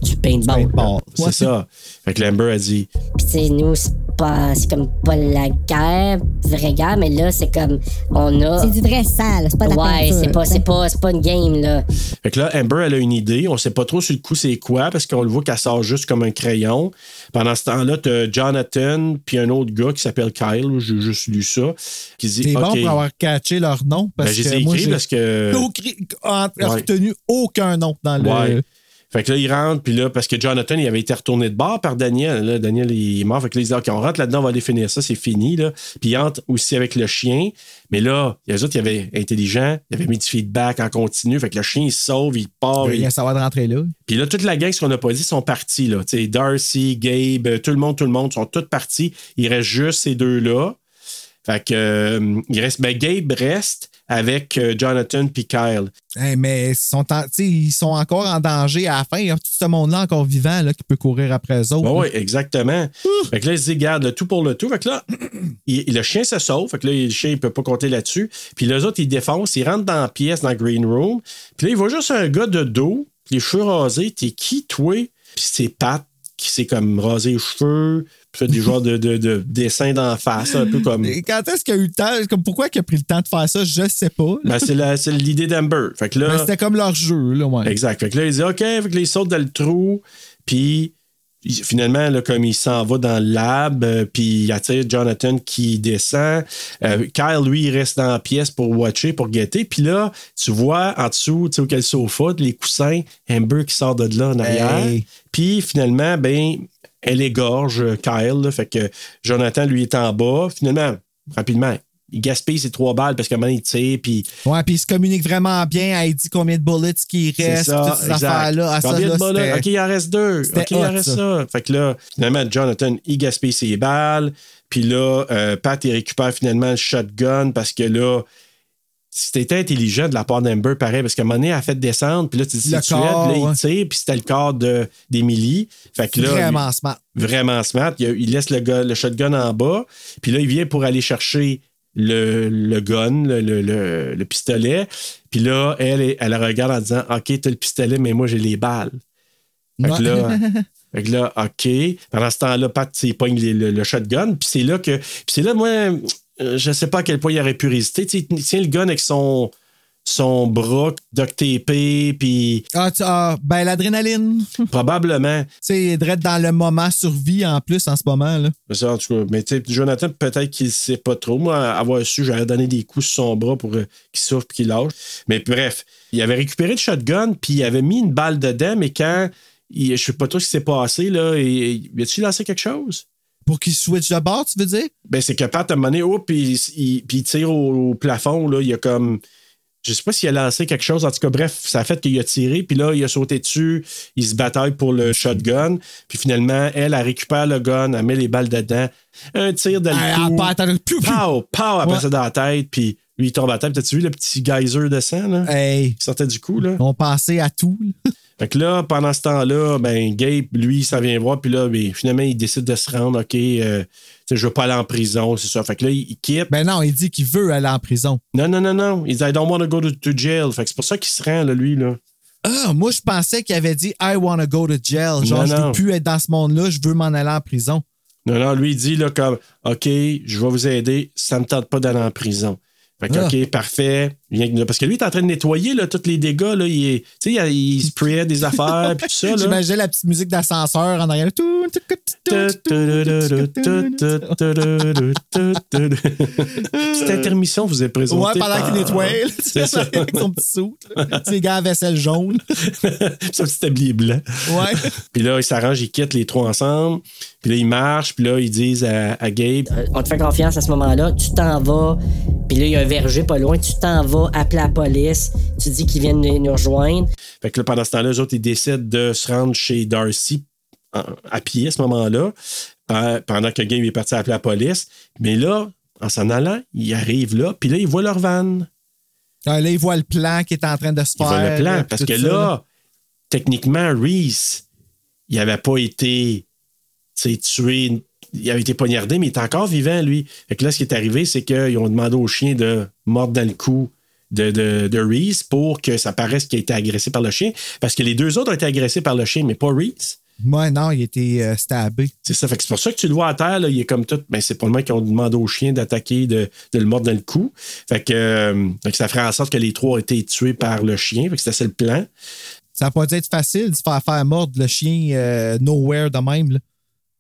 du, du paintball. Paintball. c'est Ouais. ça. Fait que l'Amber a dit Puis, tu sais, nous, c'est pas. C'est comme pas la guerre, vraie guerre, mais là, c'est comme. On a. C'est du vrai sang, là, c'est pas de la Ouais, peinture. c'est pas, c'est pas, c'est pas une game, là. Fait que là, Amber, elle a une idée. On sait pas trop sur le coup c'est quoi, parce qu'on le voit qu'elle sort juste comme un crayon. Pendant ce temps-là, t'as Jonathan, puis un autre gars qui s'appelle Kyle, j'ai juste lu ça, qui dit C'est bon pour avoir catché leur nom. Parce Ben, j'ai que écrit moi, j'ai parce que. aucun- Ouais. retenu aucun nom dans le. Ouais. Fait que là, il rentre, puis là, parce que Jonathan, il avait été retourné de bord par Daniel. Là, Daniel, il est mort. Fait que là, il dit, OK, on rentre là-dedans, on va aller finir ça, c'est fini. Là. Puis il entre aussi avec le chien. Mais là, les autres, ils avaient intelligent, ils avaient mis du feedback en continu. Fait que le chien, il sauve, il part. Il il- a savoir de rentrer là. Puis là, toute la gang, ce qu'on n'a pas dit, sont partis. Là. Tu sais, Darcy, Gabe, tout le monde, tout le monde sont tous partis. Il reste juste ces deux-là. Fait que euh, il reste, ben, Gabe reste avec euh, Jonathan puis Kyle. Hey, mais ils sont, en- ils sont encore en danger à la fin. Il y a tout ce monde-là encore vivant là, qui peut courir après eux autres. Oui, exactement. Fait que là, il se dit, garde, le tout pour le tout. Fait que là, il- le chien se sauve. Fait que là, le chien, il peut pas compter là-dessus. Puis les autres, ils défoncent, ils rentrent dans la pièce, dans le green room. Puis là, il voit juste un gars de dos, les cheveux rasés. T'es qui, toi? Puis c'est Pat qui s'est comme rasé les cheveux, fait des genres de, de, de dessins d'en face, un peu comme. Et quand est-ce qu'il a eu le temps? Comme pourquoi il a pris le temps de faire ça? Je sais pas. Ben, c'est la- c'est l'idée d'Amber. Fait que là. Mais c'était comme leur jeu, là, ouais. Exact. Fait que là, il dit OK, fait que là, il saute dans le trou, puis finalement, là, comme il s'en va dans le lab, euh, puis il attire Jonathan qui descend. Euh, Kyle, lui, il reste dans la pièce pour watcher, pour guetter. Puis là, tu vois en dessous, tu sais, auquel sofa, les coussins, Amber qui sort de là en arrière. Hey. Puis finalement, ben, elle égorge euh, Kyle. là. fait que Jonathan, lui, est en bas. Finalement, rapidement, il gaspille ses trois balles parce qu'à un moment, il tire, puis Ouais, puis il se communique vraiment bien. Elle dit combien de bullets qu'il reste, ça, toutes ces affaires-là. Ah, ça, Combien de c'était- OK, il en reste deux. OK, il en reste ça. ça. Fait que là, finalement, Jonathan, il gaspille ses balles. Puis là, euh, Pat, il récupère finalement le shotgun parce que là, c'était intelligent de la part d'Amber, pareil, parce qu'à un moment donné, elle a fait descendre, puis là, tu dis, c'est corps, là, ouais. il tire, puis c'était le corps de- d'Emily. Fait que là, Vraiment smart. vraiment smart. Il, il laisse le, gun- le shotgun en bas. Puis là, il vient pour aller chercher le, le gun, le, le- le- le pistolet. Puis là, elle, elle regarde en disant OK, t'as le pistolet, mais moi, j'ai les balles. Fait que là, fait que là, OK. Pendant ce temps-là, Pat, il pogne le, le shotgun. Puis c'est là que. Puis c'est là, moi, je sais pas à quel point il aurait pu résister. Il tient le gun avec son, son bras duct tapé, puis Ah, tu- ah, ben, l'adrénaline. probablement. Tu sais, direct dans le moment survie en plus en ce moment. Là. Ça, en tout cas, mais tu sais, Jonathan, peut-être qu'il ne sait pas trop. Moi, avoir su, j'aurais donné des coups sur son bras pour euh, qu'il souffre et qu'il lâche. Mais bref, il avait récupéré le shotgun, puis il avait mis une balle dedans, mais quand. Il, je sais pas trop ce qui s'est passé, là. Et, y a-tu lancé quelque chose? Pour qu'il switch de bord, tu veux dire? Ben, c'est que Pat, à un moment donné, oh, puis il, tire au, au plafond, là. Il a comme. Je sais pas s'il a lancé quelque chose. En tout cas, bref, ça a fait qu'il a tiré, puis là, il a sauté dessus. Il se bataille pour le shotgun. Puis finalement, elle, elle récupère le gun, elle met les balles dedans. Un tir dans le cou. Pow, pow, après Ouais. ça dans la tête, puis lui, il tombe à terre. T'as-tu vu le petit geyser de sang, là? Hey, Qui sortait du cou, là? on pensait à tout. Fait que là, pendant ce temps-là, ben, Gabe, lui, ça vient voir, puis là, ben, finalement, il décide de se rendre, OK, euh, je veux pas aller en prison, c'est ça. Fait que là, il, il quitte. Ben non, il dit qu'il veut aller en prison. Non, non, non, non. Il dit, I don't want to go to, to jail. Fait que c'est pour ça qu'il se rend, là, lui, là. Ah, moi, je pensais qu'il avait dit I wanna go to jail. Genre, Non, je non. veux plus être dans ce monde-là, je veux m'en aller en prison. Non, non, lui, il dit, là, comme, OK, je vais vous aider, ça me tente pas d'aller en prison. Fait que, Ah. OK, parfait. Parce que lui, il est en train de nettoyer là, tous les dégâts. Là. Il, est- tu sais, il, il sprayait des affaires puis tout ça. là. J'imagine la petite musique d'ascenseur en arrière. Petite intermission vous est présentée. Ouais, pendant par- qu'il nettoie, là, C'est ça. avec son petit sou, ses gars à vaisselle jaune. Son petit tablier blanc. Ouais. Puis là, ils s'arrangent, ils quittent les trois ensemble. Puis là, ils marchent. Puis là, ils disent à, à Gabe Euh, On te fait confiance à ce moment-là, tu t'en vas, puis là, il y a un verger pas loin, tu t'en vas, appeler la police, tu dis qu'ils viennent nous nous rejoindre. Fait que là, pendant ce temps-là, eux autres, ils décident de se rendre chez Darcy à pied à ce moment-là, pe- pendant que Gabe est parti appeler la police. Mais là, en s'en allant, ils arrivent là, puis là, ils voient leur van. Ah, Là, il voit le plan qui est en train de se Ils faire. voient le plan. là, Parce que ça, là, techniquement, Reese, il n'avait pas été tué. Il avait été poignardé, mais il est encore vivant, lui. Fait que là, ce qui est arrivé, c'est qu'ils ont demandé au chien de mordre dans le cou de, de, de Reese pour que ça paraisse qu'il a été agressé par le chien. Parce que les deux autres ont été agressés par le chien, mais pas Reese. Ouais, non, il était euh, stabé. C'est ça. Fait que c'est pour ça que tu le vois à terre, là, il est comme tout. Ben, c'est pour le moment qu'ils ont demandé au chien d'attaquer, de, de le mordre dans le cou. Fait que, euh, fait que ça ferait en sorte que les trois ont été tués par le chien. Fait que c'était ça le plan. Ça n'a pas dû être facile de se faire faire mordre le chien euh, nowhere de même. Là.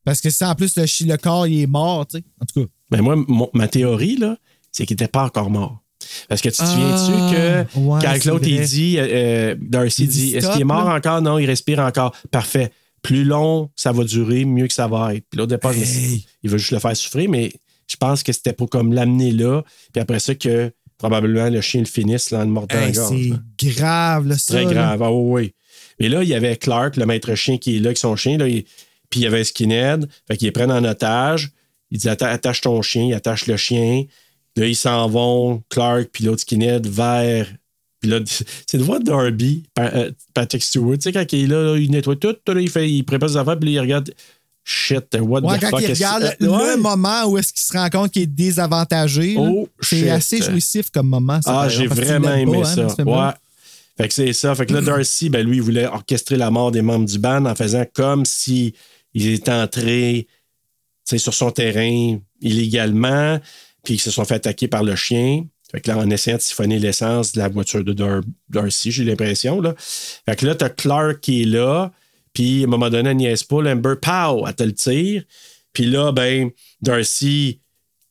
Parce que si en plus le, chien, le corps il est mort, tu sais. En tout cas. Ben moi, mon- ma théorie, là, c'est qu'il n'était pas encore mort. Parce que tu te Ah, souviens-tu que ouais, quand l'autre, il vrai. dit, euh, euh, Darcy Il dit dit, est-ce qu'il est mort là? encore? Non, il respire encore. Parfait. Plus long ça va durer, mieux que ça va être. Puis là, au départ, Hey. il veut juste le faire souffrir, mais je pense que c'était pour comme l'amener là. Puis après ça, que probablement le chien le finisse là, en le mordant Hey, là. c'est grave, là, ça. Très là. grave. Ah oui, oui. Mais là, il y avait Clark, le maître chien qui est là avec son chien. Là, il- puis il y avait Skinhead. Fait qu'ils prennent en otage. Il dit Atta- attache ton chien, il attache le chien. Là, ils s'en vont, Clark puis l'autre Skinhead, vers. Puis là, c'est de voir Darby, Pa- euh, Patrick Stewart. Tu sais, quand il est là, là, il nettoie tout, là, il, fait, il prépare ses affaires, puis là, il regarde. Shit, what Ouais, the quand fuck il regarde euh, le ouais. moment où est-ce qu'il se rend compte qu'il est désavantagé, Oh, c'est assez jouissif comme moment. ça, Ah, j'ai vraiment aimé pas, hein, ça. film-là. ouais. Fait que c'est ça. Fait que là, Darcy, ben, lui, il voulait orchestrer la mort des membres du band en faisant comme si entrés tu sais, sur son terrain illégalement, puis qu'ils se sont fait attaquer par le chien. Fait que là, en essayant de siphonner l'essence de la voiture de Dar- Darcy, j'ai l'impression. Là. Fait que là, t'as Clark qui est là, puis à un moment donné, elle niaise pas, l'Amber, pow, elle te le tire. Puis là, ben, Darcy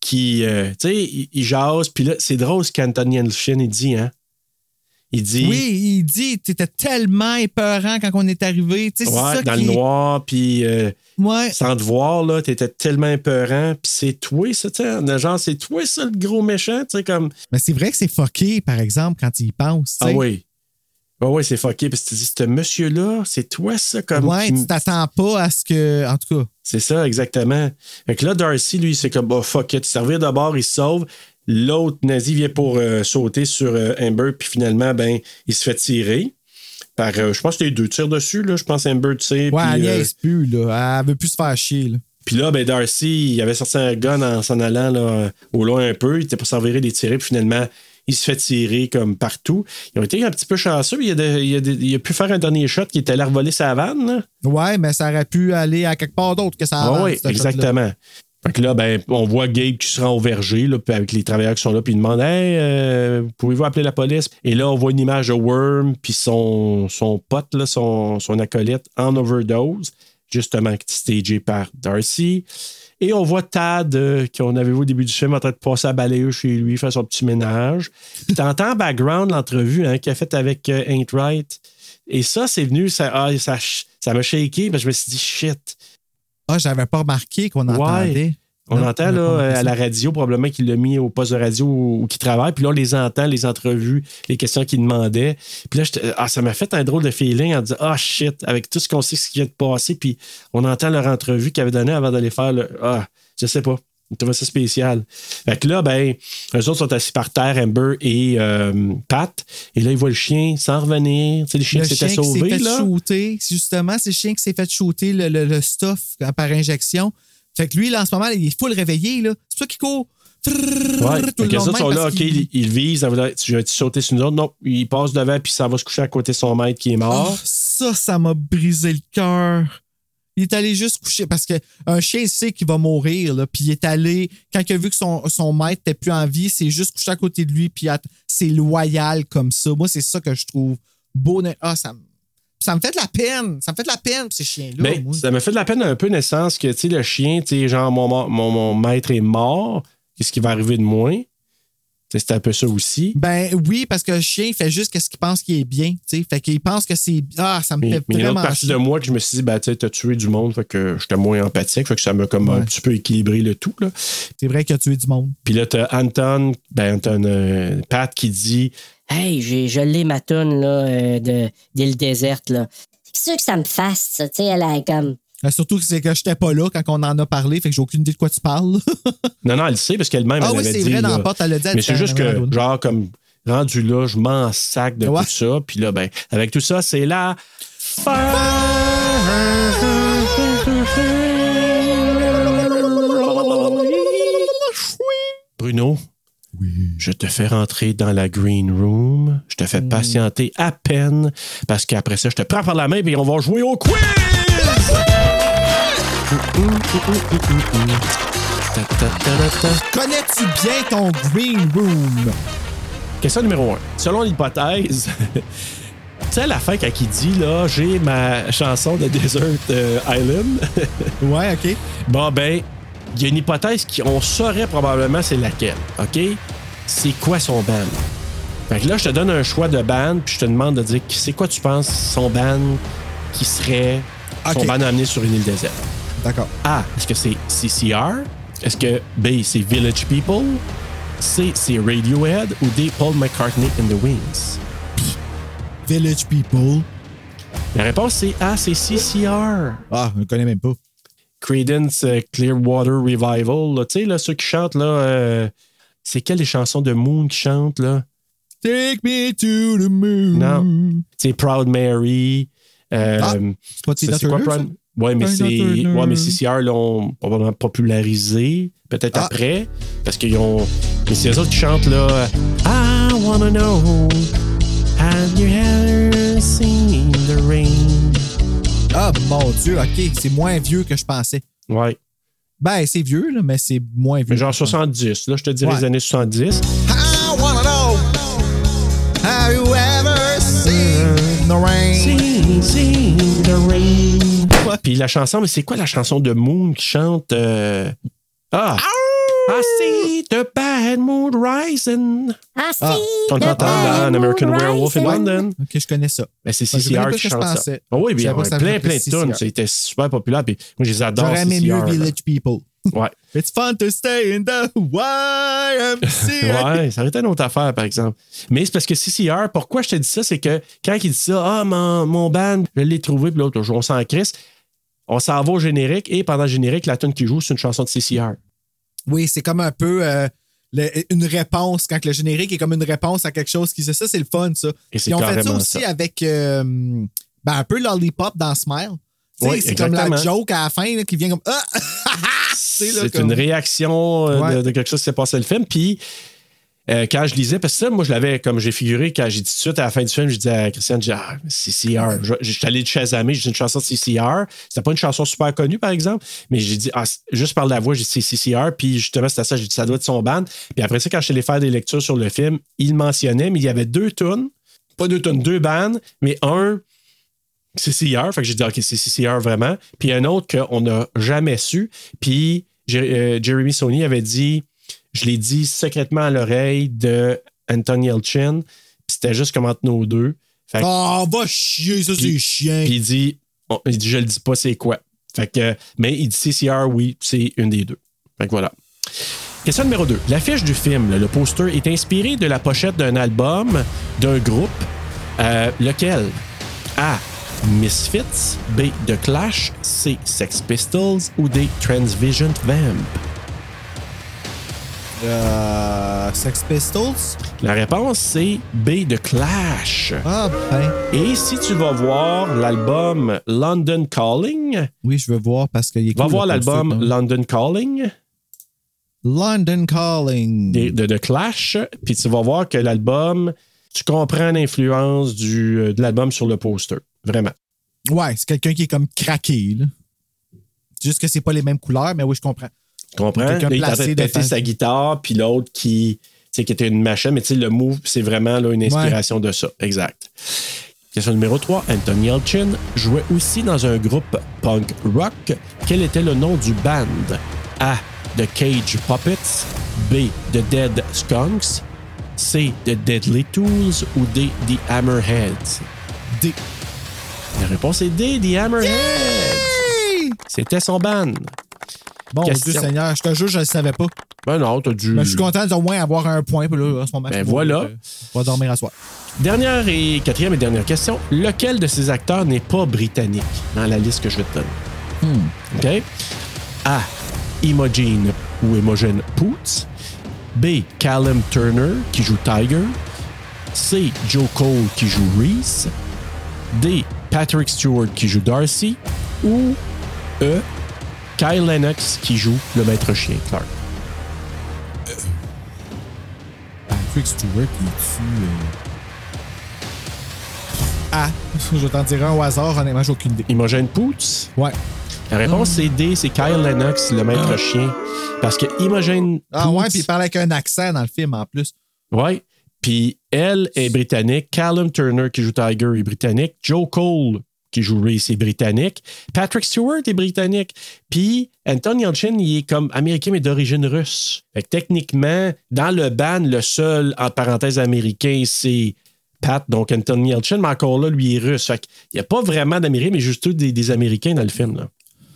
qui, euh, tu sais, il, jase, puis là, c'est drôle ce qu'Anthony Elfshin, dit, hein. Il dit, Oui, il dit T'étais tellement épeurant quand on est arrivé. Tu sais, c'est ouais, ça dans le noir, puis euh, Ouais. sans te voir, là, t'étais tellement épeurant, puis c'est toi, ça, tu sais, genre, c'est toi, ça, le gros méchant, tu sais, comme... Mais c'est vrai que c'est fucké, par exemple, quand il y pense. Ah oui. Ah oui, c'est fucké. Parce que tu dis, ce monsieur-là, c'est toi, ça, comme. Ouais, tu t'attends pas à ce que. En tout cas. C'est ça, exactement. Fait que là, Darcy, lui, c'est comme, bah, fuck it, servir d'abord, il se sauve. L'autre nazi vient pour euh, sauter sur euh, Amber, puis finalement, ben, il se fait tirer. Par, euh, je pense que c'était deux tirs dessus, là. Je pense Amber tire. Ouais, elle niaise plus, là. Elle veut plus se faire chier, là. puis là, ben, Darcy, il avait sorti un gun en s'en allant là, au loin un peu. Il était pour servir des tirer, puis finalement, il se fait tirer comme partout. Ils ont été un petit peu chanceux. Il a, de- il a de- il a pu faire un dernier shot qui était allé revoler sa vanne. là. Ouais, mais ça aurait pu aller à quelque part d'autre que ça avance, oui, exactement. Fait que là, ben, on voit Gabe qui se rend au verger, là, avec les travailleurs qui sont là, puis il demande Hey, euh, pouvez-vous appeler la police? Et là, on voit une image de Worm, puis son, son pote, là, son, son acolyte, en overdose, justement, stagé par Darcy. Et on voit Tad, euh, qu'on avait vu au début du film, en train de passer à balayer chez lui, faire son petit ménage. Puis t'entends en background l'entrevue hein, qu'il a faite avec euh, Ain't Right. Et ça, c'est venu, ça ah, ça ça m'a shaké, parce je me suis dit, shit. Ah, j'avais pas remarqué qu'on entendait. On Non, entend là, remarqué à la radio, probablement qu'il l'a mis au poste de radio où, qu'il travaille. Puis là, on les entend, les entrevues, les questions qu'il demandait. Puis là, j'étais- ah, ça m'a fait un drôle de feeling en disant Ah shit, avec tout ce qu'on sait ce qui vient de passer, puis on entend leur entrevue qu'ils avaient donnée avant d'aller faire le. Ah, je sais pas. Je trouvais ça spécial. Fait que là, ben, eux autres sont assis par terre, Amber et euh, Pat. Et là, ils voient le chien sans revenir. Tu sais, le chien Le qui s'était chien qui sauvé, s'est fait là. shooter, c'est justement, c'est le chien qui s'est fait shooter le, le- le stuff par injection. Fait que lui, là, en ce moment, il est full réveillé, là. C'est pour ça qu'il court. Ouais, tout les autres sont là, OK, ça veut dire, tu vas sauter sur nous autres? Non, il passe devant, puis ça va se coucher à côté de son maître qui est mort. Ah, ça, ça m'a brisé le cœur. Il est allé juste coucher parce que un chien sait qu'il va mourir, là, puis il est allé, quand il a vu que son, son maître n'était plus en vie, c'est juste couché à côté de lui, puis c'est loyal comme ça. Moi, c'est ça que je trouve beau. Ah, ça, me- ça me fait de la peine. Ça me fait de la peine ces chiens-là. Ben, ça me fait de la peine un peu, naissance, que tu sais, le chien, genre, mon, mon, mon maître est mort, qu'est-ce qui va arriver de moi? C'est un peu ça aussi. Ben oui, parce que le chien, il fait juste ce qu'il pense qui est bien. tu sais. Fait qu'il pense que c'est. Ah, ça me Mais, fait mais il y a une vraiment. partie de moi que je me suis dit, ben, tu sais, t'as tué du monde, fait que j'étais moins empathique, fait que ça m'a comme un petit peu équilibré le tout, là. C'est vrai qu'il a tué du monde. Puis là, t'as Anton, ben, Anton, euh, Pat qui dit, Hey, j'ai, je l'ai ma toune, là, euh, de, d'île déserte, là. C'est sûr que ça me fasse, ça. Tu sais, elle a comme. Ben, surtout que c'est que j'étais pas là quand on en a parlé, fait que j'ai aucune idée de quoi tu parles. non, non, elle le sait, parce qu'elle-même, Ah elle oui, avait c'est dit, vrai, dans la porte, elle l'a dit. elle Mais c'est juste que, Maradona. genre, comme rendu là, je m'en sac de Ouais. tout ça. Puis là, ben, avec tout ça, c'est la Bruno, je te fais rentrer dans la green room. Je te fais patienter à peine parce qu'après ça, je te prends par la main et on va jouer au quiz! Connais-tu bien ton green room? Question numéro 1. Selon l'hypothèse, tu sais, à la fin, quand il dit, là, j'ai ma chanson de Desert euh, Island, Ouais, OK. bon, ben, il y a une hypothèse qu'on saurait probablement c'est laquelle, OK? C'est quoi son band? Fait que là, je te donne un choix de band, puis je te demande de dire c'est quoi tu penses son band qui serait son OK. band amené sur une île déserte. D'accord. A, est-ce que c'est CCR? Est-ce que B, c'est Village People? C, c'est Radiohead? Ou D, Paul McCartney and the Wings? Village People. La réponse, c'est A, c'est CCR. Ah, je ne connais même pas. Credence euh, Clearwater Revival. Tu sais, là, ceux qui chantent, là, euh, c'est quelles les chansons de Moon qui chantent, là? Take me to the moon. Non. C'est Proud Mary. Euh, Ah, c'est quoi Proud? Ouais, mais c'est. Ouais, mais CCR l'ont probablement popularisé. Peut-être Ah. après. Parce qu'ils ont. Mais c'est eux autres qui chantent là. I wanna know. Have you ever seen the rain? Ah, mon Dieu, OK. C'est moins vieux que je pensais. Ouais. Ben, c'est vieux, là, mais c'est moins vieux. Mais genre 70. Là, je te dirais Ouais. les années 70. I wanna know. Rain? The. Puis la chanson, mais c'est quoi la chanson de Moon qui chante. euh, Ah! I see the bad mood rising. Ah, Ah, si! Qu'on the bad dans American moon Werewolf in rising. London. OK, je connais ça. Ben, c'est CCR qui chante ça. Ah oui, bien, ça plein, plein de tunes. C'était super populaire. Puis moi, je les adore. J'aurais aimé CCR, mieux. Village People. Ouais. It's fun to stay in the YMCA. ouais, ça aurait été une autre affaire, par exemple. Mais c'est parce que CCR, pourquoi je te dis ça, c'est que quand il dit ça, ah, mon, mon band, je l'ai trouvé, puis l'autre jour, on s'en crisse. On s'en va au générique et pendant le générique, la tune qui joue, c'est une chanson de CCR. Oui, c'est comme un peu euh, le- une réponse, quand le générique est comme une réponse à quelque chose qui c'est ça, c'est le fun, ça. Et c'est Ils ont fait ça aussi ça. avec euh, ben, un peu Lollipop dans Smile. Oui, c'est comme la joke à la fin là, qui vient comme Ah! C'est là, C'est comme- une réaction euh, Ouais. de, de quelque chose qui s'est passé dans le film. Puis euh, quand je lisais, parce que ça, moi, je l'avais, comme j'ai figuré, quand j'ai dit tout de suite à la fin du film, je dis à Christiane, je dis, ah, CCR. Je- J'étais allé de Shazamer, j'ai une chanson de CCR. C'était pas une chanson super connue, par exemple, mais j'ai dit, ah, juste par la voix, j'ai dit c'est CCR. Puis justement, c'était ça, j'ai dit, ça doit être son band. Puis après ça, quand je suis allé faire des lectures sur le film, il mentionnait, mais il y avait deux tunes, pas deux tunes, deux bands, mais un, CCR. Fait que j'ai dit, OK, c'est CCR vraiment. Puis un autre qu'on n'a jamais su. Puis euh, Jeremy Sony avait dit, je l'ai dit secrètement à l'oreille de Anthony Elchin. Puis c'était juste comme entre nos deux. Fait que- Oh, va chier, ça, c'est chien. puis il dit, on- il dit, je le dis pas, c'est quoi. Fait que, mais il dit CCR, oui, c'est une des deux. Fait que voilà. Question numéro 2. L'affiche du film, le poster, est inspiré de la pochette d'un album d'un groupe. Euh, lequel? A. Misfits. B. The Clash. C. Sex Pistols. Ou D. Transvision Vamp? Euh, Sex Pistols? La réponse, c'est B. The Clash. Ah, ben. Et si tu vas voir l'album London Calling, Oui, je veux voir parce qu'il est va cool, voir l'album hein. London Calling. London Calling. de, de, de Clash, puis tu vas voir que l'album, tu comprends l'influence euh, de l'album sur le poster. Vraiment. Ouais, c'est quelqu'un qui est comme craqué, là. juste que c'est pas les mêmes couleurs, mais oui, je comprends. Tu comprends? Quelqu'un il est en train de péter sa guitare, puis l'autre qui, qui était une machine, mais tu sais, le move, c'est vraiment là, une inspiration de ça. Exact. Question numéro 3. Anthony Elchin jouait aussi dans un groupe punk rock. Quel était le nom du band? A. The Cage Puppets. B. The Dead Skunks. C. The Deadly Tools. Ou D. The Hammerheads? D. La réponse est D. The Hammerheads. C'était son band. Bon, Question. Dieu Seigneur, je te jure, je le savais pas. Ben non, t'as dû. Mais je suis content d'au moins avoir un point. Puis là, en ce moment, Ben voilà. On va dormir à soir. Dernière et quatrième et dernière question. Lequel de ces acteurs n'est pas britannique? Dans la liste que je vais te donner? OK? A. Imogen ou Imogen Poots. B. Callum Turner qui joue Tiger. C. Joe Cole qui joue Reese. D. Patrick Stewart qui joue Darcy. Ou E. Kyle Lennox qui joue le maître chien Clark. Patrick Stewart, il est-tu. euh, Ah, je vais t'en dire un au hasard, honnêtement, j'ai aucune idée. Imogen Poots. Ouais. La réponse c'est D, c'est Kyle Lennox, le maître chien. Parce que Imogen Ah ouais, Poots- puis il parle avec un accent dans le film en plus. Ouais. Puis elle est britannique. Callum Turner qui joue Tiger est britannique. Joe Cole qui joue Reese est britannique. Patrick Stewart est britannique. Puis Anthony Yelchin, il est comme américain mais d'origine russe. Fait que techniquement, dans le band, le seul, en parenthèse, américain, c'est Pat, donc Anthony Yelchin, mais encore là, lui est russe. Fait qu'il n'y a pas vraiment d'Américains, mais juste des, des Américains dans le film. Là.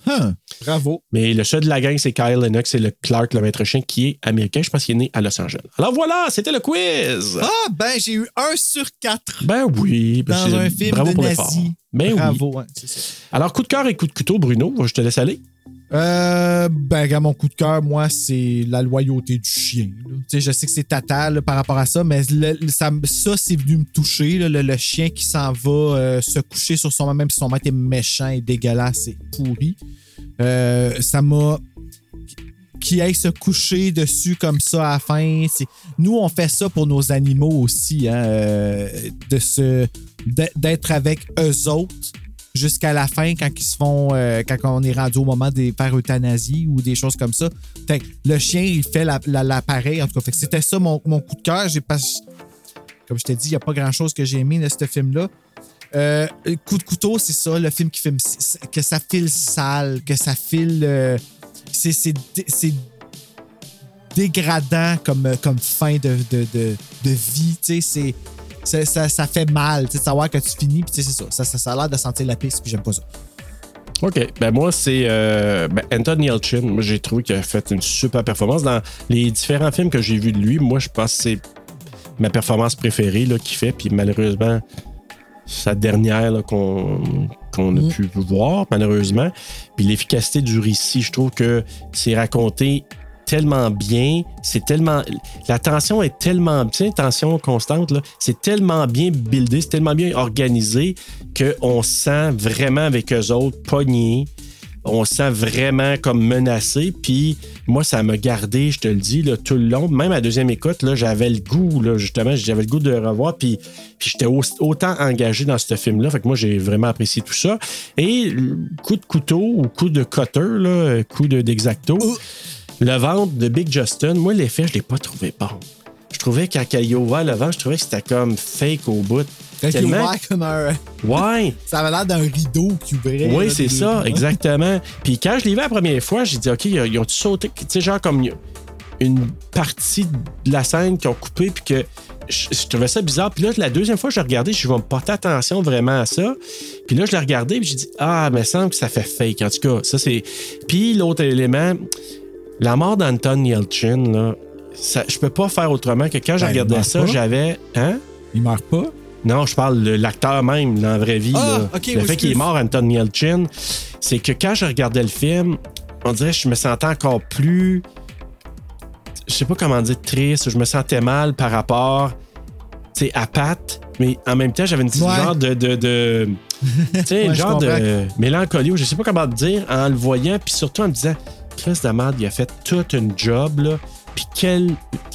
Huh, bravo. Mais le seul de la gang, c'est Kyle Lennox et le Clark, le maître chien, qui est américain. Je pense qu'il est né à Los Angeles. Alors voilà, c'était le quiz. Ah, ben, j'ai eu un sur quatre Ben oui. ben dans un film bravo de pour nazi. Ben Bravo, oui. ça. Alors, coup de cœur et coup de couteau, Bruno, je te laisse aller. Euh, ben, regarde, mon coup de cœur, moi, c'est la loyauté du chien. je sais que c'est tata là, par rapport à ça, mais ça, c'est venu me toucher. le, chien qui s'en va euh, se coucher sur son maître, même si son maître est méchant et dégueulasse et pourri. Euh, ça m'a. Qui aille se coucher dessus comme ça à la fin. Nous, on fait ça pour nos animaux aussi, hein, euh, de se d'être avec eux autres jusqu'à la fin quand ils se font euh, quand on est rendu au moment de faire euthanasie ou des choses comme ça. Fait le chien, il fait la- la- l'appareil. En tout cas, c'était ça mon, mon coup de cœur. J'ai pas. Comme je t'ai dit, il n'y a pas grand chose que j'ai aimé de ce film-là. Euh, coup de couteau, c'est ça, le film qui fait que ça file sale, que ça file. euh, c'est dégradant comme, comme fin de, de, de, de vie. Tu sais, c'est. Ça, fait mal, tu sais, de savoir que tu finis, puis tu sais, c'est ça. Ça, ça, ça a l'air de sentir la piste, puis j'aime pas ça. OK. Ben moi, c'est euh, ben, Yelchin. Moi, j'ai trouvé qu'il a fait une super performance. Dans les différents films que j'ai vus de lui, moi, je pense que c'est ma performance préférée qu'il fait. Puis malheureusement, sa dernière qu'on qu'on a pu voir, malheureusement. Puis l'efficacité du récit, je trouve que c'est raconté tellement bien, c'est tellement la tension est tellement tu sais, tension constante là, c'est tellement bien buildé, c'est tellement bien organisé que on se sent vraiment avec eux autres pognés. On se sent vraiment comme menacé. Puis moi, ça m'a gardé, je te le dis, là, tout le long. Même à deuxième écoute, là, j'avais le goût, là, justement, j'avais le goût de le revoir. Puis, puis j'étais au- autant engagé dans ce film-là. Fait que moi, j'ai vraiment apprécié tout ça. Et coup de couteau ou coup de cutter, coup de- d'exacto, le ventre de Big Justin, moi, l'effet, je l'ai pas trouvé bon. Je trouvais qu'à il a ouvert le ventre, je trouvais que c'était comme fake au bout. Quand il Tellement- ouvert comme un. Ouais. Ça avait l'air d'un rideau qui ouvrait. Oui, c'est ça, exactement. Puis quand je l'ai vu la première fois, j'ai dit, OK, ils ont sauté, tu sais, genre comme une partie de la scène qu'ils ont coupé, puis que je, je trouvais ça bizarre. Puis là, la deuxième fois je l'ai regardé, je vais me porter attention vraiment à ça. Puis là, je l'ai regardé, puis j'ai dit, ah, mais il semble que ça fait fake. En tout cas, ça, c'est. Puis l'autre élément, la mort d'Anton Yelchin, là, ça, je peux pas faire autrement que quand je Ben, il regardais ça, j'avais. Hein? Il meurt pas? Non, je parle de l'acteur même, dans la vraie vie. Ah, là. ok, le oui, fait qu'il est mort, Anton Yelchin, c'est que quand je regardais le film, on dirait que je me sentais encore plus. Je sais pas comment dire, triste. Je me sentais mal par rapport à Pat, mais en même temps, j'avais une petite Ouais. genre de. de, de- tu sais, Ouais, une je genre de mélancolie, ou je sais pas comment te dire, en le voyant, puis surtout en me disant, Chris Damard, il a fait toute une job, là, puis quelle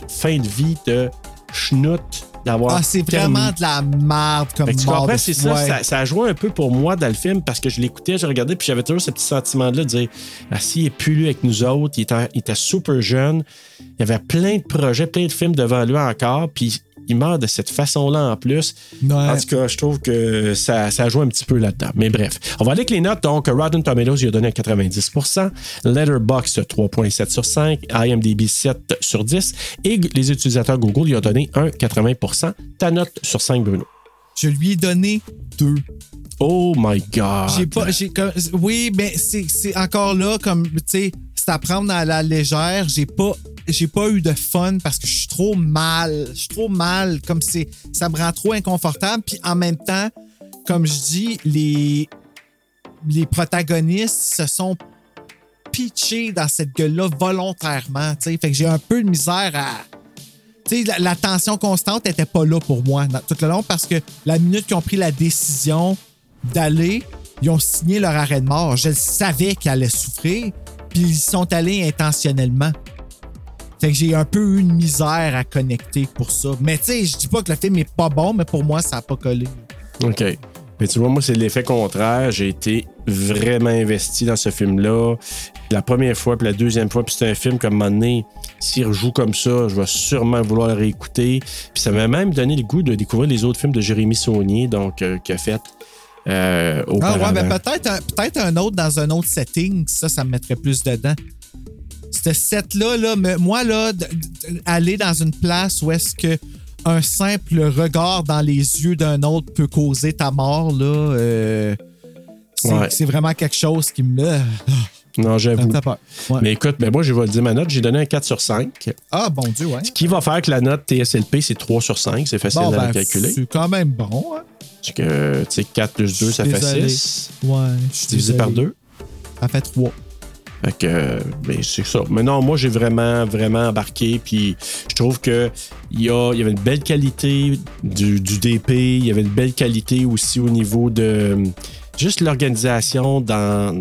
fin de vie de schnout d'avoir. Ah, c'est vraiment de la merde comme Fait que tu comprends, c'est ça, ouais. ça. ça a joué un peu pour moi dans le film parce que je l'écoutais, je regardais, puis j'avais toujours ce petit sentiment-là de dire ah, s'il est plus lui avec nous autres, il était, il était super jeune, il y avait plein de projets, plein de films devant lui encore, puis il meurt de cette façon-là en plus. Ouais. En tout cas, je trouve que ça, ça joue un petit peu là-dedans. Mais bref, on va aller avec les notes. Donc, Rotten Tomatoes, il a donné un 90% Letterboxd, 3,7 sur 5. IMDb, 7 sur 10. Et les utilisateurs Google, il a donné un 80% Ta note sur 5, Bruno. Je lui ai donné deux. Oh my God. J'ai pas. j'ai comme- oui, mais c'est c'est encore là, comme, tu sais, à prendre à la légère. J'ai pas. J'ai pas eu de fun parce que je suis trop mal. Je suis trop mal. Comme c'est. Ça me rend trop inconfortable. Puis en même temps, comme je dis, les. Les protagonistes se sont pitchés dans cette gueule-là volontairement. tu sais. Fait que j'ai un peu de misère à. Tu sais, la, la tension constante n'était pas là pour moi tout le long parce que la minute qu'ils ont pris la décision d'aller, ils ont signé leur arrêt de mort. Je savais qu'ils allaient souffrir, puis ils sont allés intentionnellement. Fait que j'ai un peu eu une misère à connecter pour ça. Mais tu sais, je dis pas que le film est pas bon, mais pour moi, ça a pas collé. OK. Mais tu vois, moi, c'est l'effet contraire. J'ai été vraiment investi dans ce film-là. La première fois, puis la deuxième fois, puis c'est un film comme donné, s'il rejoue comme ça, je vais sûrement vouloir réécouter. Puis ça m'a même donné le goût de découvrir les autres films de Jérémy Saunier, donc, euh, qui a fait euh, Ah ouais, ben peut-être un, peut-être un autre dans un autre setting, ça, ça me mettrait plus dedans. Ce set-là, là, moi, là, aller dans une place où est-ce que un simple regard dans les yeux d'un autre peut causer ta mort, là, euh, c'est Ouais. c'est vraiment quelque chose qui me. Non, j'avoue. Ouais. Mais écoute, ben moi, je vais te dire ma note. J'ai donné un 4 sur 5. Ah, bon Dieu, ouais. Ce qui va faire que la note TSLP, c'est 3 sur 5. C'est facile Bon, à ben, calculer. c'est quand même bon, hein? Parce que, tu sais, 4 plus 2, ça fait Désolé. 6. Ouais. je Divisé par 2. Ça fait 3. Fait que, ben, c'est ça. Mais non, moi, j'ai vraiment, vraiment embarqué. Puis, je trouve que il y, avait une belle qualité du, du DP. Il y avait une belle qualité aussi au niveau de juste l'organisation dans,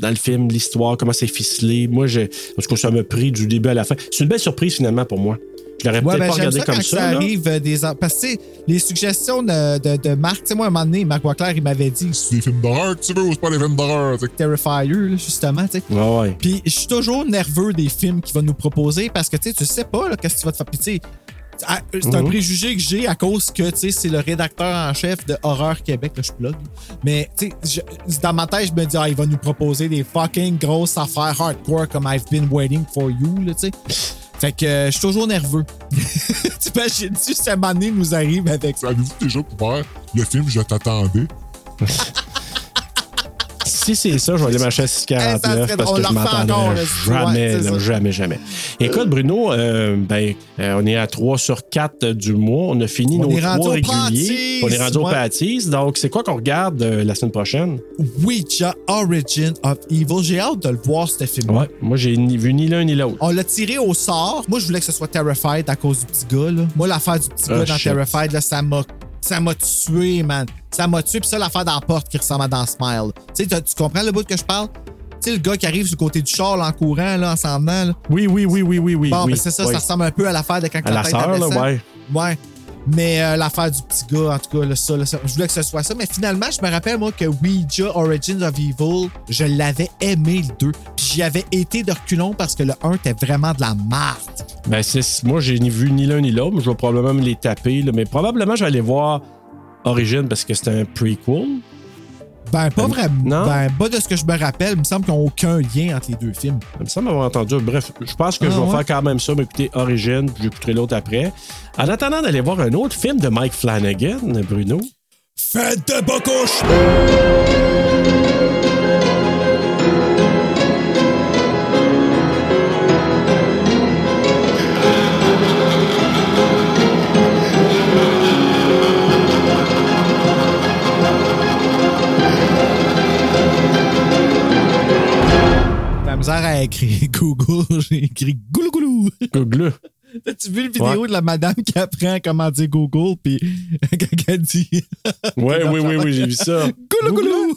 dans le film, l'histoire, comment c'est ficelé. Moi, je, en tout cas, ça m'a pris du début à la fin. C'est une belle surprise, finalement, pour moi. Je l'aurais Ouais, peut-être ben, pas regardé ça comme quand ça. arrive euh, des. Parce que, tu sais, les suggestions de, de, de Marc, tu sais, moi, à un moment donné, Marc Waclair, il m'avait dit C'est des films d'horreur que tu veux ou c'est pas des films d'horreur? Terrifier, justement, tu sais. Ouais, ouais. Puis je suis toujours nerveux des films qu'il va nous proposer parce que, tu sais, tu sais pas, qu'est-ce que tu vas te faire. Puis, tu sais, c'est un Mhm. préjugé que j'ai à cause que, tu sais, c'est le rédacteur en chef de Horreur Québec, là, je plug. Mais, tu sais, je- dans ma tête, je me dis, ah, il va nous proposer des fucking grosses affaires hardcore comme I've been waiting for you, là, tu sais. Fait que euh, je suis toujours nerveux. T'imagines-tu, cette année nous arrive avec ça? Avez-vous déjà couvert le film Je t'attendais? Si c'est ça, je vais aller m'acheter à 6,49 Eh, parce que je ouais, jamais, ça. jamais, jamais. Écoute, Bruno, euh, ben, euh, on est à 3 sur 4 du mois. On a fini On nos trois réguliers. On est rendu aux ouais. Patties. Donc, c'est quoi qu'on regarde euh, la semaine prochaine? Ouija Origin of Evil. J'ai hâte de le voir, ce film. Ouais, moi, j'ai ni vu ni l'un ni l'autre. On l'a tiré au sort. Moi, je voulais que ce soit Terrified à cause du petit gars. Là. Moi, l'affaire du petit Ah, gars dans shit. Terrified, là, ça m'a ça m'a tué, man. Ça m'a tué. Puis ça, l'affaire dans la porte qui ressemble à dans Smile. Tu sais, tu comprends le bout que je parle? Tu sais, le gars qui arrive du côté du char là, en courant, là, en s'en venant. Là. Oui, oui, oui, oui, oui, oui. Bon, oui, ben, c'est ça, oui. ça ressemble un peu à l'affaire de quand À la tête sœur, là, ouais. Ouais. Mais euh, l'affaire du petit gars, en tout cas, là, ça, là, ça, je voulais que ce soit ça. Mais finalement, je me rappelle, moi, que Ouija Origins of Evil, je l'avais aimé le 2. Puis j'y avais été de reculons parce que le 1 était vraiment de la marde. Ben, c'est- moi, j'ai ni vu ni l'un ni l'autre, mais je vais probablement me les taper. là. mais probablement, je vais aller voir Origin parce que c'est un prequel? Ben, pas Ben, vraiment. non? Ben, pas de ce que je me rappelle. Il me semble qu'ils n'ont aucun lien entre les deux films. Ça me semble avoir entendu. Bref, je pense que Ah, je vais ouais? faire quand même ça, m'écouter Origin, puis j'écouterai l'autre après. En attendant d'aller voir un autre film de Mike Flanagan, Bruno. Faites de bocouche! Misère à écrire Google, j'ai écrit goulou goulou. Google. T'as-tu vu le vidéo de la madame qui apprend comment dire Google, puis quand elle dit. Ouais, oui, oui, oui, j'ai vu ça. Goulou goulou!